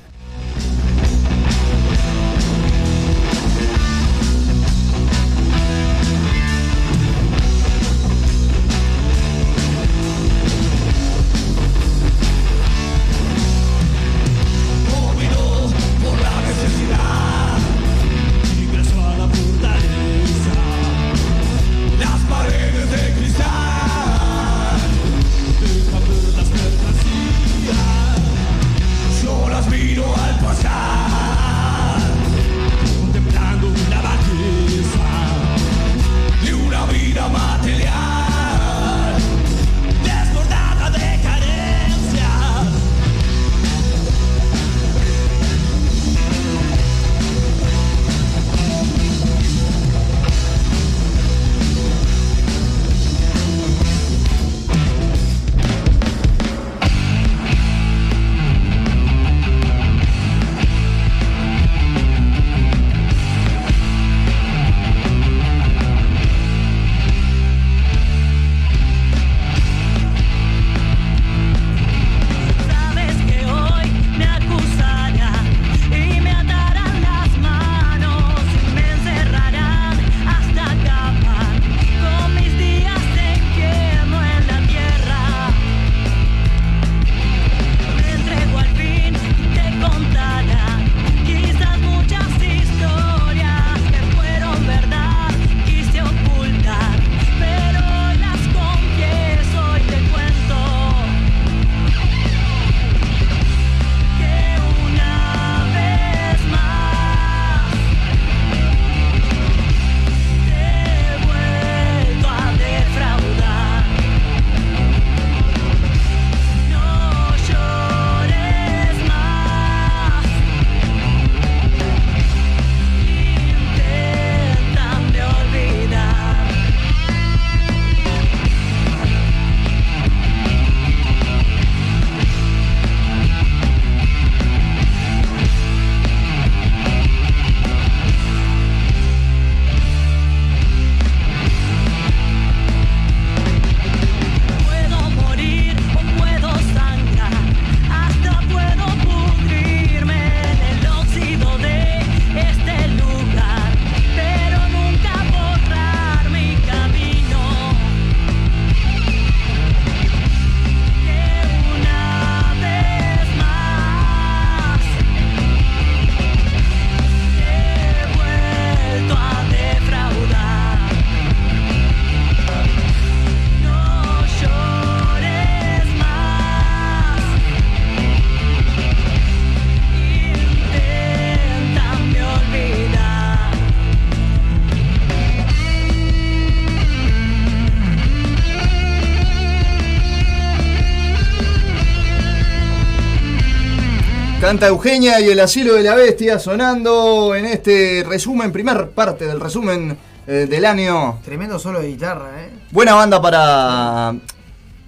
Canta Eugenia y el asilo de la bestia sonando en este resumen, primer parte del resumen eh, del año. Tremendo solo de guitarra, ¿eh? Buena banda para.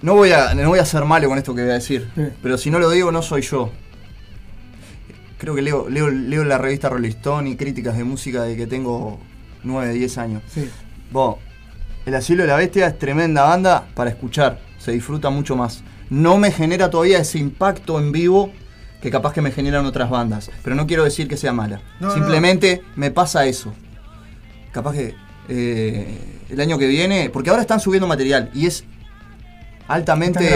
No voy a, no voy a ser malo con esto que voy a decir, pero si no lo digo, no soy yo. Creo que leo, leo, leo la revista Rolling Stone y críticas de música de que tengo 9, 10 años. Sí. Vos, El Asilo de la Bestia es tremenda banda para escuchar, se disfruta mucho más. No me genera todavía ese impacto en vivo que capaz que me generan otras bandas, pero no quiero decir que sea mala. No, no. Simplemente me pasa eso. Capaz que eh, el año que viene, porque ahora están subiendo material y es altamente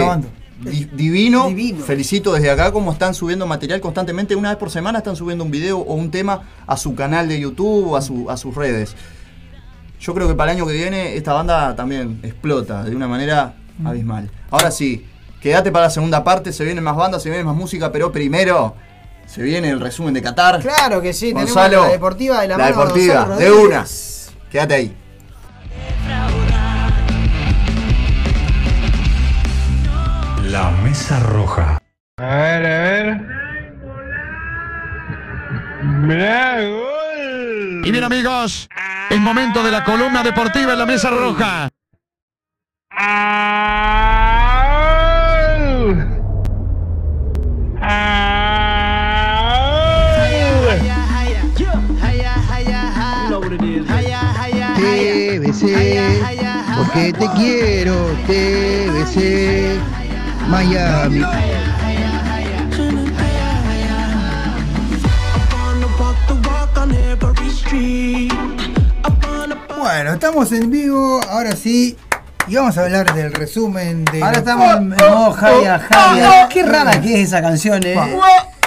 di- divino. Felicito desde acá como están subiendo material constantemente. Una vez por semana están subiendo un video o un tema a su canal de YouTube o a, su- a sus redes. Yo creo que para el año que viene esta banda también explota de una manera Mm. abismal. Ahora sí, quédate para la segunda parte, se vienen más bandas, se viene más música, pero primero se viene el resumen de Qatar. Claro que sí, tenemos Gonzalo, la deportiva de la, la mano deportiva, de una. Quédate ahí. La mesa roja. A ver, a ver. Mirá, gol. Y bien amigos, el momento de la columna deportiva en la mesa roja. te quiero, te besé, Miami. Bueno, estamos en vivo, ahora sí, y vamos a hablar del resumen de... Ahora estamos en modo Javia, Javia. Ah, ah, Qué ah. rara que es esa canción, eh.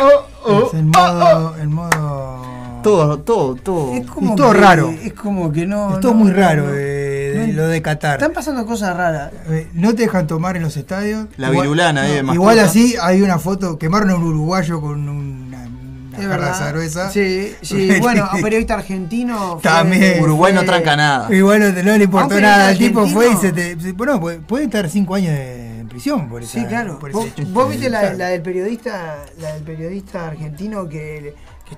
Oh, oh, es en modo... En modo... Todo, todo, todo. Es como todo raro. Es como que no... Es todo muy raro, eh eh, No, lo de Qatar. Están pasando cosas raras. Eh, No te dejan tomar en los estadios. La virulana de mascota. Igual así hay una foto, quemaron a un uruguayo con una, una Es verdad. cerveza. Sí, sí. bueno, a un periodista argentino. fue- También. Uruguay no tranca nada. Igual no, no le importó nada. el El tipo fue y se te. Bueno, puede, puede estar cinco años de- en prisión por esa, Sí, claro. por ¿Vos, viste la, la del periodista, la del periodista argentino que, que,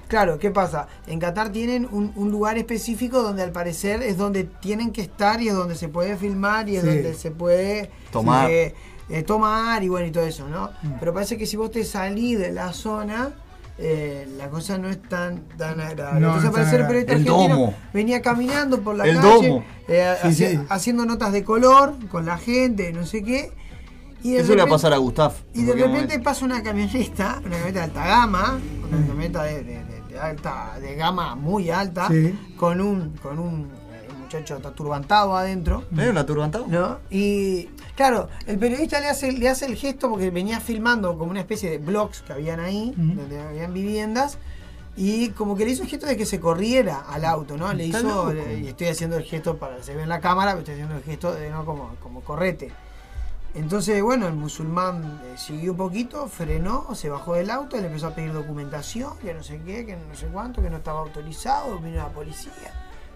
claro, ¿qué pasa? En Qatar tienen un, un lugar específico donde al parecer es donde tienen que estar y es donde se puede filmar y es Sí. donde se puede Tomar. eh, eh, tomar y bueno y todo eso, ¿no? Mm. Pero parece que si vos te salís de la zona eh, la cosa no es tan, tan agradable. No, Entonces, no al es parecer, tan el domo. venía caminando por la El calle, domo. eh, Sí, haci- sí. haciendo notas de color con la gente, no sé qué. Y de Eso le va a pasar a Gustav. y de repente pasa una camioneta, una camioneta de alta gama, una Mm. camioneta de, de- de- de alta, de gama muy alta, Sí. con un, con un eh, muchacho turbantado adentro. ¿Eh? ¿Una turbantado? ¿No? Y claro, el periodista le hace, le hace el gesto porque venía filmando como una especie de blogs que habían ahí, Ujú. donde habían viviendas, y como que le hizo el gesto de que se corriera al auto, ¿no? Le hizo, le- y estoy haciendo el gesto para, se ve en la cámara, pero estoy haciendo el gesto de no como, como correte. Entonces, bueno, el musulmán eh, siguió un poquito, frenó, se bajó del auto, le empezó a pedir documentación, que no sé qué, que no sé cuánto, que no estaba autorizado, vino la policía,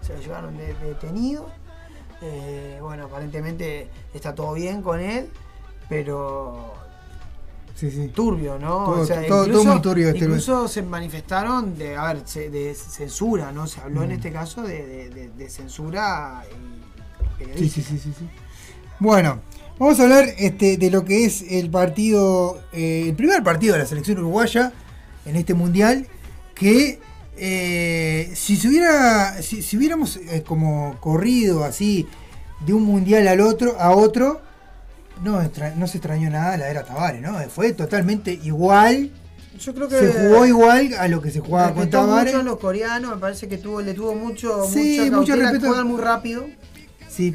se lo llevaron de, de detenido. Eh, bueno, aparentemente está todo bien con él, pero Sí, sí. turbio, ¿no? Todo- todo- todo muy turbio este incluso se manifestaron de, a ver, de censura, ¿no? Se habló en Mm. este caso de, de- censura y Sí, periodística. sí, sí, sí, sí. Bueno, vamos a hablar este, de lo que es el partido, eh, el primer partido de la selección uruguaya en este mundial, que eh, si se hubiera, si, si hubiéramos eh, como corrido así de un mundial al otro, a otro, no, no se extrañó nada la era Tavares, ¿no? Fue totalmente igual, Yo creo que se jugó igual a lo que se jugaba con Tavares. mucho a los coreanos, me parece que tuvo, le tuvo mucho, Sí, mucha mucho respeto. juegan muy rápido. Sí,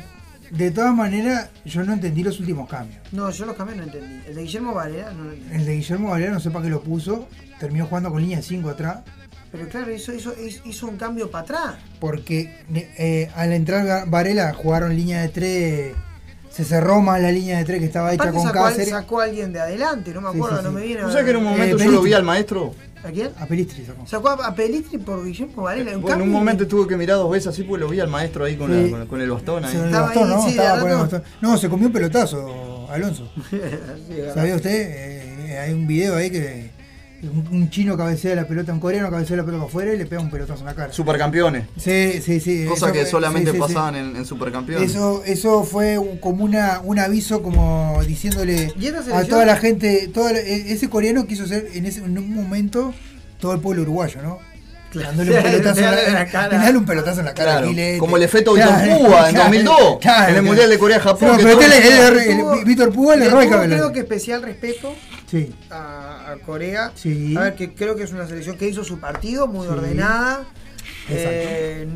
de todas maneras, yo no entendí los últimos cambios. No, yo los cambios no entendí. El de Guillermo Varela no lo entendí. El de Guillermo Valera no sé para qué lo puso. Terminó jugando con línea 5 atrás. Pero claro, hizo, hizo, hizo un cambio para atrás. Porque eh, al entrar Varela jugaron línea de 3. Se cerró más la línea de 3 que estaba hecha Aparte con sacó, Cáceres. sacó a alguien de adelante, no me Sí, acuerdo, sí, no me viene. ¿No sabes que en un momento Eh, yo lo vi al maestro? ¿A quién? A Pelistri sacó. Sacó a, a Pelistri por Guillermo Varela. Un Bueno, en un momento tuve que mirar dos veces así porque lo vi al maestro ahí con, Sí. la- con, con el bastón ahí. Se- el Estaba bastón, ahí, ¿no? sí, Estaba con el bastón. No, se comió un pelotazo, Alonso. Sí. ¿Sabía usted? Eh, hay un video ahí que un, un chino cabecea la pelota, un coreano cabecea la pelota para afuera y le pega un pelotazo en la cara. Supercampeones. Sí, sí, sí. Cosa eso que fue- solamente sí, sí, sí. pasaban En, en Supercampeones. Eso, eso fue un- como una, un aviso como diciéndole ¿Y esta a toda la gente, toda la- e- ese coreano quiso ser en, ese, en un momento todo el pueblo uruguayo, ¿no? Dándole un pelotazo en la, Darle la cara. un pelotazo en la cara Claro, como el efecto Claro, Víctor Púa en claro, 2002, claro, en el Mundial de Corea-Japón. No, pero el- el- Víctor Púa le el creo que especial respeto Sí, a, a Corea. Sí. A ver, que creo que es una selección que hizo su partido muy Sí. ordenada. Eh,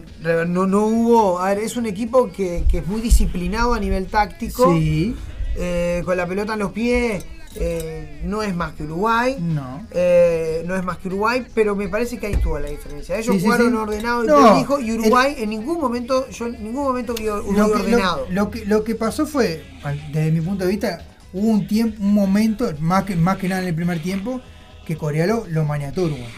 no, no hubo. A ver, es un equipo que, que es muy disciplinado a nivel táctico. sí, Eh, con la pelota en los pies. eh, no es más que Uruguay. no. Eh, no es más que Uruguay, pero me parece que ahí estuvo la diferencia. Ellos Sí, jugaron sí. ordenado y No, prolijo, y Uruguay en ningún momento, yo en ningún momento vi Uruguay Lo que, ordenado. lo, lo que, lo que pasó fue, desde mi punto de vista, hubo un tiempo, un momento, más que, más que nada en el primer tiempo, que Corea lo, lo maniató Uruguay.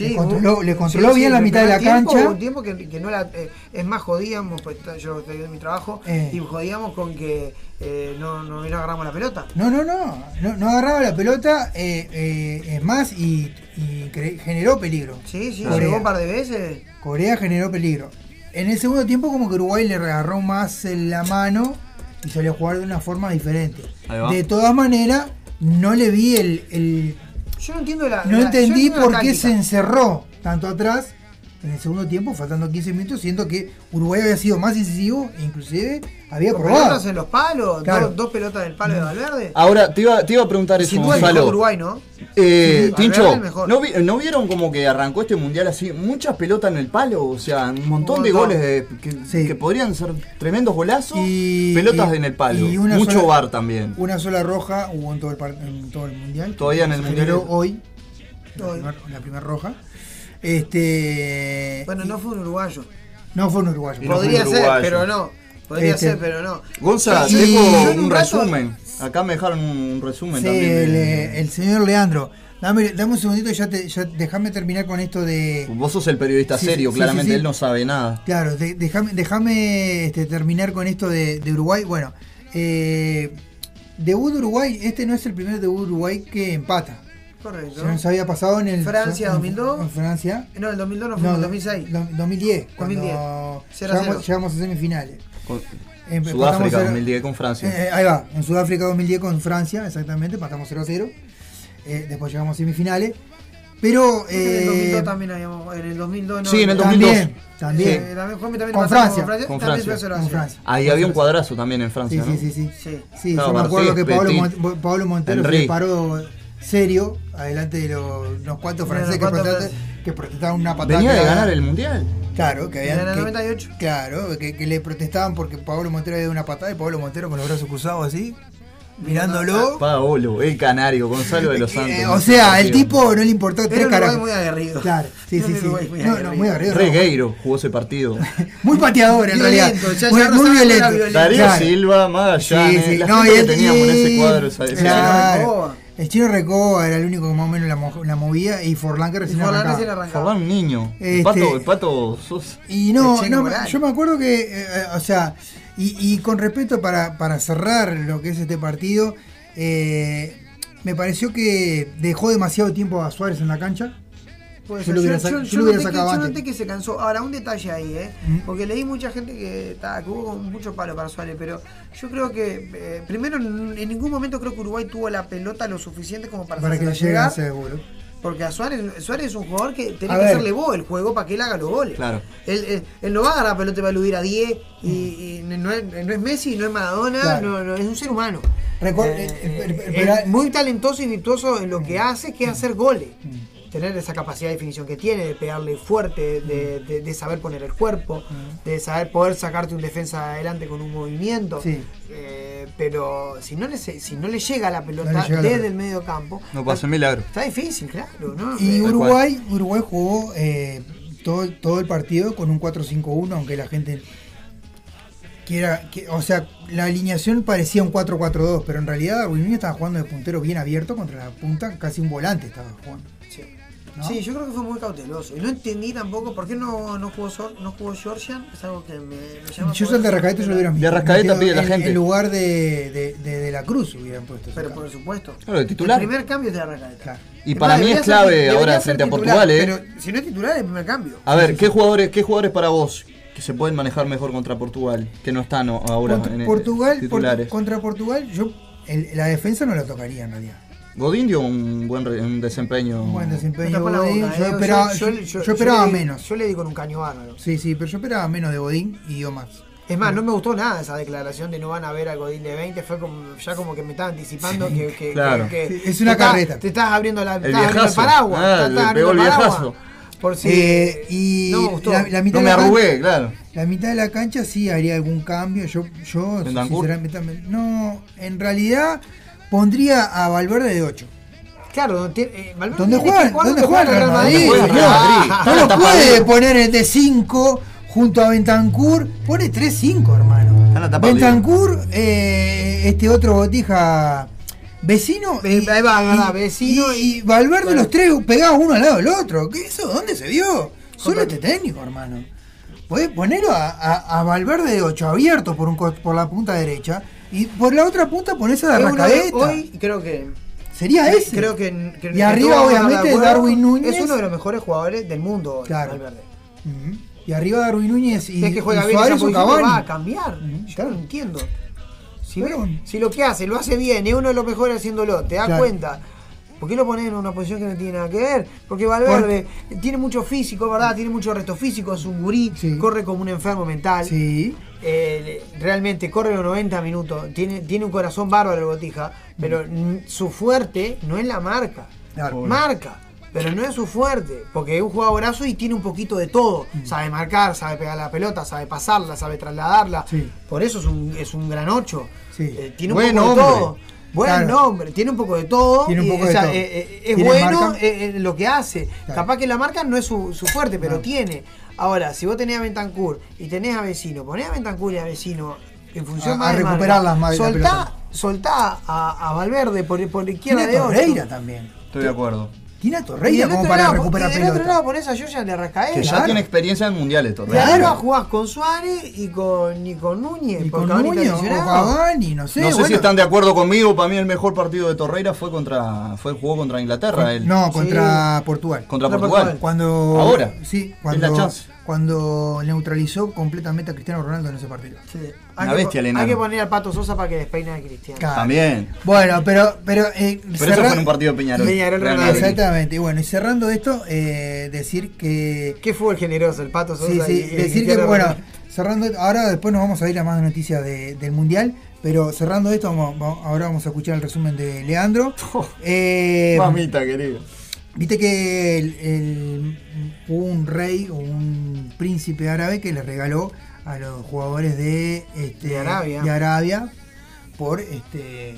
le controló, hubo- le controló sí, bien sí, la mitad de la tiempo, cancha. un tiempo que, que no era. eh, es más, jodíamos, pues yo estoy en mi trabajo, Eh. y jodíamos con que eh, no, no, no agarramos la pelota. No, no, no, no, no agarraba la pelota, es más, y, generó peligro. Sí, sí, Corea. llegó un par de veces. Corea generó peligro. En el segundo tiempo como que Uruguay le agarró más la mano y salió a jugar de una forma diferente. De todas maneras, no le vi el... el- Yo no entiendo la. no la- entendí por qué se encerró tanto atrás en el segundo tiempo, faltando 15 minutos, siendo que Uruguay había sido más incisivo e inclusive había probado. pelotas en los palos, Claro. dos, dos pelotas del palo de Valverde. Ahora, te iba, te iba a preguntar eso, el mejor Gonzalo. Uruguay, ¿no? Eh, Sí, Tincho, el. ¿no, vi- ¿no vieron como que arrancó este mundial así? Muchas pelotas en el palo, o sea, un montón Un de montón. goles de- que, que podrían ser tremendos golazos. Y- pelotas y- en el palo. y una Mucho sola- bar también. Una sola roja hubo en todo el, par- en todo el mundial. Todavía en el mundial. hoy. Hoy. La primera roja. Este. Bueno, no fue un uruguayo. No fue un uruguayo. Podría ser, pero no. Podría Este, ser, pero no. Gonza, Y- tengo un un rato- resumen. Acá me dejaron un resumen Sí, también. el, de- el señor Leandro. Dame, dame un segundito, ya, te, ya déjame terminar con esto de. Vos sos el periodista Sí, serio, sí, claramente sí. él no sabe nada. Claro, de- déjame déjame, este, terminar con esto de, de Uruguay. Bueno, eh, debut de Uruguay, este no es el primer debut de Uruguay que empata. Correcto. Se nos había pasado en el. Francia en- 2002. En Francia. No, el 2002 no fue, No, el 2006. do- 2010. 2010. Cuando 0 a 0. llegamos, llegamos a semifinales. Con- Em- Sudáfrica empatamos cero- 2010 con Francia. Eh, ahí va, en Sudáfrica 2010 con Francia, exactamente, empatamos 0 a 0. Eh, después llegamos a semifinales. Pero. En el 2002 Eh, también habíamos. En el 2002 no. Sí, en el 2002. También, también. Sí, también, Con Francia. Con Francia. fue 0 a Con 0. Francia. Ahí había un cuadrazo también en Francia, Sí, ¿no? sí, sí, sí. Sí. Yo me acuerdo que Pablo, Petit. Mon- Pablo Montero se paró serio adelante de los, los cuantos franceses que, cuantos protestaban, que protestaban una patada. Venía de ganar el mundial. Claro, que habían. En el que- 98. Claro, que, que le protestaban porque Pablo Montero había dado una patada y Pablo Montero con los brazos cruzados así, mirándolo. Paolo, el canario, Gonzalo de los Santos. Eh, o sea, el tipo no le importó Era tres carajos. muy aguerrido. Claro, sí, Era sí, sí. Muy No, no, muy aguerrido. no. Regueiro jugó ese partido. Muy pateador en realidad. Ya- muy, ya violento. Darío Claro. Silva, Magallanes, Sí, sí. la No, gente y que el- teníamos en ese cuadro. esa- ese- Claro. El chino Recoba era el único que más o menos la, mo- la movía y Forlán que recién Forlán arrancaba. recién arrancaba. Forlán, un niño. El Este- pato, el pato sos. Y no, El no, yo me acuerdo que, eh, eh, o sea, y, y con respeto para, para cerrar lo que es este partido, eh, me pareció que dejó demasiado tiempo a Suárez en la cancha. Puede Yo ser. lo hubiera Yo- sac- yo- yo yo lo hubiera noté que- sacado yo antes. noté que se cansó. Ahora, un detalle ahí, ¿eh? Mm. Porque leí mucha gente que, ta, que hubo con mucho palo para Suárez, pero yo creo que, eh, primero, en, ningún momento creo que Uruguay tuvo la pelota lo suficiente como para, Para que llegar. seguro. Porque a Suárez, Suárez es un jugador que tenés que hacerle vos el juego para que él haga los goles. Claro. Él, él- él no va a agarrar la pelota y va a eludir a 10 y, y no, es, no es Messi, no es Maradona, Claro. no, no, es un ser humano. Recor- Eh, eh, eh, eh, muy talentoso y virtuoso en lo que hace, que es hacer goles. Tener esa capacidad de definición que tiene, de pegarle fuerte, de, de- de saber poner el cuerpo, de saber poder sacarte un defensa adelante con un movimiento. Sí. Eh, pero si no, le, si no le llega la pelota No llega desde el medio campo, No pasa milagro. está difícil, claro. ¿no? Y Uruguay, Uruguay jugó eh, todo, todo el partido con un 4-5-1, aunque la gente quiera, que, o sea, la alineación parecía un 4-4-2, pero en realidad Darwin estaba jugando de puntero bien abierto contra la punta, casi un volante estaba jugando. Sí. ¿no? Sí, yo creo que fue muy cauteloso. Y no entendí tampoco por qué no, no jugó Sor- no jugó Georgian. Es algo que me, me llama. Yo soy de Arrascaeta, yo lo hubiera De Arrascaeta metido pide la en- gente. En lugar de, de, de, de la Cruz hubieran puesto. Pero por supuesto. Claro, de titular. El primer cambio es de Arrascaeta. Claro. Y para más, mí es ser- clave ahora frente a titular, Portugal, ¿eh? Pero si no es titular, es el primer cambio. A ver, ¿qué jugadores, ¿qué jugadores para vos que se pueden manejar mejor contra Portugal? Que no están ahora Contra en Portugal, por- titulares. contra Portugal, yo el- la defensa no la tocaría en realidad. Godín dio un buen re- un desempeño. Un buen desempeño boca, yo, eh. esperaba, Yo- yo- yo- yo yo esperaba le menos. Yo le di con un caño bárbaro. Sí, sí, pero yo esperaba menos de Godín y dio más. Es más, no me gustó nada esa declaración de no van a ver al Godín de 20. Fue como, ya como que me estaba anticipando Sí, que, que- claro. que- Sí, es una te carreta. Te estás abriendo, la, El estás abriendo el paraguas. Ah, estás- le pegó el viejazo. Por si. Eh, y no me gustó. la, la mitad No me arrugué, cancha, claro. la mitad de la cancha sí haría algún cambio. Yo, yo sinceramente, me- no, en realidad pondría a Valverde de 8. Claro, donde, eh, Valverde ¿Dónde juega, ¿dónde donde juega el Real Madrid? Madrid. No Está lo puede poner el de 5 junto a Bentancur. Pone 3-5, hermano. Bentancur, eh, este otro botija vecino. Eh, ahí va, y, va, vecino y, y Valverde los tres pegados uno al lado del otro. ¿Qué eso? ¿Dónde se vio? Solo este técnico, hermano. Podés ponerlo a, a- a Valverde de 8 abierto por, un, co- por la punta derecha y por la otra punta pones a Arrascaeta. Hoy creo que. Sería ese. Creo que, que- Y arriba, obviamente, Darwin Núñez. Es uno de los mejores jugadores del mundo, hoy, Claro. Valverde. Y arriba Darwin Núñez y, es que juega y bien esa Suárez Cavani. va a cambiar. Yo no entiendo. Si, Pero- si lo que hace, lo hace bien, es uno de los mejores haciéndolo, te das Claro. cuenta. ¿Por qué lo pones en una posición que no tiene nada que ver? Porque Valverde tiene mucho físico, ¿verdad? Tiene mucho resto físico, es un gurí, corre como un enfermo mental. Sí. Eh, realmente corre los 90 minutos, tiene, tiene un corazón bárbaro el Botija, pero mm, su fuerte no es la marca. Marca. Pero no es su fuerte, porque es un jugadorazo y tiene un poquito de todo. Mm. Sabe marcar, sabe pegar la pelota, sabe pasarla, sabe trasladarla. Por eso es un, es un gran 8. Eh, tiene un Buen poco hombre. de todo. Buen Claro. nombre, tiene un poco de todo. Tiene un y, poco o de sea, todo. eh, eh, es bueno lo que hace. Capaz que la marca no es su, su fuerte, pero tiene. Ahora, si vos tenés a Bentancur y tenés a Vecino, ponés a Bentancur y a Vecino en función A- más a de recuperar marca, las la soltá, soltá a, a Valverde por, por la izquierda de a ocho. Torreira también. Estoy de acuerdo. Tiene a Torreira como otro para lado, recuperar y del otro pelota. lado ponés a Giorgia de Arrascaeta. Que ya tiene experiencia en mundiales, Y Torreira. arriba jugás con Suárez y con, y con Núñez. Y con Núñez o. Cavani, no sé. no sé bueno. si están de acuerdo conmigo, para mí el mejor partido de Torreira fue contra fue jugó contra Inglaterra. él. No, contra Portugal. Contra Portugal. Cuando Ahora. Sí, Es la cuando, chance. Cuando neutralizó completamente a Cristiano Ronaldo en ese partido. Hay Una que, bestia el hay que poner al Pato Sosa para que despeine a Cristiano. Claro. También. Bueno, pero pero eh, Pero eso cerra- fue en un partido de Peñarol. Peñarol, Real Real Madrid. Exactamente. Y bueno, y cerrando esto, eh, decir que Qué fútbol generoso, el Pato Sosa. Sí, sí, y- y decir que, bueno, Ronaldo. cerrando, ahora después nos vamos a ir a más noticias de- del Mundial, pero cerrando esto, vamos- vamos- ahora vamos a escuchar el resumen de Leandro. Eh, Mamita querido. Viste que el- el- hubo un rey o un príncipe árabe que le regaló a los jugadores de, este, De Arabia. de Arabia por este,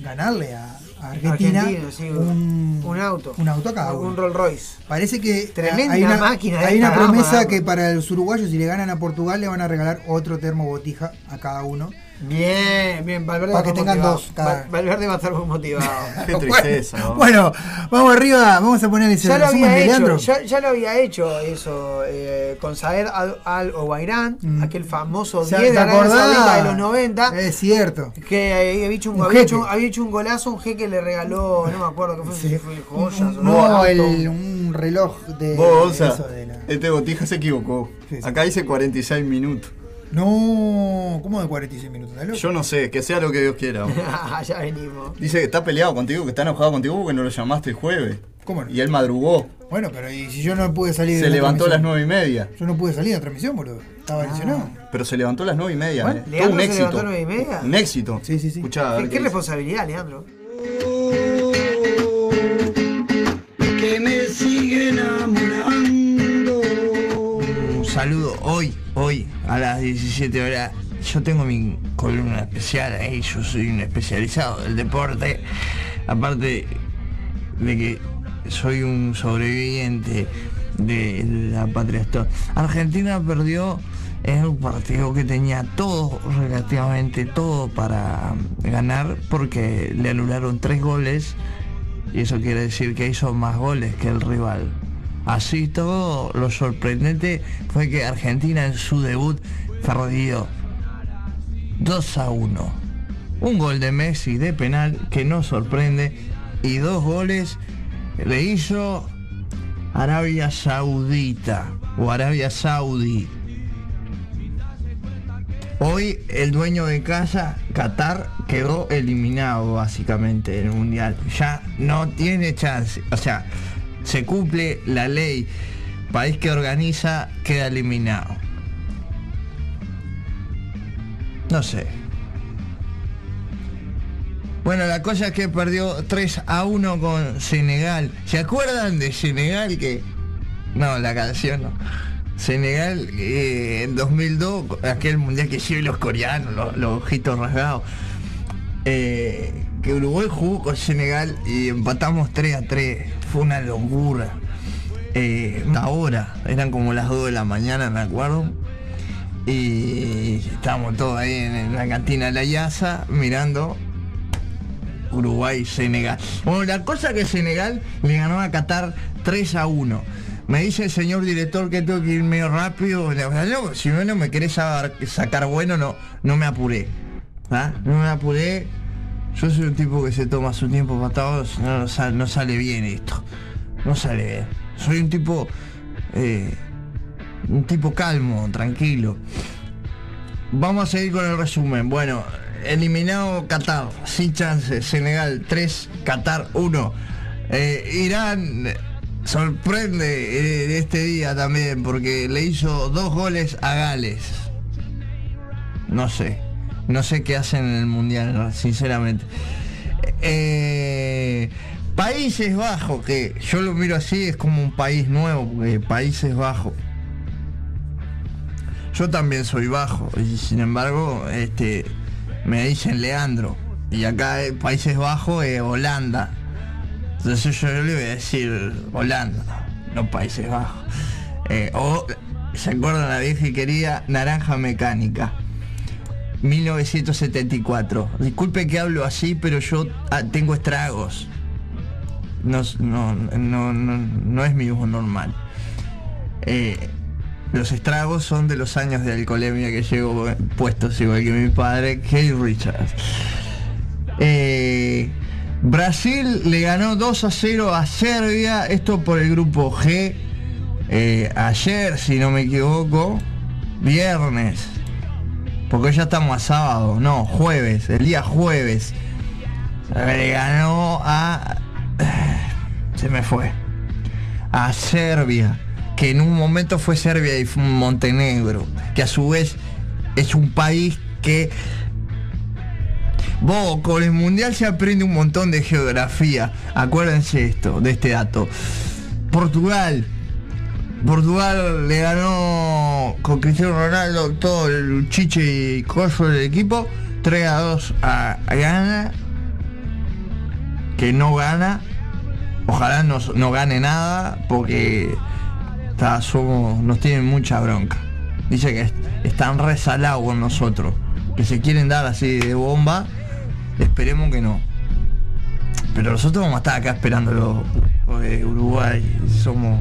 ganarle a, a Argentina, Argentina, sí, un, un auto. un auto a cada Un. Rolls Royce. Parece que Tremenda hay una, máquina de hay una gama, promesa que para los uruguayos si le ganan a Portugal le van a regalar otro termo botija a cada uno. Bien, bien, Valverde Para va a que estar tengan motivado. dos cada- Val- Valverde va a estar muy motivado. Qué tristeza. ¿no? Bueno, vamos arriba, vamos a poner ese ya lo había de hecho, Leandro. ya, ya lo había hecho eso eh, con Saer Al, Al Obairán, aquel famoso Mm. ¿Se- 10 de? Saudita de los 90, Es cierto. que había hecho un, Un había, jeque. hecho, había hecho un golazo, un jeque le regaló, no me acuerdo qué fue, si fue joyas o No, el, un reloj de, Vos, Gonza, eso de la- este botija se equivocó. Acá dice 46 minutos. No, ¿cómo de 46 minutos? ¿Estás loco? Yo no sé, que sea lo que Dios quiera. ya venimos. Dice que está peleado contigo, que está enojado contigo porque no lo llamaste el jueves. ¿Cómo no? Y él madrugó. Bueno, pero ¿y si yo no pude salir de Se la levantó a las nueve y media. Yo no pude salir de la transmisión, boludo. Estaba lesionado. Pero se levantó a las nueve y media. Bueno, eh. Todo ¿Leandro un se éxito. levantó a las nueve y media? Un éxito. Sí, sí, sí. Escuchá, ¿Qué, qué responsabilidad, Leandro? que me sigue enamorando. Un saludo hoy, hoy, a las 17 horas. Yo tengo mi columna especial ahí, yo soy un especializado del deporte. Aparte de que soy un sobreviviente de la patria. Argentina perdió en un partido que tenía todo, relativamente todo para ganar porque le anularon tres goles y eso quiere decir que hizo más goles que el rival. Así todo, lo sorprendente fue que Argentina en su debut perdió 2 a 1. Un gol de Messi de penal que no sorprende y dos goles le hizo Arabia Saudita o Arabia Saudí. Hoy el dueño de casa, Qatar, quedó eliminado básicamente del Mundial. Ya no tiene chance. O sea, se cumple la ley. País que organiza queda eliminado. No sé. Bueno, la cosa es que perdió 3 a 1 con Senegal. ¿Se acuerdan de Senegal que... No, la canción no. Senegal eh, en 2002, aquel mundial que hicieron los coreanos, los, ojitos rasgados. Eh, que Uruguay jugó con Senegal y empatamos 3 a 3. Fue una locura. Eh, ahora, eran como las 2 de la mañana, me acuerdo. Y estábamos todos ahí en, la cantina de la Yasa mirando Uruguay, Senegal. Bueno, la cosa que Senegal le ganó a Qatar 3 a 1. Me dice el señor director que tengo que ir medio rápido. "No, si no, me querés sa- sacar bueno, no, no me apuré. ¿Ah? No me apuré. Yo soy un tipo que se toma su tiempo si no, no sale, no sale bien esto. No sale bien. Soy un tipo. eh, un tipo calmo, tranquilo. Vamos a seguir con el resumen. Bueno, eliminado Qatar, sin chance. Senegal 3, Qatar 1. Eh, Irán sorprende eh, este día también porque le hizo dos goles a Gales. No sé. No sé qué hacen en el mundial, sinceramente. Eh, Países Bajos, que yo lo miro así, es como un país nuevo, porque Países Bajos. Yo también soy bajo, y sin embargo, este, me dicen Leandro. Y acá eh, Países Bajos es Holanda. Entonces yo le voy a decir Holanda, no Países Bajos. Eh, o, ¿se acuerdan la vieja y querida Naranja Mecánica? 1974. Disculpe que hablo así, pero yo ah, tengo estragos. No, no, no, no, es mi voz normal. Eh, los estragos son de los años de alcoholemia que llevo puestos igual que mi padre, Kate Richards. Eh, Brasil le ganó 2 a 0 a Serbia, esto por el grupo G. Eh, ayer, si no me equivoco, viernes, porque ya estamos a sábado, no, jueves, el día jueves. Le ganó a... Se me fue. A Serbia, que en un momento fue Serbia y Montenegro, que a su vez es un país que... Vos, con el mundial se aprende un montón de geografía. Acuérdense esto, de este dato. Portugal. Portugal le ganó con Cristiano Ronaldo todo el chiche y coso del equipo. 3 a 2 a, a Ghana. Que no gana. Ojalá no, no gane nada porque está, somos, nos tienen mucha bronca. Dice que est- están resalados con nosotros. Que se quieren dar así de bomba. Esperemos que no. Pero nosotros vamos a estar acá esperándolo. Uruguay somos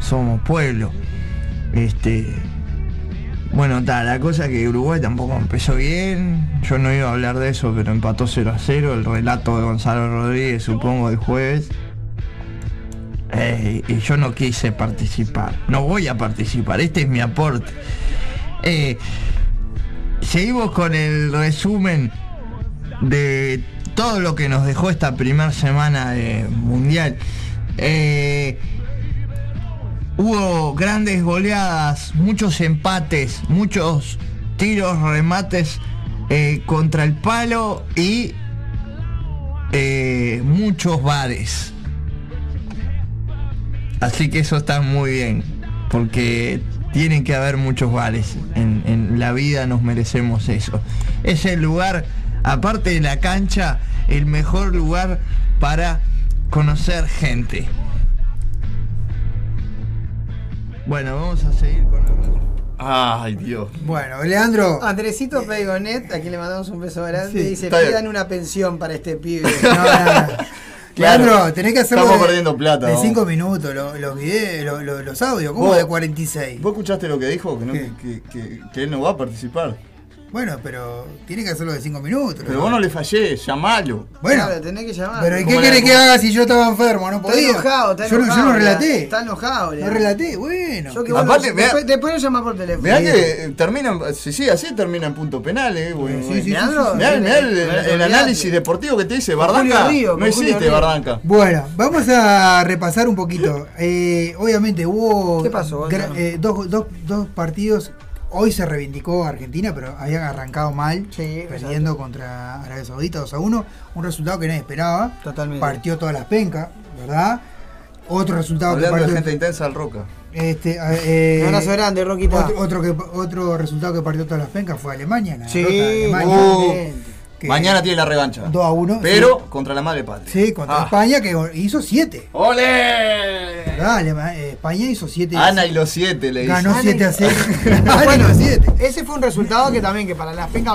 somos pueblo. Este. Bueno, tal, la cosa que Uruguay tampoco empezó bien. Yo no iba a hablar de eso, pero empató 0 a 0. El relato de Gonzalo Rodríguez, supongo, del jueves. Eh, y yo no quise participar. No voy a participar. Este es mi aporte. Eh, seguimos con el resumen de todo lo que nos dejó esta primera semana de mundial. Eh, hubo grandes goleadas, muchos empates, muchos tiros, remates eh, contra el palo y eh, muchos bares. Así que eso está muy bien, porque tienen que haber muchos bares. En, en la vida nos merecemos eso. Es el lugar, aparte de la cancha, el mejor lugar para conocer gente. Bueno, vamos a seguir con el... Ay, Dios. Bueno, Leandro. Andresito Peigonet, a quien le mandamos un beso grande, Sí, dice, bien. pidan una pensión para este pibe. Leandro, tenés que hacerlo Estamos de- perdiendo plata. de ¿no? 5 minutos, lo- los videos, lo- lo- los audios, ¿cómo de 46? ¿Vos escuchaste lo que dijo? Que, no- que, que- que él no va a participar. Bueno, pero tiene que hacerlo de 5 minutos. Pero vos no le fallé, llamalo. Bueno, Claro, tenés que llamar. pero ¿y ¿Cómo qué querés que haga si yo estaba enfermo? No Está podía. enojado, está yo, no- enojado. yo no relaté. Está enojado, No relaté, bueno. Yo que Aparte, vea- después, después lo llama por teléfono. Mirá que eh, termina, en- si sigue así termina en punto penal, eh. güey. Sí, sí, sí, Mirá, sí, sí, sí. el, análisis deportivo que te dice Bardanca. Río, no existe Río. Bardanca. Bueno, vamos a repasar un poquito. Eh, obviamente hubo ¿Qué pasó, eh, dos, dos- dos partidos. Hoy se reivindicó Argentina, pero habían arrancado mal, Sí, perdiendo contra Arabia Saudita 2 a 1. Un resultado que nadie esperaba. Totalmente. Partió todas las pencas, ¿verdad? Otro resultado Hablando que de partió. gente intensa al Roca. Este, eh, Un abrazo grande, Roquita. Otro, otro, que, otro resultado que partió todas las pencas fue Alemania. la Sí, derrota de Alemania. Uh, mañana tiene la revancha. 2 a 1. Pero contra la madre patria. Sí, contra Ah. España que hizo 7. ¡Ole! Dale, eh, España hizo 7. Ana y los siete le dice. Ganó Ana 7 a y- 0. bueno, 7. ese fue un resultado que también, que para las pencas,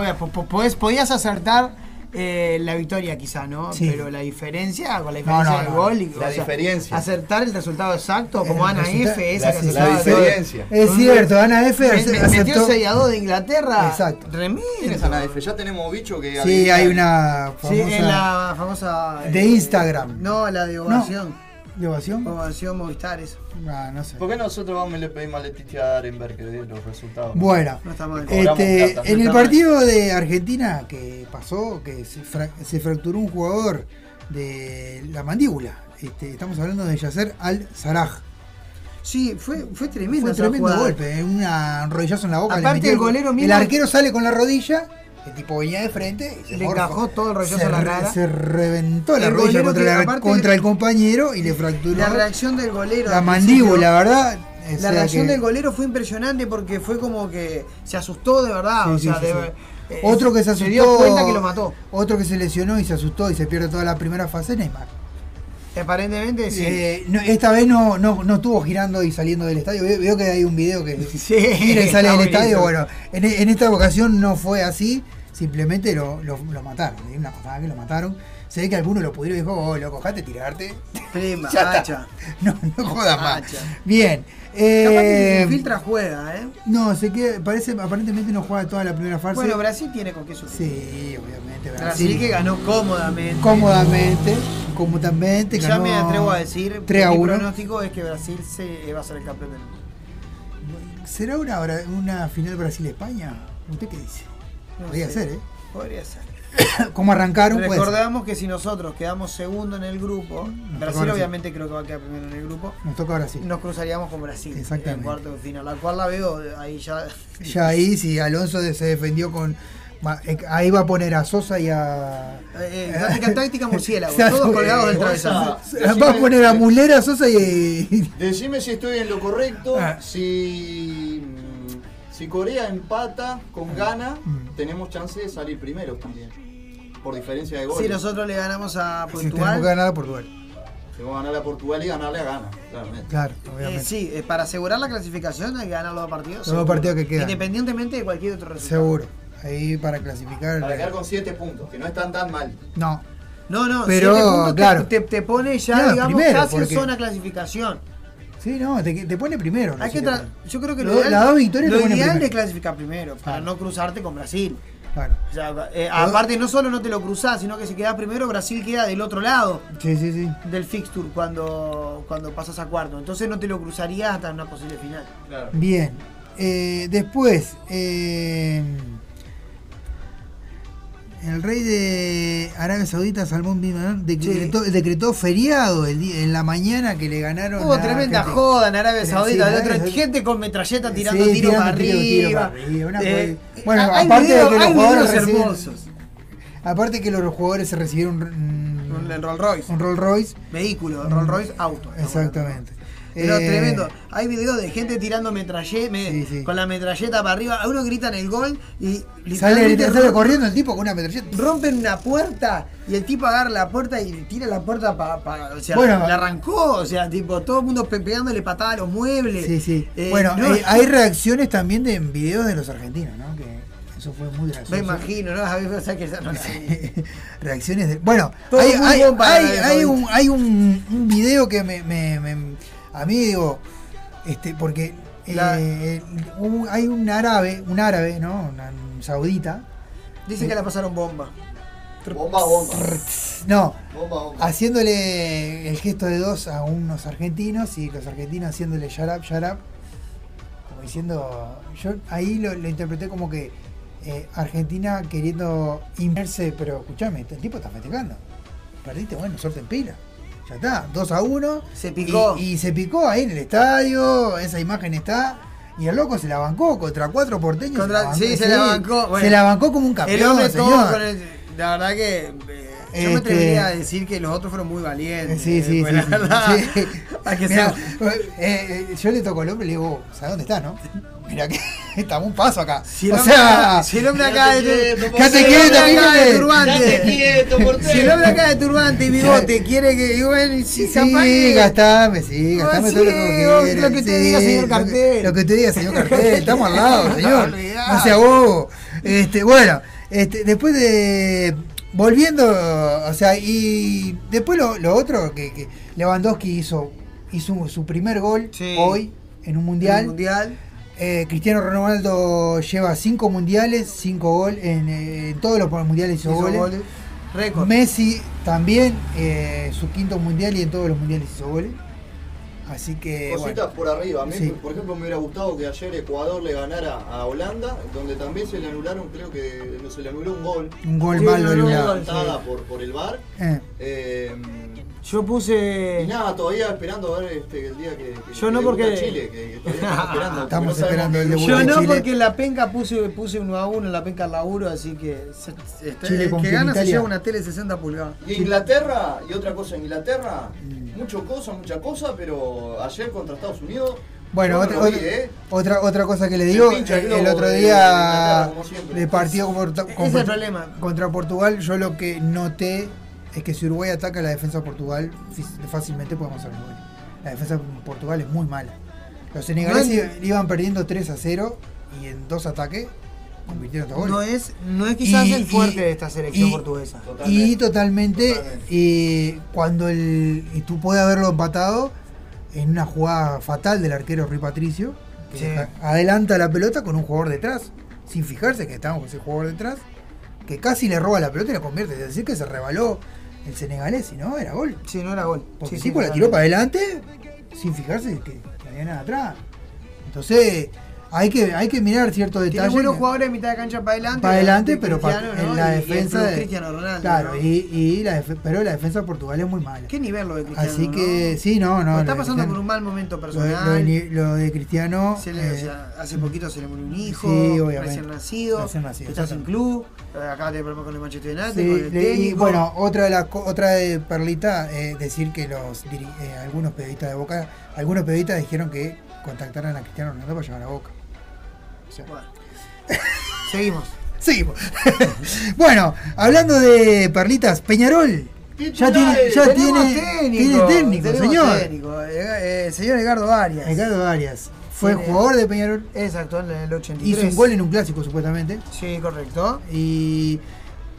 podías acertar eh, la victoria quizá, ¿no? Sí. Pero la diferencia, con la No, diferencia no, del no. gol, y, La diferencia. acertar el resultado exacto, como El Ana F, esa la- que la todo. diferencia. Es cierto, Ana F Me- aceptó. Metió 6 a 2 de Inglaterra. Exacto. ¿Quién es Ana F? Ya tenemos bicho que. Sí, hay una Sí, famosa en la famosa. de eh, Instagram. No, la de ovación. ¿De ovación? Ovación Movistar, eso. Ah, no sé. ¿Por qué nosotros vamos y le pedimos a Leticia Arenberg que dé los resultados? Bueno, No está mal. Este, plata. en el Está mal. partido de Argentina que pasó, que se, fra- se fracturó un jugador de la mandíbula. Este, estamos hablando de Yasser Al-Saraj. Sí, fue, fue tremendo. Fue tremendo golpe, eh, una- un rodillazo en la boca. Aparte el golero El mismo- arquero sale con la rodilla El tipo venía de frente y se Le morfó. encajó todo el se, en la cara. se reventó la El rodilla contra, la- el compañero y le fracturó La reacción del golero. la mandíbula, ¿verdad? O La reacción que- del golero fue impresionante porque fue como que se asustó de verdad. Sí, o sí, sea, sí, de- sí. eh, Otro que se asustó. dio cuenta que lo mató. Otro que se lesionó y se asustó y se pierde toda la primera fase, Neymar. Aparentemente sí. Eh, no, esta vez no, no, no estuvo girando y saliendo del estadio. Veo, veo que hay un video que gira y sale del estadio. Bueno, en, en esta ocasión no fue así. Simplemente lo, lo, lo mataron. Una pasada que lo mataron. Se ve que alguno lo pudieron y dijo, oh, loco, jate tirarte. Prima, hacha. No, no jodas más. Hacha. Bien. Capaz que Eh, filtra juega, ¿eh? no, se queda, parece, aparentemente no juega toda la primera fase. Bueno, Brasil tiene con qué sufrir. Sí, obviamente. Brasil que ganó cómodamente. cómodamente, cómodamente. Ya ganó me atrevo a decir 3 a que mi 1. pronóstico es que Brasil se va a ser el campeón del mundo. ¿Será una, una final Brasil-España? ¿Usted qué dice? No Podría sé. ser, ¿eh? Podría ser. ¿Cómo arrancaron? Puede ser. Recordamos que si nosotros quedamos segundo en el grupo, Brasil Brasil. obviamente creo que va a quedar primero en el grupo, Nos toca Brasil. nos cruzaríamos con Brasil Exactamente. en cuarto de final, la cual la veo ahí ya. Ya ahí, si Alonso se defendió con. eh, Ahí va a poner a Sosa y a. Eh, táctica, táctica murciélago, todos colgados del Eh, travesaño. Va a poner a Mulera, Sosa y. Decime si estoy en lo correcto. Ah. Si, si Corea empata con Ghana, Mm. tenemos chance de salir primero también. Por diferencia de goles. Si nosotros le ganamos a Si tenemos que Portugal, ganar a Portugal. Tenemos que ganarle a Portugal y ganarle a Ghana, claramente. Claro, eh, obviamente. sí, eh, para asegurar la clasificación hay que ganar los dos partidos. Los dos partidos que quedan. Independientemente de cualquier otro resultado. Seguro. Ahí para clasificar. Para quedar con 7 puntos, que no están tan mal. No. No, no, Pero, siete puntos te- claro. te, te pone ya, No, digamos, primero, casi en zona clasificación. Sí, no, te, te pone primero. no Hay que yo creo que Lo- lo, ideal, victorias lo te ideal es clasificar primero, para no cruzarte con Brasil. Claro. O sea, eh, aparte, no solo no te lo cruzás, sino que si quedas primero, Brasil queda del otro lado Sí, sí, sí. del fixture cuando, cuando pasas a cuarto. Entonces no te lo cruzarías hasta una posible final. Bien. Eh, después, eh, el rey de Arabia Saudita, Salmón bin decretó, decretó feriado el día- en la mañana que le ganaron. Hubo a tremenda joda en Arabia Saudita, sí, el Saudita. gente con metralleta tirando Sí, tiros para tirando tiro, para arriba, una Eh, bueno, hay aparte de que los jugadores hermosos. Aparte que los jugadores se recibieron mm, Un Rolls Royce. un Rolls Royce. Vehículo, Rolls Royce auto. Exactamente. Pero Eh, tremendo. Hay videos de gente tirando metralleta, con la metralleta para arriba. A uno gritan el gol y Sale, corriendo el tipo con una metralleta. rompen una puerta y el tipo agarra la puerta y tira la puerta para. o sea, Bueno. la arrancó. O sea, tipo, todo el mundo pe- pegándole patada a los muebles. Sí, sí. Eh, bueno, no, hay reacciones también de en videos de los argentinos, ¿no? Que eso fue muy gracioso. Me imagino, ¿no? A que no vi. reacciones de. Bueno, hay, hay, un, hay un, un video que me, me- me- a mí digo, este, porque La- eh, un- hay un árabe, un árabe, ¿no? Una saudita. Dicen que la pasaron bomba. Bomba, bomba. No, Bomba, bomba. haciéndole el gesto de dos a unos argentinos y los argentinos haciéndole shut up, shut up. Como diciendo, yo ahí lo, lo interpreté como que eh, Argentina queriendo inverse, pero escúchame, el tipo está festejando. Perdiste, bueno, suerte en pila. Ya está, 2 a 1. Se picó. Y, y se picó ahí en el estadio, esa imagen está. Y el loco se la bancó contra cuatro porteños. Contra- se la sí, se la bancó. se Bueno, la bancó como un campeón. El hombre todo señor. con el. La verdad que. Yo Este- me atrevería a decir que los otros fueron muy valientes. Sí, sí, sí. pues, la sí, verdad, sí. hay que Mirá, eh, eh, yo le toco al hombre y le digo, ¿sabes dónde está, no? Mira que estamos un paso acá. Si el o hombre, sea, si el hombre acá de, el quieto, de turbante, Quédate quieto, portero. si el hombre acá de turbante y bigote quiere que y bueno, si Sí, que- gastame, sí, Ah, gastame sí, todo lo que lo quieras. que te diga, señor lo que- Cartel. Lo que te diga, señor Cartel. Estamos al lado, señor. No sea bobo. Este, bueno, este, después de. Volviendo, o sea, y después lo, lo otro, que, que Lewandowski hizo, hizo su primer gol Sí. hoy en un mundial. En un mundial. Eh, Cristiano Ronaldo lleva cinco mundiales, cinco goles, en, eh, en todos los mundiales hizo, Hizo goles. Messi también, eh, su quinto mundial y en todos los mundiales hizo goles. Así que. Cositas bueno. por arriba. A mí, Sí. por ejemplo, me hubiera gustado que ayer Ecuador le ganara a Holanda, donde también se le anularon, creo que no se le anuló un gol. Un gol Sí, malo un una por, por el VAR. Eh. Eh, Yo puse. Y nada, todavía esperando a ver este, el día que, que- Yo que no porque- Chile, que, que todavía estamos esperando. Estamos no esperando el debut Yo de no, Chile. porque en la penca puse, puse uno a uno en la penca laburo, así que se- se- está- Chile el que gana se Italia. lleva una tele 60 pulgadas. Y Inglaterra, y otra cosa, Inglaterra, Mm. Mucho cosa, mucha cosa, pero ayer contra Estados Unidos. Bueno, otra, vi, ¿eh? otra, otra cosa que le digo, pincha el el, el globo otro de día siempre. de partido contra, Portugal, yo lo que noté es que si Uruguay ataca la defensa de Portugal, fácilmente podemos hacer un gol. La defensa de Portugal es muy mala. Los senegaleses No iban perdiendo 3 a 0 y en dos ataques convirtieron dos goles. No es, no es quizás Y- el fuerte y- de esta selección y- portuguesa. Y totalmente, eh, cuando el, y tú puedes haberlo empatado en una jugada fatal del arquero Rui Patricio, que Sí. adelanta la pelota con un jugador detrás, sin fijarse que estábamos con ese jugador detrás, que casi le roba la pelota y la convierte. Es decir, que se rebaló el senegalés, si no, era gol. Sí, no era gol. Porque Sí, sí, tipo la tiró para adelante sin fijarse que, que había nada atrás. Entonces, hay que, hay que mirar ciertos Tiene detalles. buenos que- jugadores de mitad de cancha para adelante. para adelante, de pero en la Y- defensa de Cristiano Ronaldo. Claro, ¿no? y, y la pero la defensa de Portugal es muy mala. ¿Qué nivel lo de Cristiano? Así no? que sí, no, no. Está pasando por un mal momento personal. Lo de, lo de Cristiano. Se le- o eh, sea, hace poquito se le murió un hijo, Sí, obviamente. recién nacido, Recién nacido, está sin club, eh, acá te problemas con el Manchester United, sí, con el le- y bueno, otra de las co- otra de Perlita, eh, decir que los eh, algunos periodistas de Boca, algunos periodistas dijeron que contactaran a Cristiano Ronaldo para llevar a Boca. O sea, Seguimos. Seguimos. bueno, hablando de perlitas, Peñarol. Ya tiene, ya tiene técnico, tiene técnico, tenemos señor. técnico, eh, eh, señor Edgardo Arias. Edgardo Arias. Fue Tiene- jugador de Peñarol. Exacto, en el 83. Hizo un gol en un clásico, supuestamente. Sí, correcto. Y.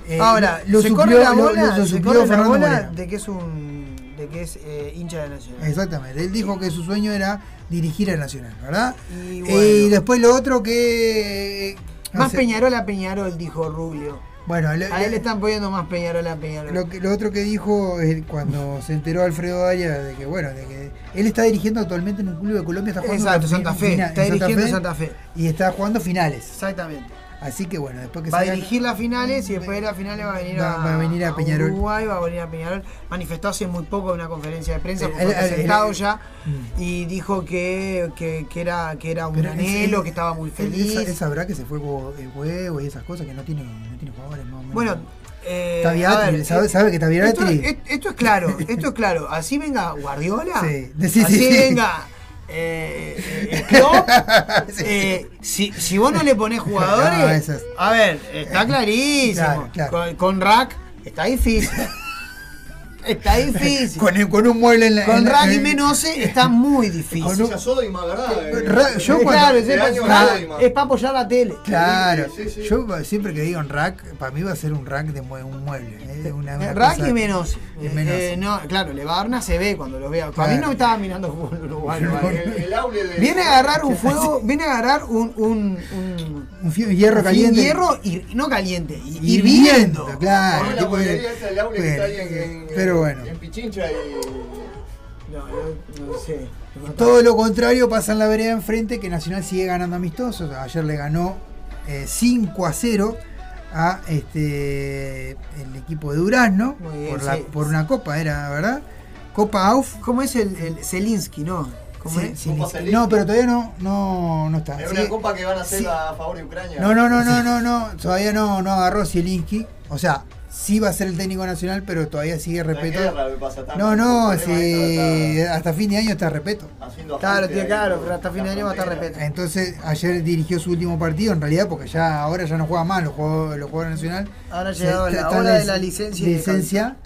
eh, Ahora, lo se suplió- corre la bola, lo se corre la bola de que es un de que es hincha de Nacional. Exactamente. Él dijo que su sueño era dirigir al Nacional, ¿verdad? Y Y, bueno. después lo otro que. Más Peñarol a Peñarol, dijo Rubio. Bueno, a él le están poniendo más Peñarol a Peñarol. Lo, que- lo otro que dijo es cuando se enteró Alfredo Arias de que, bueno, de que él está dirigiendo actualmente en un club de Colombia, está jugando Exacto, Santa Fe. Está en dirigiendo Santa Fe. Y está jugando finales. Exactamente. Así que bueno, después que Va a dirigir las finales y después de las finales va a venir Va- a, va a venir a Peñarol. Uruguay, va a venir a Peñarol. Manifestó hace muy poco en una conferencia de prensa, porque fue presentado ya, Mm. y dijo que, que, que era, que era un anhelo, que estaba muy feliz. Él, sabrá que se fue el huevo y esas cosas que no tiene, no tiene jugadores. Bueno, eh, Tabiatri, a ver, sabe- eh, sabe que Tabiatri- Esto, es- esto es claro, esto es claro. Así venga Guardiola, Sí, sí, sí, así sí. venga eh, eh, Klopp, eh, si, si vos no le ponés jugadores, No, eso es- a ver, está clarísimo. Claro, claro. Con, con Rack está difícil. Está difícil. con, el- con un mueble en la. Con y en- Menose está muy difícil. Con un- Sodima, ¿verdad? Eh, yo eh, cuando- Claro, es, es para apoyar la tele. Claro, Sí, sí, sí. yo siempre que digo en rack, para mí va a ser un rack de mue- un mueble. ¿eh? Una, una Rack cosa- y Menose. y Eh, Menose. eh, no, claro, le va a dar una CB cuando lo vea. Para Claro. mí no estaba mirando fútbol uruguayo. El, el aule de. Viene a agarrar un fuego, viene a agarrar un, un, un, Un hierro un caliente. hierro, hir- no caliente, hi- Hirviendo, claro. La que está ahí en, en- pero bueno. en Pichincha y. No, no, no sé. Todo lo contrario pasa en la vereda enfrente que Nacional sigue ganando amistosos. Ayer le ganó eh, 5 a 0 a este el equipo de Durazno bien, por, la- sí. por una copa, era verdad. Copa AUF. ¿Cómo es el, el Zelinsky, no? ¿Cómo Sí, es? sí, Copa sí. Zelinsky. no, pero todavía no, no, no está. Es una copa que van a hacer sí. a favor de Ucrania. No, no, no, no, no, no, todavía no, no agarró Zielinski. O sea, sí va a ser el técnico nacional, pero todavía sigue respeto. No, no, si hasta fin de año está respeto. Claro, tiene claro, pero hasta fin de año va a estar respeto. Entonces ayer dirigió su último partido, en realidad, porque ya ahora ya no juega más, los jugadores, los jugadores nacional. Ahora ha Se- llegado la hora de la licencia y licencia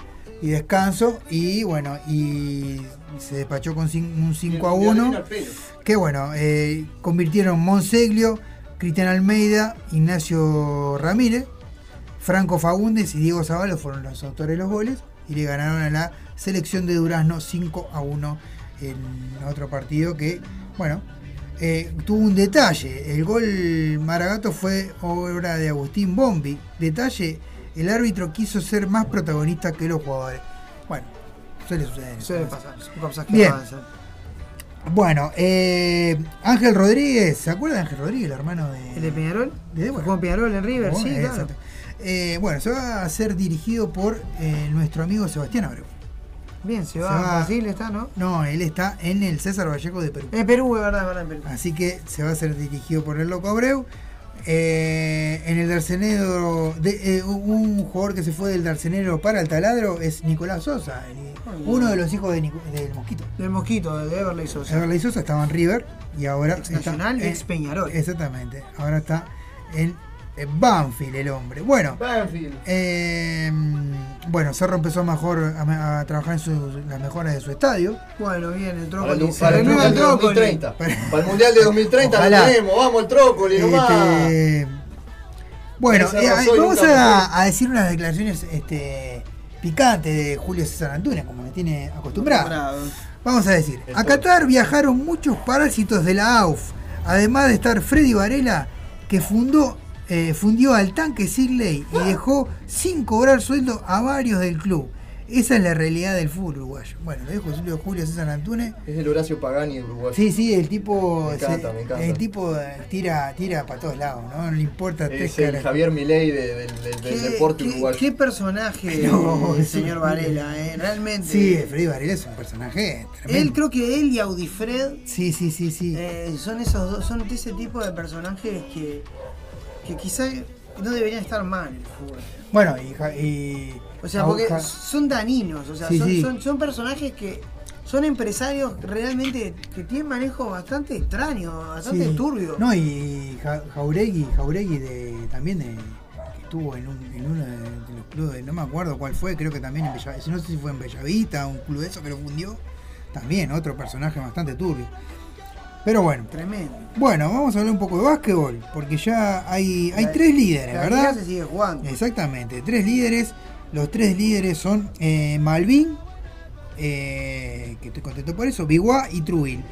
y descanso. Y bueno, y se despachó con un 5 a Y el 1. violín al pelo. Que bueno, eh, convirtieron Monseglio, Cristian Almeida, Ignacio Ramírez, Franco Fagundes y Diego Zavallo fueron los autores de los goles y le ganaron a la selección de Durazno 5 a 1 en otro partido que, bueno, eh, tuvo un detalle. El gol Maragato fue obra de Agustín Bombi. Detalle, el árbitro quiso ser más protagonista que los jugadores. Bueno, suele suceder. Suele pasar, cosas que Bien. Bueno, eh, Ángel Rodríguez, ¿se acuerda de Ángel Rodríguez, el hermano de, ¿El de Peñarol? de ¿Jugó en Peñarol en River? Bueno, sí, claro. Eh, bueno, se va a ser dirigido por eh, nuestro amigo Sebastián Abreu. Bien, se va a Brasil, está, ¿no? No, él está en el César Vallejo de Perú. En Perú, es verdad, es verdad, en Perú. Así que se va a ser dirigido por el Loco Abreu. Eh, en el Darcenero, de, eh, un jugador que se fue del Darcenero para el taladro es Nicolás Sosa, el- uno de los hijos de Nico- del Mosquito. Del Mosquito, de Everley Sosa. Everley Sosa estaba en River y ahora Ex está Nacional, en- ex Peñarol. Exactamente, ahora está en Banfield el hombre. Bueno, eh, bueno, Cerro empezó mejor a, a trabajar en las mejoras de su estadio. Bueno, bien, el Para el, trócoli. Para el Mundial el de trócoli. 2030. Para el Mundial de 2030 Ojalá. lo tenemos, vamos el trócoli nomás. Este, bueno, eh, vamos a, a decir unas declaraciones este, picantes de Julio César Antunes, como me tiene acostumbrado. Vamos a decir, a Qatar viajaron muchos parásitos de la AUF, además de estar Freddy Varela, que fundó, eh, fundió al tanque Sigley y dejó sin cobrar sueldo a varios del club. Esa es la realidad del fútbol uruguayo. Bueno, lo dijo Julio- Julio César Antunes. Es el Horacio Pagani uruguayo. Sí, sí, el tipo, Me encanta, se- me encanta. el tipo eh, tira, tira para todos lados, ¿no? No le importa tres Es el caras. Javier Milei de- del, del- del ¿Qué- deporte qué- uruguayo. Qué personaje No, el señor Varela, eh, realmente. Sí, Freddy Varela es un personaje tremendo. Él, creo que él y Audifred Sí, sí, sí, sí. eh, son esos dos, son de ese tipo de personajes que, que quizá no deberían estar mal el fútbol. Bueno, y, y- O sea, porque son daninos, o sea, Sí, son, sí. son- son personajes que son empresarios realmente que tienen manejos bastante extraños, bastante sí. turbios. No, y Ja- Jauregui, Jauregui de, también de, que estuvo en, un, en uno de, de los clubes, no me acuerdo cuál fue, creo que también en Bellavista, no sé si fue en Bellavista, un club de eso que lo fundió. También, otro personaje bastante turbio. Pero bueno. Tremendo. Bueno, vamos a hablar un poco de básquetbol, porque ya hay, hay La- tres líderes, la ¿verdad? se sigue jugando. Exactamente, tres líderes. Los tres líderes son eh, Malvin, eh, que estoy contento por eso, Biguá y Truil,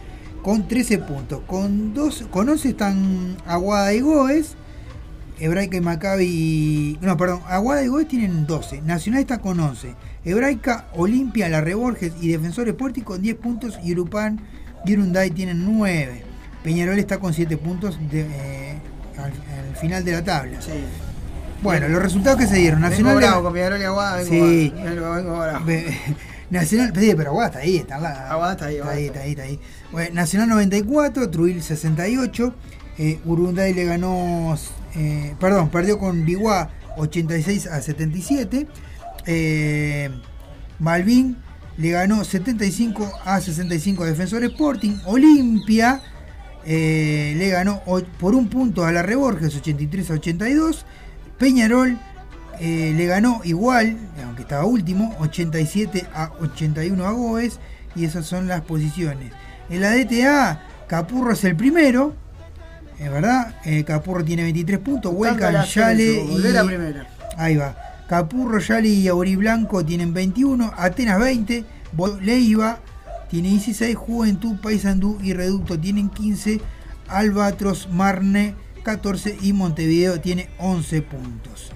con 13 puntos. Con, dos, con 11 están Aguada y Goes, Hebraica y Maccabi. No, perdón, Aguada y Goes tienen 12, Nacional está con 11, Hebraica, Olimpia, La Reborges y Defensor Sporting con 10 puntos y Urupán y Urunday tienen 9. Peñarol está con 7 puntos de, eh, al, al final de la tabla. Bueno, los resultados que se dieron. Nacional vengo bravo con Peñarol y Aguada, vengo, Sí. vengo, vengo bravo. Nacional, sí, pero Aguada está ahí, está, la, Aguada está ahí, está ahí, está ahí, está ahí. Bueno, Nacional 94, Truil 68, eh, Urunday le ganó, eh, perdón, perdió con Biguá 86 a 77, eh, Malvin le ganó 75 a 65 a Defensor Sporting, Olimpia eh, le ganó por un punto a la Reborges 83 a 82, Peñarol eh, le ganó igual, aunque estaba último, 87 a 81 a Goes, y esas son las posiciones. En la DTA, Capurro es el primero, es verdad, eh, Capurro tiene 23 puntos, ascenso, Yale y... primera. Ahí va. Capurro, Yale y Auriblanco tienen 21, Atenas 20, Bo- Leiva tiene 16, Juventud, Paysandú y Reducto tienen 15, Albatros, Marne 14 y Montevideo tiene 11 puntos.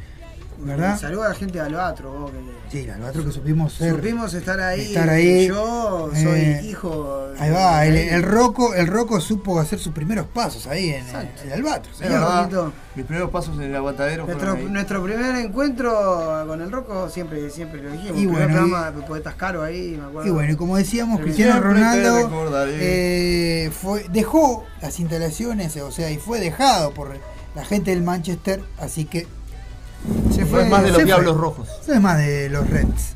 ¿Verdad? Saludos a la gente de Albatro, vos, que Sí, el Albatros que supimos ser. supimos estar ahí. estar ahí. Yo soy Eh, hijo. Ahí va, el, el Rocco, el Rocco supo hacer sus primeros pasos ahí en el, verdad, mis primeros pasos en el aguantadero Nuestro, ahí. nuestro primer encuentro con el Rocco siempre, siempre lo dijimos. Y el bueno, programa de Poetas Caro ahí, me acuerdo. Y bueno, y como decíamos, Cristiano Ronaldo eh, fue, dejó las instalaciones, o sea, y fue dejado por la gente del Manchester, así que Se fue más de los Diablos fue. Rojos. Eso es más de los Reds.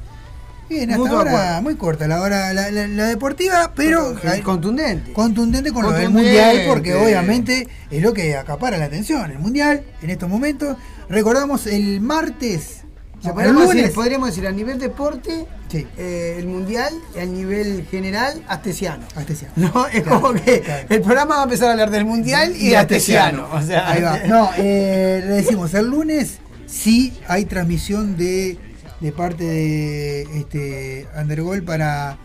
Bien, hasta ahora muy corta la hora la, la- la deportiva, pero contundente. contundente con lo del Contundente. mundial, porque obviamente es lo que acapara la atención. El mundial, en estos momentos, recordamos el martes, no, el podríamos, lunes, decir, podríamos decir a nivel deporte, Sí. eh, el mundial, y a nivel general, astesiano. Astesiano. ¿No? Es Claro, como que claro. el programa va a empezar a hablar del mundial y, de astesiano. O sea, Ahí va. No, eh, le decimos, el lunes sí hay transmisión de, de parte de este Undergol para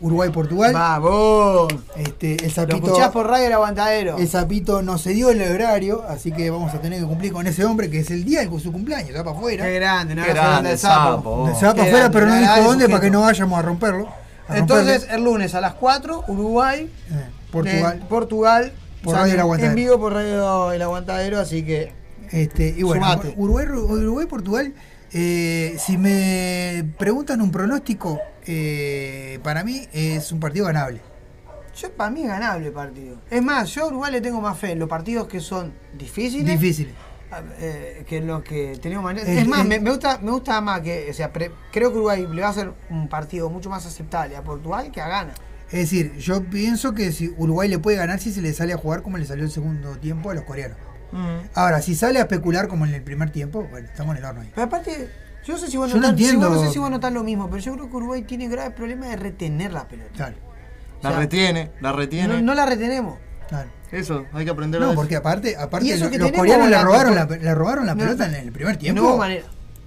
Uruguay-Portugal. ¡Vamos! Este, el Lo sapito, escuchás por radio el aguantadero. el sapito no se dio el horario, así que vamos a tener que cumplir con ese hombre que es el día de su cumpleaños, se va para afuera. Qué grande, no Qué grande al sapo. sapo. Se va para afuera, pero no dijo dónde para que no vayamos a romperlo. a Entonces, romperle. el lunes a las 4, Uruguay, Eh, Portugal. de Portugal, Por Radio El Aguantadero. en vivo por Radio El Aguantadero, así que Este, y bueno, Sumate. Uruguay, Uruguay, Portugal Eh, si me preguntan un pronóstico, eh, para mí es un partido ganable. Yo, para mí es ganable el partido. Es más, yo a Uruguay le tengo más fe en los partidos que son difíciles. Difíciles. eh, que los que tenemos manera. Es más, me, me gusta, me gusta más que. O sea, pre- creo que Uruguay le va a hacer un partido mucho más aceptable a Portugal que a Ghana. Es decir, yo pienso que si Uruguay le puede ganar si se le sale a jugar como le salió el segundo tiempo a los coreanos. Ahora, si sale a especular como en el primer tiempo, bueno, estamos en el horno ahí. Pero aparte, yo no sé si vos no notás- si entiendo. vos no sé si vos notás lo mismo, pero yo creo que Uruguay tiene graves problemas de retener la pelota. Claro. La O sea, retiene, la retiene. No, no la retenemos. Claro. Eso, hay que aprender a No, porque aparte, aparte eso los tenemos coreanos le la- robaron la, le robaron la No, pelota en el primer tiempo. No hubo manera.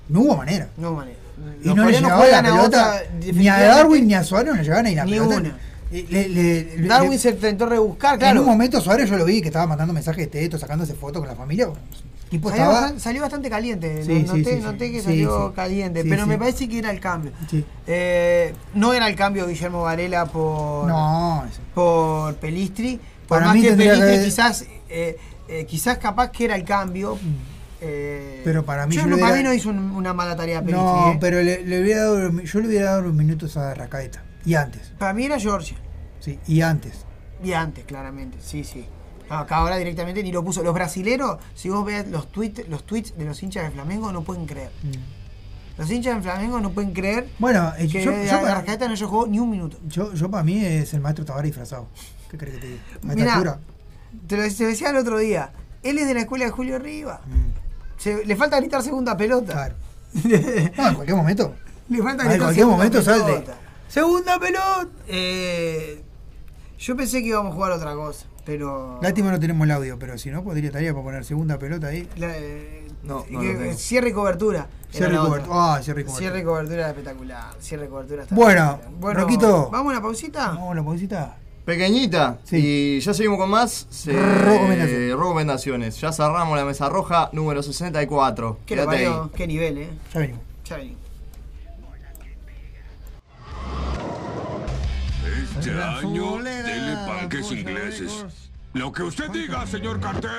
No hubo manera. No hubo manera. Y Los no le llegaba la pelota otra, ni a. Darwin ni a Suárez no le llegaban ni la Ni pelota. una. Le- le- le- Darwin se intentó rebuscar, En claro. un momento Suárez yo lo vi que estaba mandando mensajes de texto, sacándose fotos con la familia. tipo Salió, estaba. bastante, salió bastante caliente. Sí, no- sí, noté, sí, noté sí. que salió caliente, pero me parece que era el cambio. Eh, no era el cambio Guillermo Varela por, No, por Pelistri. Por Para más mí que Pelistri que- quizás, eh, eh, quizás capaz que era el cambio. eh, Pero para mí yo yo para mí hubiera- no hizo un- una mala tarea Pelistri. No, eh. pero le, le hubiera dado, yo le hubiera dado unos minutos a Rascaeta. Y antes. Para mí era Georgia. Sí, y antes. Y antes, claramente, sí, sí. No, acá ahora directamente ni lo puso. Los brasileros, si vos ves los tweets, los tweets de los hinchas de Flamengo, no pueden creer. Los hinchas de Flamengo no pueden creer Mm. Bueno, eh, que yo- yo para- Arrascaeta no jugó ni un minuto. Yo, yo para mí es el maestro Tavares disfrazado. ¿Qué crees que te diga? A esta Mirá, altura. te lo te decía el otro día. Él es de la escuela de Julio Riva. Mm. Se- le falta gritar segunda pelota. No, en cualquier momento. Le falta Ah, gritar en cualquier segunda momento pelota. salte. Segunda pelota. Eh, yo pensé que íbamos a jugar otra cosa, pero. Lástima no tenemos el audio, pero si no, podría estaría para poner segunda pelota ahí. La- eh, No, no cierre y cobertura. Cierre y cobertura. Ah, cierre y cobertura. Cierre y cobertura espectacular. Cierre y cobertura está Bueno, espectacular. Roquito. ¿Vamos a una pausita? Vamos a una pausita. Pequeñita. Y ya seguimos con más. Se- Recomendaciones. recomendaciones. Ya cerramos la mesa roja número 64. ¿Qué, Quédate ahí. ¿Qué nivel, eh? Ya venimos. Ya venimos. Este año, dele panques ingleses. Lo que usted diga, señor cartel.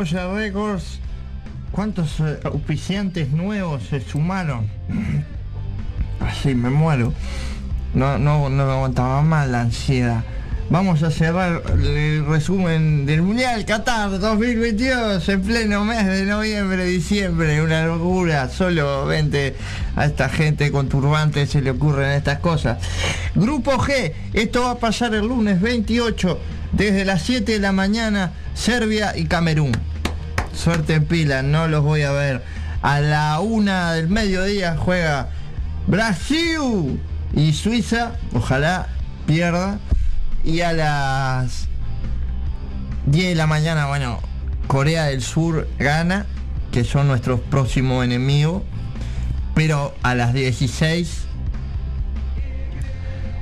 Polla Records. ¿Cuántos eh, auspiciantes nuevos se sumaron? Así me muero. No, no, no me aguantaba más la ansiedad. Vamos a cerrar el resumen del Mundial Qatar 2022 en pleno mes de noviembre, diciembre. Una locura. Solo vente a esta gente con turbantes se le ocurren estas cosas. Grupo G. Esto va a pasar el lunes 28 desde las 7 de la mañana. Serbia y Camerún. Suerte en pila, no los voy a ver. A la una del mediodía juega Brasil y Suiza. Ojalá pierda. Y a las 10 de la mañana, bueno, Corea del Sur gana, que son nuestros próximos enemigos. Pero a las 16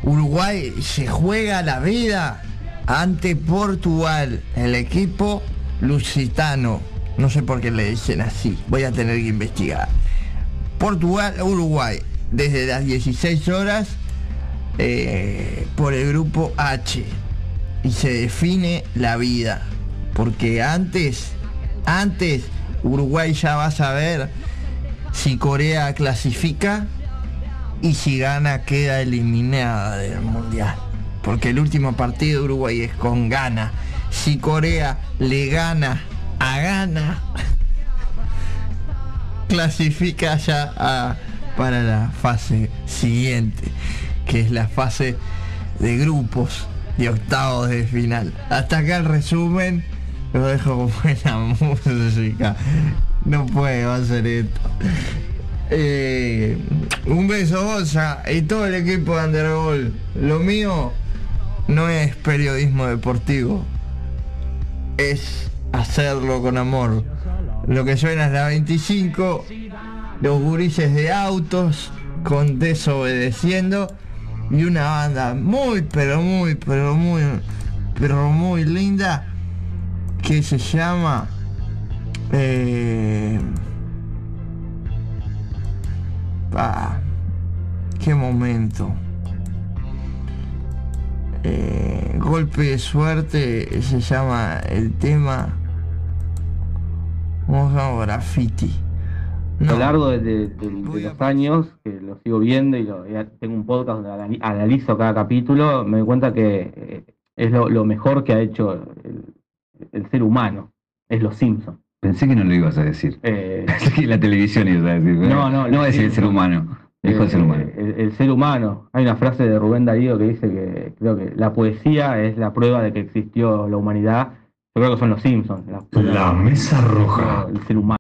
Uruguay se juega la vida ante Portugal, el equipo lusitano. No sé por qué le dicen así, voy a tener que investigar. Portugal, Uruguay, desde las 16 horas eh, por el grupo H. Y se define la vida. Porque antes, antes Uruguay ya va a saber si Corea clasifica y si gana queda eliminada del mundial. Porque el último partido de Uruguay es con Gana. Si Corea le gana a Gana, clasifica ya para la fase siguiente, que es la fase de grupos de octavos de final. Hasta acá el resumen, lo dejo con buena música. No puedo hacer esto. Eh, un beso, Bosa, y todo el equipo de Undergol. Lo mío no es periodismo deportivo, es hacerlo con amor. Lo que suena es la 25, los gurises de autos con desobedeciendo y una banda muy, pero muy, pero muy, pero muy linda que se llama... Eh, qué momento. Eh, golpe de suerte se llama el tema. Vamos a graffiti. A lo largo de, de- de- de los años, que lo sigo viendo y, lo- tengo un podcast donde anali- analizo cada capítulo, me doy cuenta que eh, es lo, lo mejor que ha hecho el, el ser humano, es los Simpsons. Pensé que no lo ibas a decir. Eh, Pensé que la televisión ibas a decir. No, no, No va a decir el ser no. humano. Dijo el ser humano. Eh, el, el ser humano. Hay una frase de Rubén Darío que dice que creo que la poesía es la prueba de que existió la humanidad. Yo creo que son los Simpsons. La, La mesa roja. El ser humano.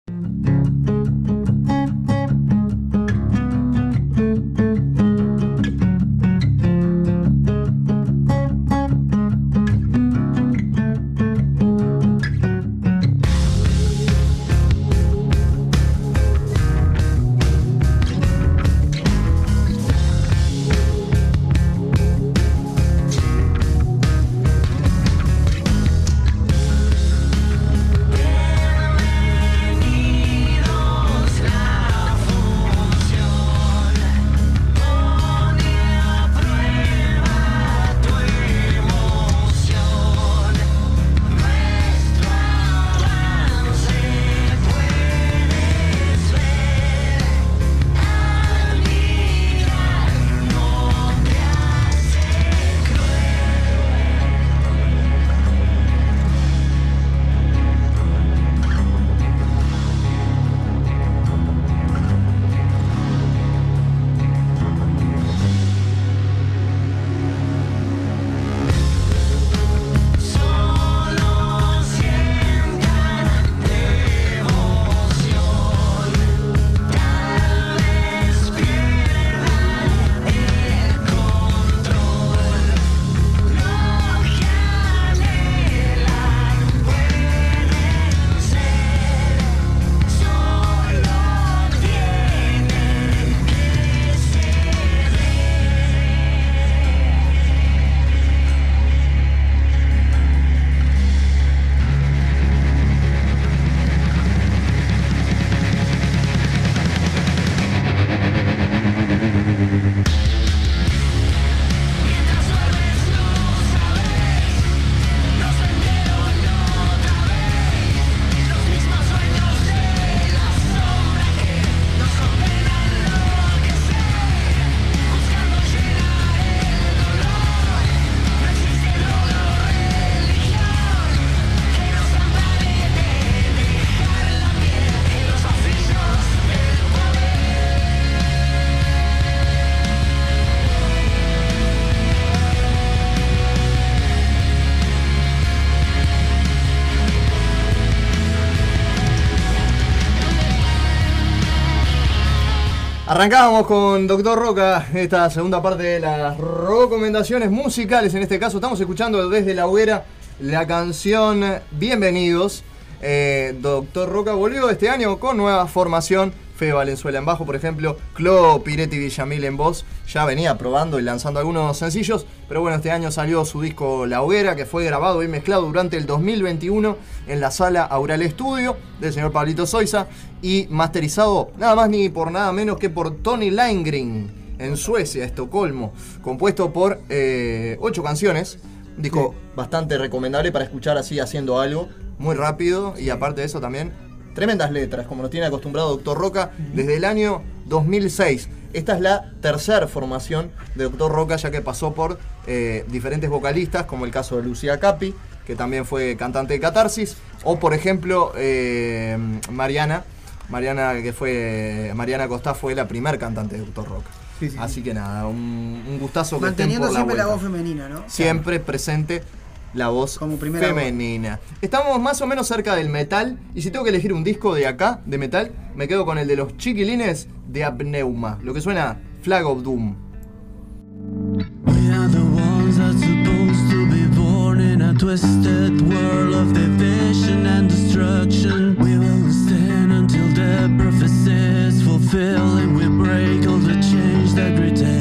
Arrancábamos con Doctor Roca, esta segunda parte de las recomendaciones musicales. En este caso estamos escuchando desde la hoguera la canción Bienvenidos. Eh, Doctor Roca volvió este año con nueva formación Fede Valenzuela en bajo, por ejemplo, Clo Piretti Villamil en voz, ya venía probando y lanzando algunos sencillos, pero bueno, este año salió su disco La Hoguera, que fue grabado y mezclado durante el 2021 en la sala Aural Studio del señor Pablito Soiza y masterizado nada más ni por nada menos que por Tony Lindgren en Suecia, Estocolmo, compuesto por eh, ocho canciones, un disco bastante recomendable para escuchar así haciendo algo, muy rápido y aparte de eso también tremendas letras, como nos tiene acostumbrado Doctor Roca desde el año 2006. Esta es la tercera formación de Doctor Roca, ya que pasó por eh, diferentes vocalistas, como el caso de Lucía Capi, que también fue cantante de Catarsis, o por ejemplo eh, Mariana, Mariana que fue Mariana Costa fue la primer cantante de Doctor Roca. Sí, sí, Así que nada, un, un gustazo que estén Manteniendo por la siempre la, voz femenina, ¿no? Siempre presente la voz primera femenina. Estamos más o menos cerca del metal. Y si tengo que elegir un disco de acá, de metal, me quedo con el de los chiquilines de Apneuma. Lo que suena Flag of Doom. We are the ones that's supposed to be born in a twisted world of division and destruction. We will stand until the prophecy is fulfilled and we break all the chains that retain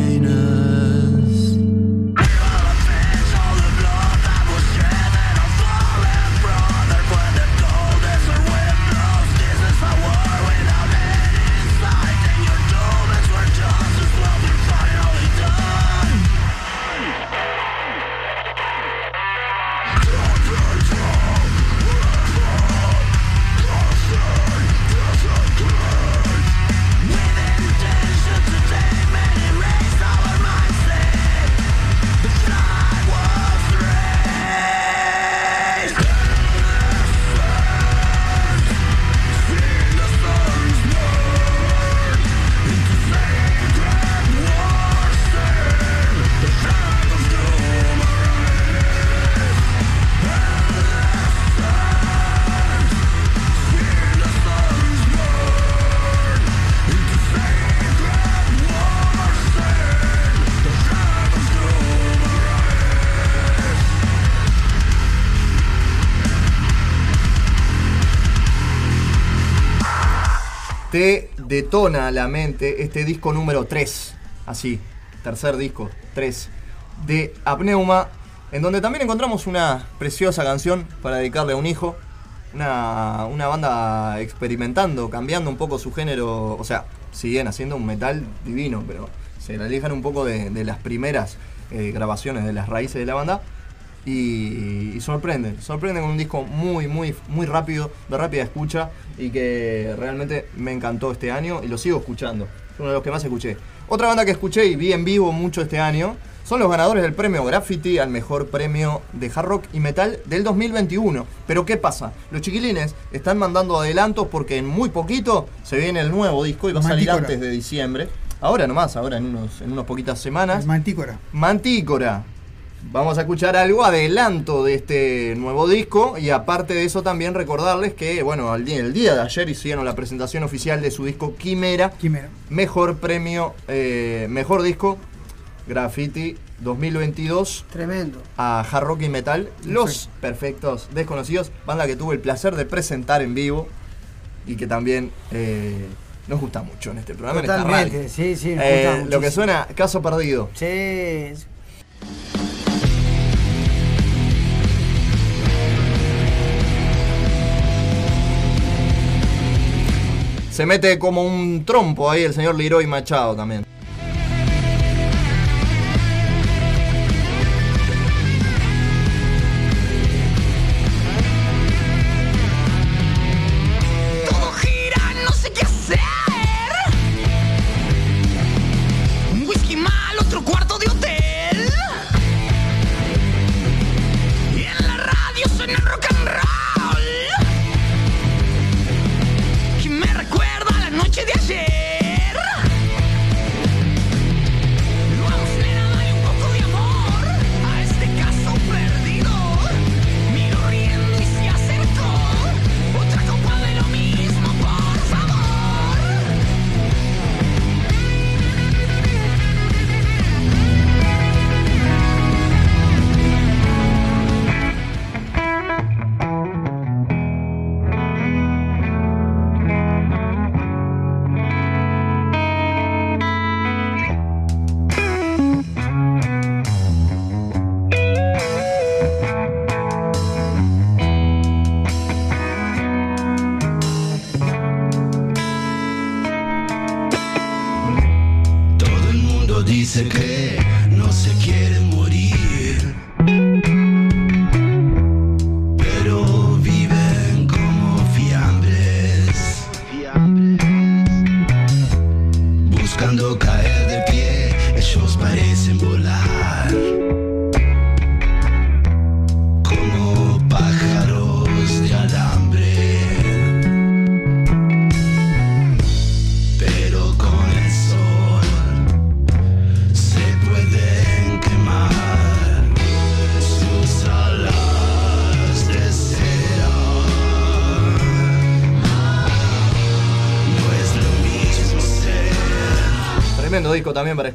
te detona la mente este disco número 3, así, tercer disco, 3, de Apneuma, en donde también encontramos una preciosa canción para dedicarle a un hijo, una, una banda experimentando, cambiando un poco su género, o sea, siguen haciendo un metal divino, pero se alejan un poco de, las primeras eh, grabaciones, de las raíces de la banda, y, y sorprenden, sorprenden con un disco muy, muy, muy rápido, de rápida escucha y que realmente me encantó este año y lo sigo escuchando. Es uno de los que más escuché. Otra banda que escuché y vi en vivo mucho este año son los ganadores del premio Graffiti al mejor premio de hard rock y metal del 2021. Pero ¿qué pasa? Los chiquilines están mandando adelantos porque en muy poquito se viene el nuevo disco y va a salir antes de diciembre. Ahora nomás, ahora en unos, en unas poquitas semanas. Mantícora. Mantícora. Vamos a escuchar algo adelanto de este nuevo disco y aparte de eso también recordarles que, bueno, al día, el día de ayer hicieron la presentación oficial de su disco Quimera. Quimera. Mejor premio, eh, mejor disco, Graffiti 2022 Tremendo. a Hard Rock y Metal. Los Perfectos Desconocidos, banda que tuve el placer de presentar en vivo y que también eh, nos gusta mucho en este programa. en esta Totalmente, radio. sí, sí, nos Eh, lo que suena, caso perdido. Sí. Se mete como un trompo ahí el señor Leroy Machado también.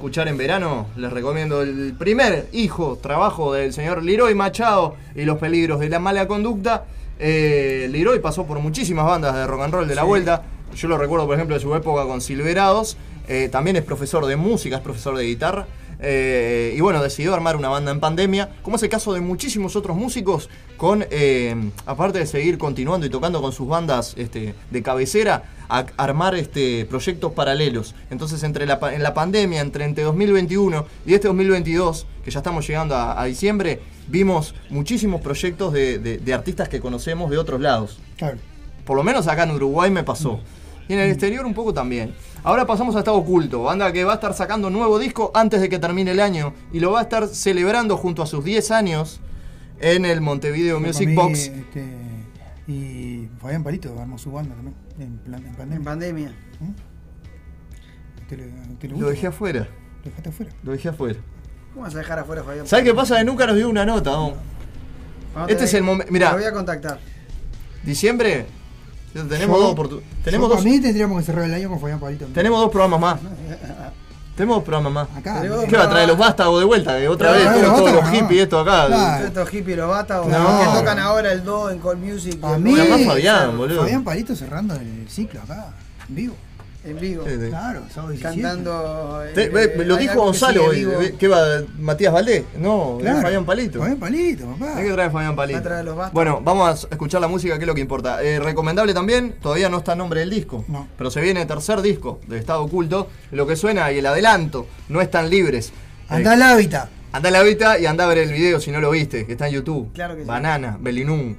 Escuchar en verano. Les recomiendo el primer hijo, trabajo del señor Leroy Machado y los peligros de la mala conducta. Eh, Leroy pasó por muchísimas bandas de rock and roll de la Sí. vuelta. Yo lo recuerdo, por ejemplo, de su época con Silverados. Eh, también es profesor de música, es profesor de guitarra. Eh, y bueno, decidió armar una banda en pandemia, como es el caso de muchísimos otros músicos, con eh, aparte de seguir continuando y tocando con sus bandas este, de cabecera, a armar este, proyectos paralelos. Entonces, entre la, en la pandemia, entre, entre 2021 y este 2022, que ya estamos llegando a, a diciembre, vimos muchísimos proyectos de, de- de artistas que conocemos de otros lados. Claro. Por lo menos acá en Uruguay me pasó. Y en el exterior un poco también. Ahora pasamos a Estado Oculto, banda que va a estar sacando nuevo disco antes de que termine el año y lo va a estar celebrando junto a sus 10 años en el Montevideo Music mí, Box. este, y Fabián Palito armó su banda también. En, plan- en pandemia. En pandemia. ¿Usted le- usted le Lo dejé afuera. ¿Lo dejaste afuera? Lo dejé afuera. ¿Cómo vas a dejar afuera Fabián? ¿Sabes qué pasa? Nunca nos dio una nota. Este es el momento. Mira, Lo voy a contactar. diciembre. Tenemos Yo- dos oportu- Tenemos dos. Para mí tendríamos que cerrar el año con Fabián Palito. Tenemos dos programas más. Tenemos dos programas más. Acá. ¿Qué va a traer los vástagos de vuelta? Que otra No, vez no, todos, los todos los vástagos, no. hippies esto acá. Claro. Estos hippies los No. que tocan ahora el do en Call Music. y A mí, a Fabián, boludo. Fabián Palito cerrando el ciclo acá, en vivo. En vivo. Sí, sí. Claro, sábado 17. Cantando. Eh, eh, lo dijo Gonzalo hoy. ¿Qué va? ¿Matías Valdés? No, Claro. Fabián Palito. Fabián Palito, papá. Hay que traer a Fabián Palito. Va a traer los bastos. Bueno, vamos a escuchar la música, que es lo que importa. Eh, recomendable también, todavía no está el nombre del disco. No. Pero se viene el tercer disco de Estado Oculto. Lo que suena y el adelanto no están libres. Andá al hábitat. Anda a la vista y anda a ver el video si no lo viste, que está en YouTube. Claro que sí. Banana, Belinum.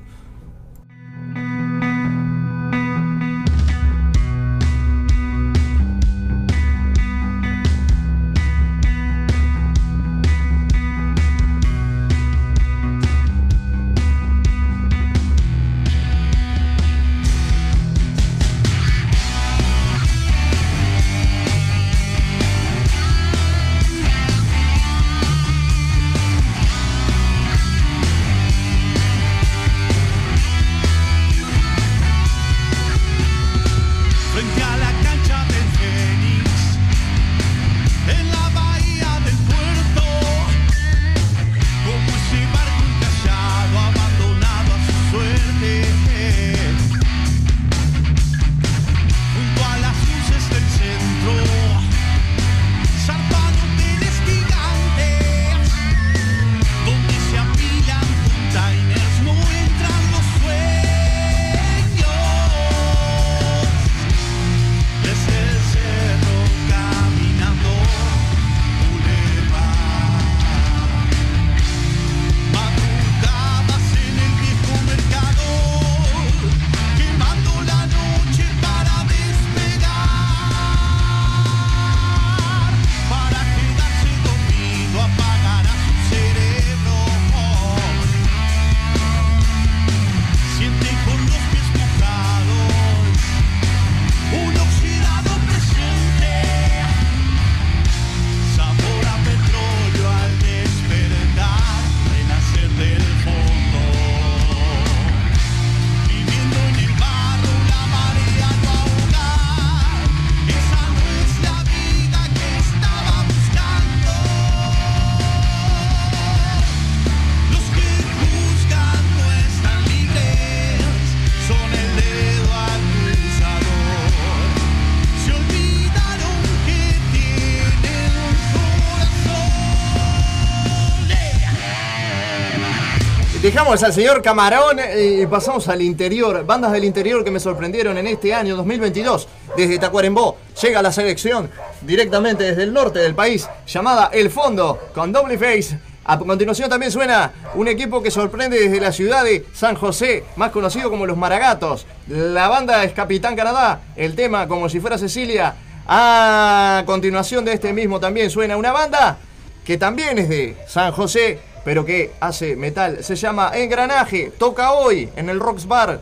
Dejamos al señor Camarón eh, y pasamos al interior. Bandas del interior que me sorprendieron en este año 2022. Desde Tacuarembó llega la selección directamente desde el norte del país llamada El Fondo con Double Face. A continuación también suena un equipo que sorprende desde la ciudad de San José, más conocido como los Maragatos. La banda es Capitán Canadá, el tema como si fuera Cecilia. A continuación de este mismo también suena una banda que también es de San José, pero que hace metal. Se llama Engranaje, toca hoy en el Rocks Bar.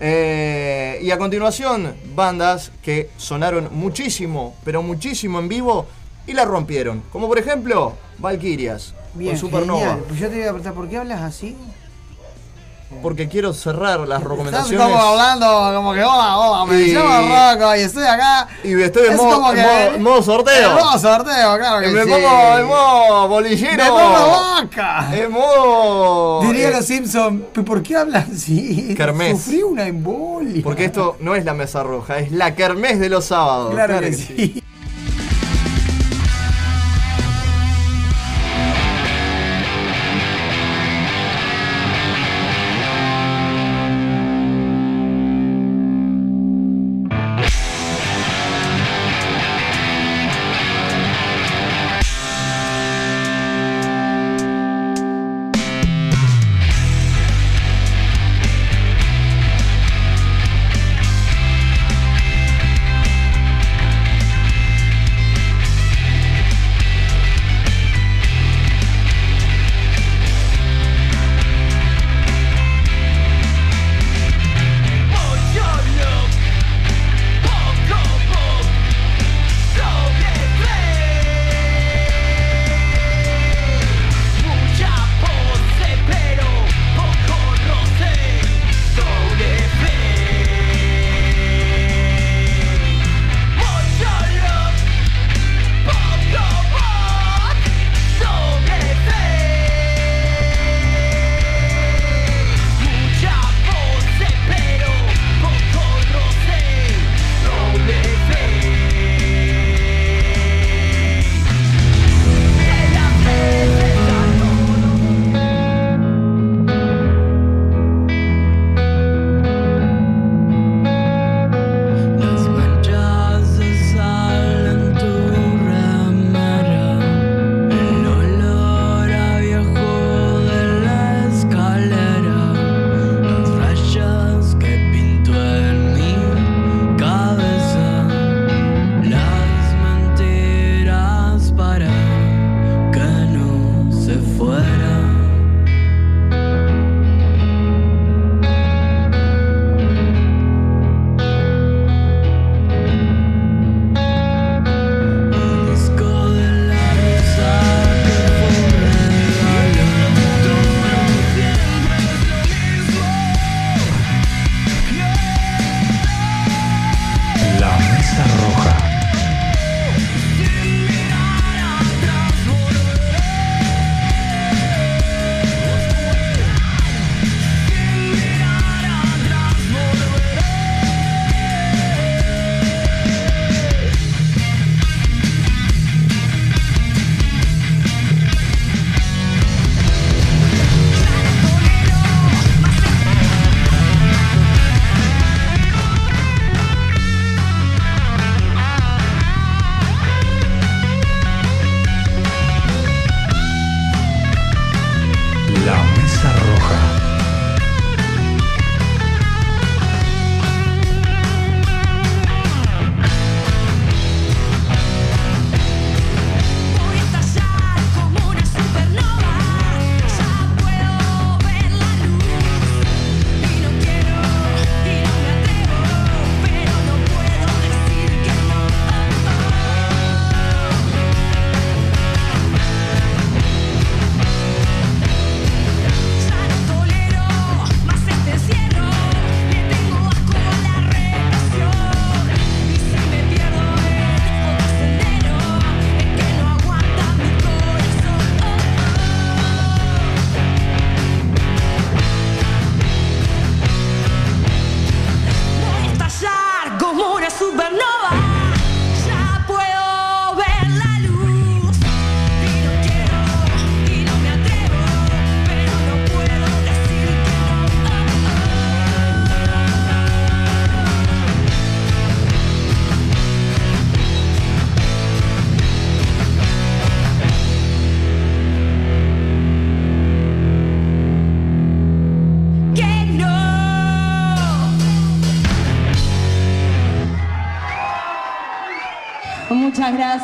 Eh, y a continuación, bandas que sonaron muchísimo, pero muchísimo en vivo y la rompieron. Como por ejemplo, Valkyrias Bien, con Supernova. genial. Pues yo te iba a preguntar, ¿por qué hablas así? Porque quiero cerrar las Estás recomendaciones. como hablando, como que hola, hola, me Y- llamo Rocco y estoy acá. Y estoy en Es modo, como que- modo- modo sorteo. En modo sorteo, claro que me sí. pongo en modo bolillero. Me pongo loca. En modo. Diría eh, los Simpsons, ¿por qué hablan así? Kermés. Sufrí una embolia. Porque esto no es la mesa roja, es la kermés de los sábados. Claro que sí.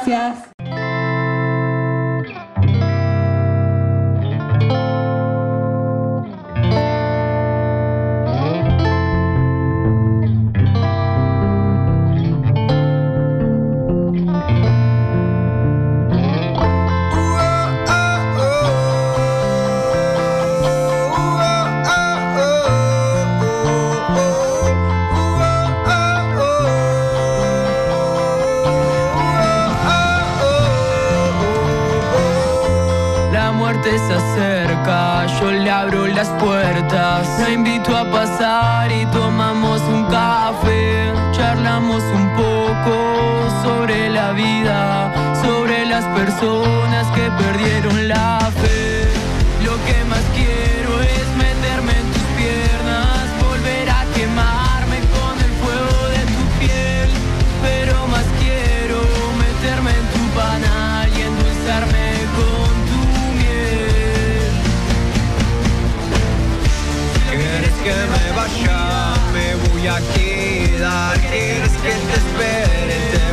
Gracias. Que me vaya? Me voy a quedar. ¿Quieres que te espere?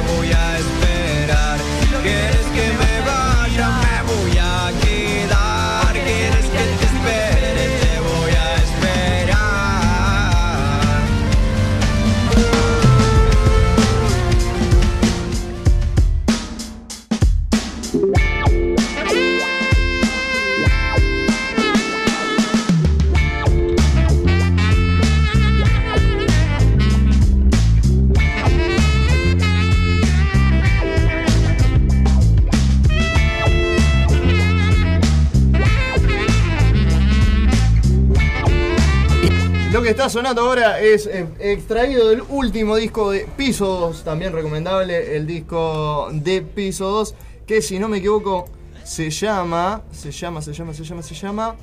Sonando ahora es eh, extraído del último disco de Piso 2, también recomendable el disco de Piso 2, que si no me equivoco se llama, se llama, se llama, se llama, se llama...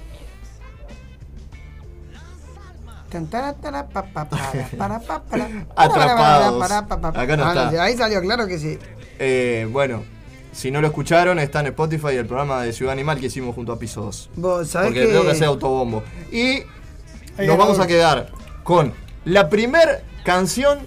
Atrapados. Acá no está. Ahí salió, claro que sí. Eh, bueno, si no lo escucharon, está en Spotify el programa de Ciudad Animal que hicimos junto a Piso 2. Vos sabés Porque que. tengo que hacer autobombo. Y nos vamos a quedar con la primer canción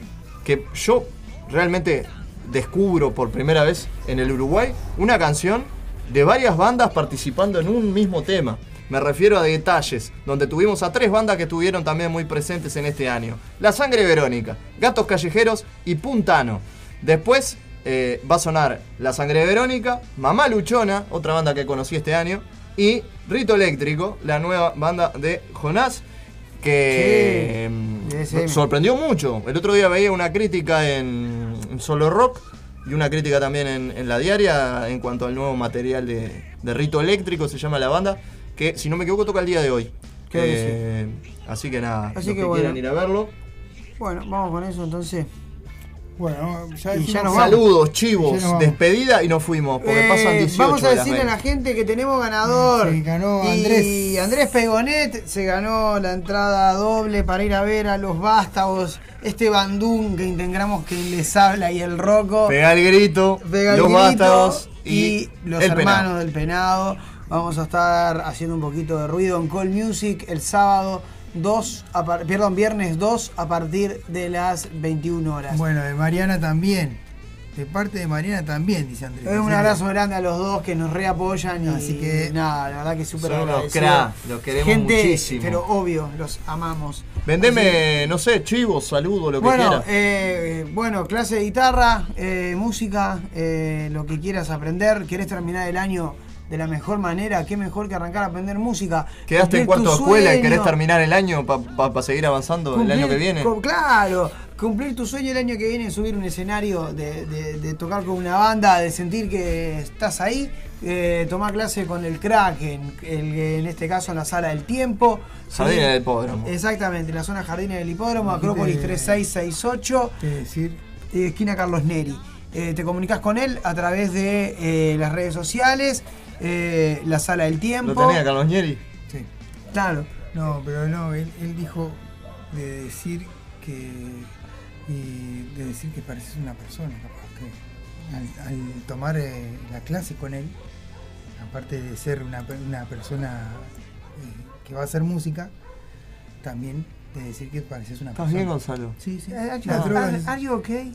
que yo realmente descubro por primera vez en el Uruguay. Una canción de varias bandas participando en un mismo tema. Me refiero a detalles, donde tuvimos a tres bandas que estuvieron también muy presentes en este año. La Sangre Verónica, Gatos Callejeros y Puntano. Después eh, va a sonar La Sangre Verónica, Mamá Luchona, otra banda que conocí este año, y Rito Eléctrico, la nueva banda de Jonás, que Sí, mm, sorprendió mucho. El otro día veía una crítica en, Solo Rock y una crítica también en, en la diaria en cuanto al nuevo material de, de Rito Eléctrico, se llama la banda, que si no me equivoco toca el día de hoy. Eh, Así que nada, Así los que que bueno. quieran ir a verlo. Bueno, vamos con eso entonces. Bueno, ya, Y ya nos vamos. Saludos, chivos, Ya nos vamos. despedida y nos fuimos, porque Eh, pasan 18 vamos a de decirle a 20. la gente que tenemos ganador. Sí, ganó Y Andrés. Andrés Pegonet se ganó la entrada doble para ir a ver a los vástagos. Este bandún que integramos que les habla y el roco. Pega el grito, Pega el los grito vástagos y, y, los el hermanos penado. del penado. Vamos a estar haciendo un poquito de ruido en Call Music el sábado 2, a par- perdón, viernes 2 a partir de las 21 horas. Bueno, de Mariana también. De parte de Mariana también, dice Andrés. Es un abrazo que- grande a los dos que nos reapoyan y Así que- nada, la verdad que súper agradecido. cra, los queremos Gente, muchísimo. Pero obvio, los amamos. Vendeme, no sé, chivos, saludos, lo que Bueno, quieras. eh, bueno, clase de guitarra, eh, música, eh, lo que quieras aprender. ¿Querés terminar el año de la mejor manera? ¿Qué mejor que arrancar a aprender música? Quedaste en cuarto de escuela y querés terminar el año para seguir avanzando el año que viene. claro, cumplir tu sueño el año que viene, subir un escenario, de, de- de tocar con una banda, de sentir que estás ahí, eh, tomar clase con el crack, en, el- en este caso en la sala del tiempo. Jardines del Hipódromo. Exactamente, en la zona Jardines del Hipódromo, Acrópolis te- 3668, ¿Qué decir? eh, esquina Carlos Neri. Eh, te comunicas con él a través de eh, las redes sociales, eh, la sala del tiempo. ¿Lo tenía Carlos Nieri? Sí. Claro. No, pero no, él, él dijo de decir que. y de decir que pareces una persona, capaz que. Al, al tomar eh, la clase con él, aparte de ser una, pe- una persona eh, que va a hacer música, también de decir que pareces una ¿Estás persona. bien, Gonzalo? Sí, sí. Are you okay?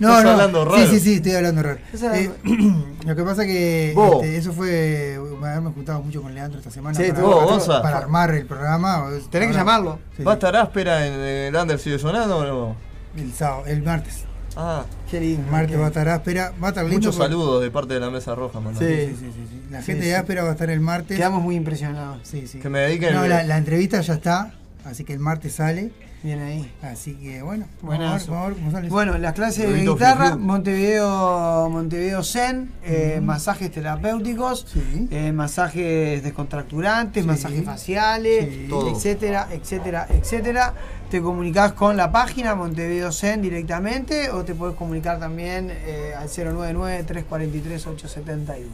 No, Estás no. hablando sí, raro. sí, sí, estoy hablando raro. Eh, lo que pasa que este, eso fue. Me haberme juntado mucho con Leandro esta semana Sí, para, vos, para- Gonza. para armar el programa. Tenés que llamarlo. Sí, ¿Va a sí. estar áspera en el Under sigue sonando o no? El sábado, el martes. Ah, Qué lindo. El martes va a estar áspera. Va a estar lindo. muchos saludos de parte de la Mesa Roja, mandá. Sí, sí, sí, sí, sí. La Sí, gente sí. de áspera va a estar el martes. Quedamos muy impresionados. Sí, sí. Que me dediquen No, el- la, la entrevista ya está, así que el martes sale. Bien ahí. Así que bueno, vamos a ver, Buenazo. vamos a ver cómo sale. eso. Bueno, las clases de guitarra. Montevideo, Montevideo Zen, eh, masajes terapéuticos, Sí. eh, masajes descontracturantes, Sí. masajes faciales, Sí. Etcétera, etcétera, etcétera. Te comunicas con la página Montevideo Zen directamente o te puedes comunicar también eh, al 099-343-871.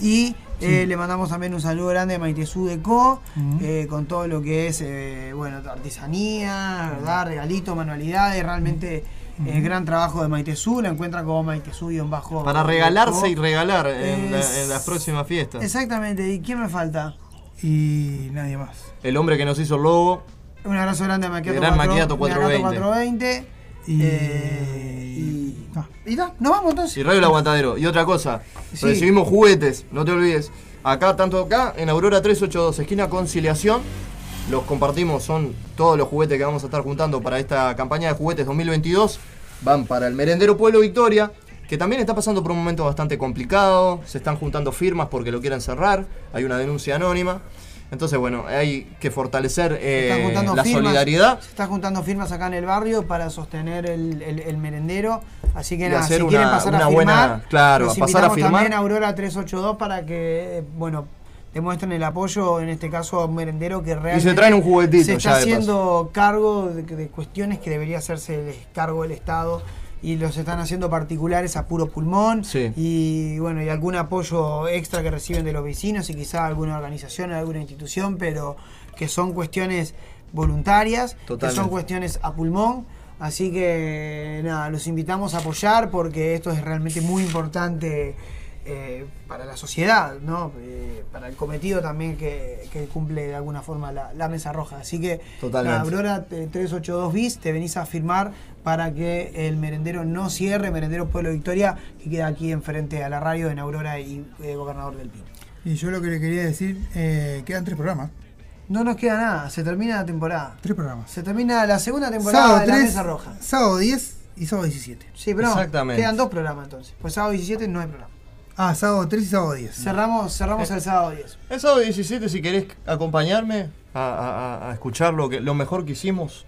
Y eh, le mandamos también un saludo grande a Maitezú de Co, eh, con todo lo que es eh, bueno, artesanía, ¿verdad? regalitos, manualidades, realmente eh, gran trabajo de Maitezú, la encuentran como Maitezú-bajo. Para regalarse y regalar en, la- en las próximas fiestas. Exactamente, ¿y quién me falta? Y nadie más. El hombre que nos hizo el logo. Un abrazo grande a Maquiato, Gran 4- Maquiato 420. 420. Y. Eh, y. Ah. Y da, nos vamos entonces. Y Radio El Aguantadero. Y otra cosa, Sí. recibimos juguetes, no te olvides. Acá, tanto acá, en Aurora 382, esquina Conciliación. Los compartimos, son todos los juguetes que vamos a estar juntando para esta campaña de juguetes 2022. Van para el merendero Pueblo Victoria, que también está pasando por un momento bastante complicado. Se están juntando firmas porque lo quieren cerrar. Hay una denuncia anónima. Entonces, bueno, hay que fortalecer Se eh, la firmas, solidaridad. Se están juntando firmas acá en el barrio para sostener el, el- el merendero. Así que Y nada, hacer si una- quieren pasar a firmar, buena- claro, los a pasar a firmar. también a Aurora 382 para que, eh, bueno, demuestren el apoyo, en este caso a un merendero que realmente traen un juguetito se ya está de haciendo cargo de, de cuestiones que debería hacerse el cargo del Estado y los están haciendo particulares a puro pulmón Sí. y bueno y algún apoyo extra que reciben de los vecinos y quizá alguna organización alguna institución pero que son cuestiones voluntarias que son cuestiones a pulmón así que nada los invitamos a apoyar porque esto es realmente muy importante eh, para la sociedad, ¿no? Eh, para el cometido también que, que cumple de alguna forma la, la mesa roja. Así que Totalmente. la Aurora eh, 382 bis te venís a firmar para que el merendero no cierre, merendero Pueblo Victoria, que queda aquí enfrente a la radio en Aurora y eh, Gobernador del Pino. Y yo lo que le quería decir, eh, quedan tres programas. No nos queda nada, se termina la temporada. Tres programas. Se termina la segunda temporada Sábado de la 3, mesa roja. sábado 10 y sábado 17. Sí, pero Exactamente. quedan dos programas entonces. Pues sábado 17 no hay programa. Ah, sábado 3 y sábado 10. Cerramos, cerramos el sábado 10. El sábado 17, si querés acompañarme a, a- a- a escuchar lo, que, lo mejor que hicimos.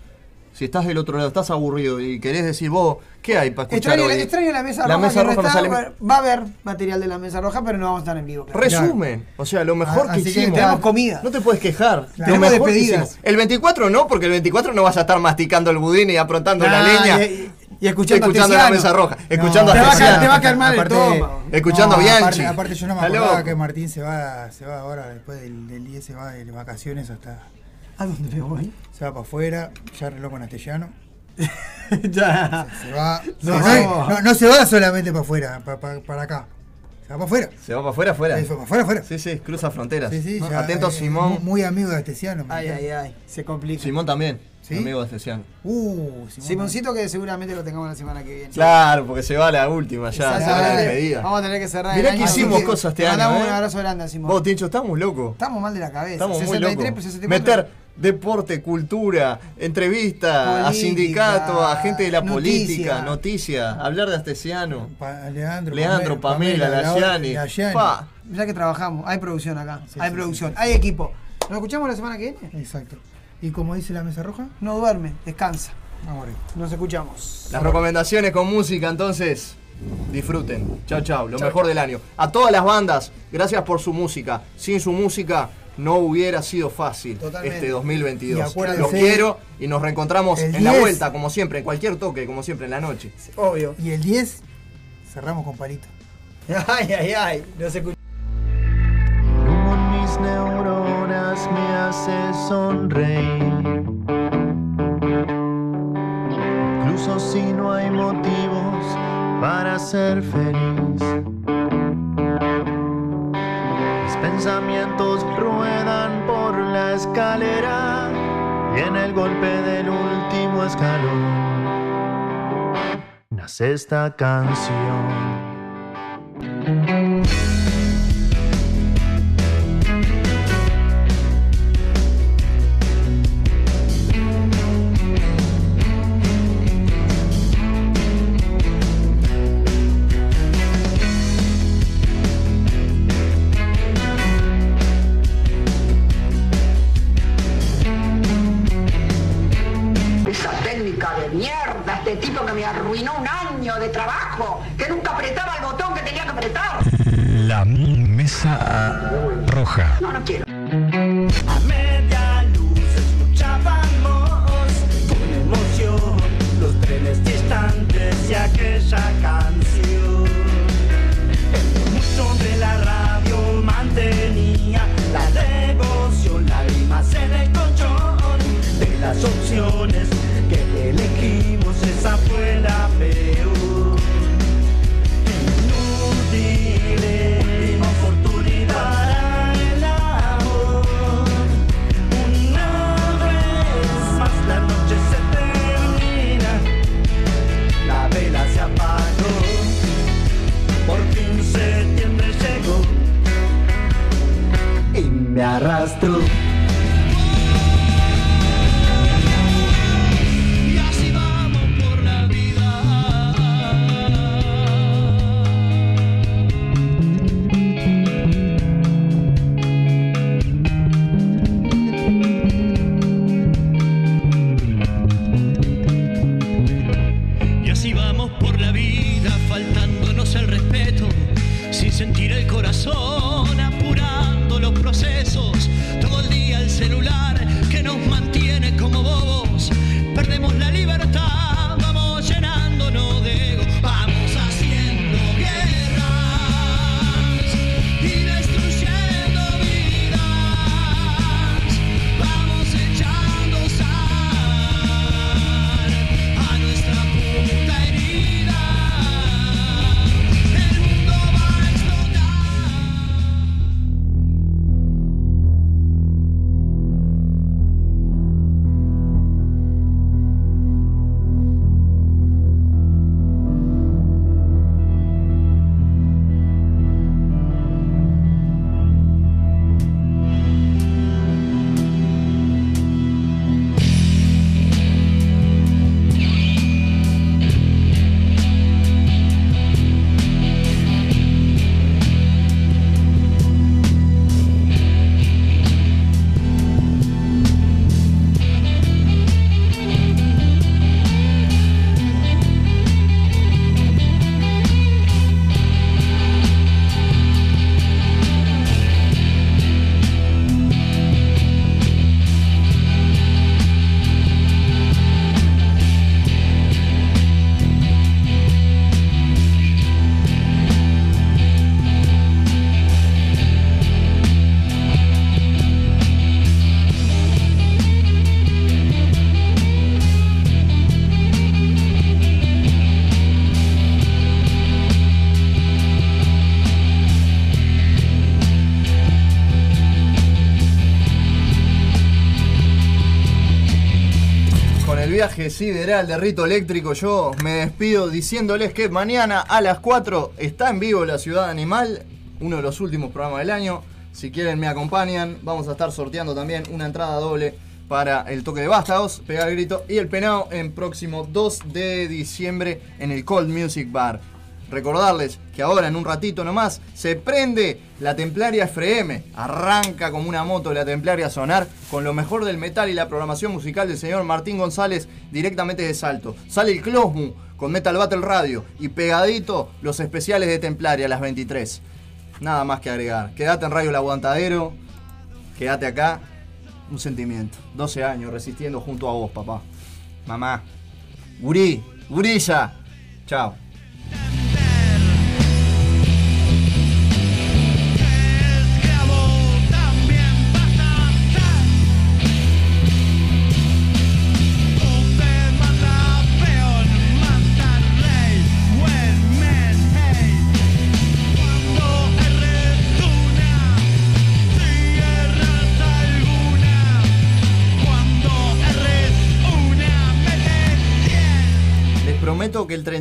Si estás del otro lado, estás aburrido y querés decir vos, ¿qué hay para escuchar Extraño, hoy? extraño la mesa La roja. mesa que no roja no está. sale- Bueno, Va a haber material de la mesa roja, pero no vamos a estar en vivo. claro. Resumen, o sea, lo mejor Ah, que así que hicimos. tenemos comida. No te puedes quejar. Lo Tenemos mejor que despedidas. hicimos. El 24 no, porque el 24 no vas a estar masticando el budín y aprontando la Ah, leña. y, y escuchando, escuchando a la mesa roja, escuchando te a va a caer- Tesiano. te va a caer mal el. Escuchando a Bianchi. Aparte, aparte yo no me acordaba que Martín se va, se va ahora, después del, del 10 se va de vacaciones hasta... ¿A dónde me voy? Se va para afuera, ya arregló con Astellano. ya. Se va... No, No, no, no se va solamente para afuera, pa- pa- para acá. Se va para afuera. Se va para afuera, afuera. Se va para afuera, afuera. Sí, sí, cruza fronteras. Sí, sí, ¿no? ya, Atento eh, Simón. Muy, muy amigo de Astesiano. ¿me Ay, ay, ay. Se complica. Simón también. ¿Sí? Amigo de Esteciano. Uh, Simón. Simoncito que seguramente lo tengamos la semana que viene. Claro, porque se va a la última ya, se va a la despedida. Vamos a tener que cerrar Mirá el que año. hicimos que cosas este te año, mandamos ¿eh? un abrazo grande a Simón. Vos, Tincho, estamos locos. Estamos mal de la cabeza. Estamos muy 63, locos. 64. Meter deporte, cultura, entrevista a sindicato, a gente de la noticia. política, noticia, hablar de Astesiano. Pa- Leandro, Leandro, Pamela, la- Layani. la Layani. Pa. Ya que trabajamos, hay producción acá. Sí, hay sí, producción, sí. hay equipo. ¿Nos escuchamos la semana que viene? Exacto. ¿Y como dice la mesa roja? No duerme, descansa. Vamos arriba. Nos escuchamos. Las recomendaciones con música, entonces, disfruten. Chao, chao, lo mejor del año. A todas las bandas, gracias por su música. Sin su música no hubiera sido fácil Totalmente. este Y 2022. acuérdense- Los quiero y nos reencontramos en la 10. vuelta, como siempre, en cualquier toque, como siempre, en la noche. Obvio. Y el 10 cerramos con palito. Ay, ay, ay. Escuchamos. humo en mis neuronas me hace sonreír. Incluso si no hay motivos para ser feliz. Pensamientos ruedan por la escalera y en el golpe del último escalón más esta canción. Mesa roja. No, no quiero. Y Con el de Rito Eléctrico yo me despido diciéndoles que mañana a las 4 está en vivo La Ciudad Animal, uno de los últimos programas del año. Si quieren me acompañan, vamos a estar sorteando también una entrada doble para el toque de vástagos, pegar el grito y el penado en próximo 2 de diciembre en el Cold Music Bar. Recordarles que ahora en un ratito nomás se prende la Templaria FM. Arranca como una moto la Templaria a sonar con lo mejor del metal y la programación musical del señor Martín González directamente de Salto. Sale el Closmu con Metal Battle Radio y pegadito los especiales de Templaria a las 23. Nada más que agregar. Quédate en Radio El Aguantadero. Quédate acá. Un sentimiento. 12 años resistiendo junto a vos, papá. Mamá. Gurí. Gurilla. Chao.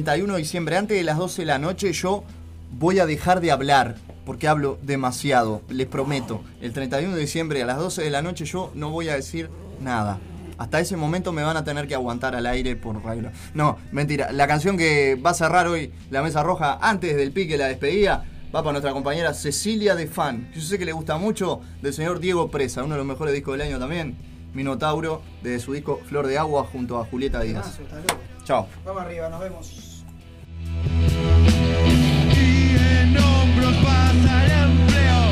31 de diciembre, antes de las 12 de la noche, yo voy a dejar de hablar. Porque hablo demasiado, les prometo. El 31 de diciembre a las 12 de la noche yo no voy a decir nada. Hasta ese momento me van a tener que aguantar al aire por radio. No, mentira. La canción que va a cerrar hoy la mesa roja antes del pique, la despedida, va para nuestra compañera Cecilia de Fan. Yo sé que le gusta mucho del señor Diego Presa, uno de los mejores discos del año también. Minotauro, de su disco Flor de Agua junto a Julieta Díaz. Chao. Vamos arriba, nos vemos. En hombros pasa el empleo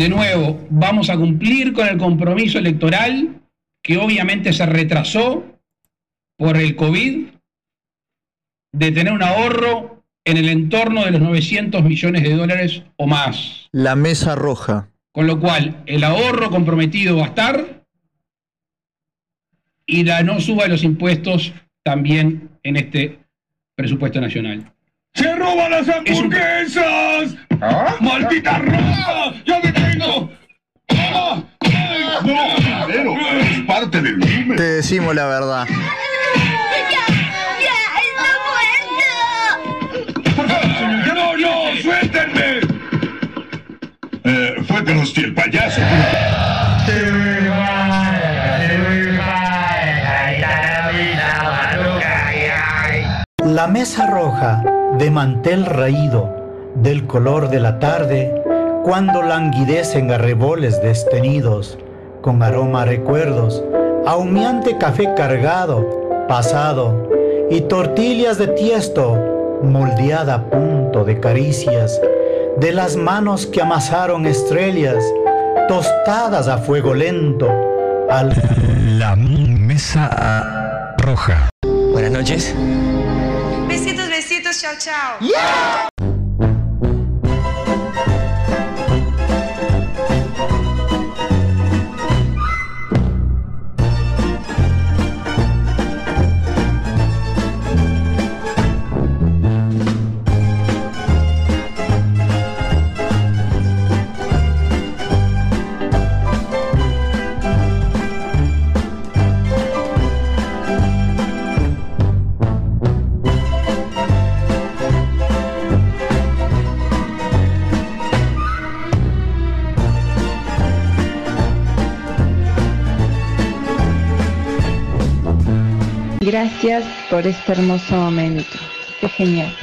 De nuevo, vamos a cumplir con el compromiso electoral que obviamente se retrasó por el COVID de tener un ahorro en el entorno de los 900 millones de dólares o más. La Mesa Roja. Con lo cual, el ahorro comprometido va a estar y la no suba de los impuestos también en este presupuesto nacional. ¡Se roban las hamburguesas! ¡Maldita ropa! ¡Ya me tengo! ¡Ah! ¡No! Pero es parte del crimen. Te decimos la verdad. ¡No, no! ¡Suéltenme! Eh, fue Krusty el payaso. La mesa roja de mantel raído, del color de la tarde, cuando languidecen arreboles destenidos, con aroma a recuerdos, a humeante café cargado, pasado, y tortillas de tiesto, moldeada a punto de caricias, de las manos que amasaron estrellas, tostadas a fuego lento, al... La Mesa Roja. Buenas noches. Besitos, besitos, chao, chao. Gracias por este hermoso momento. Qué genial.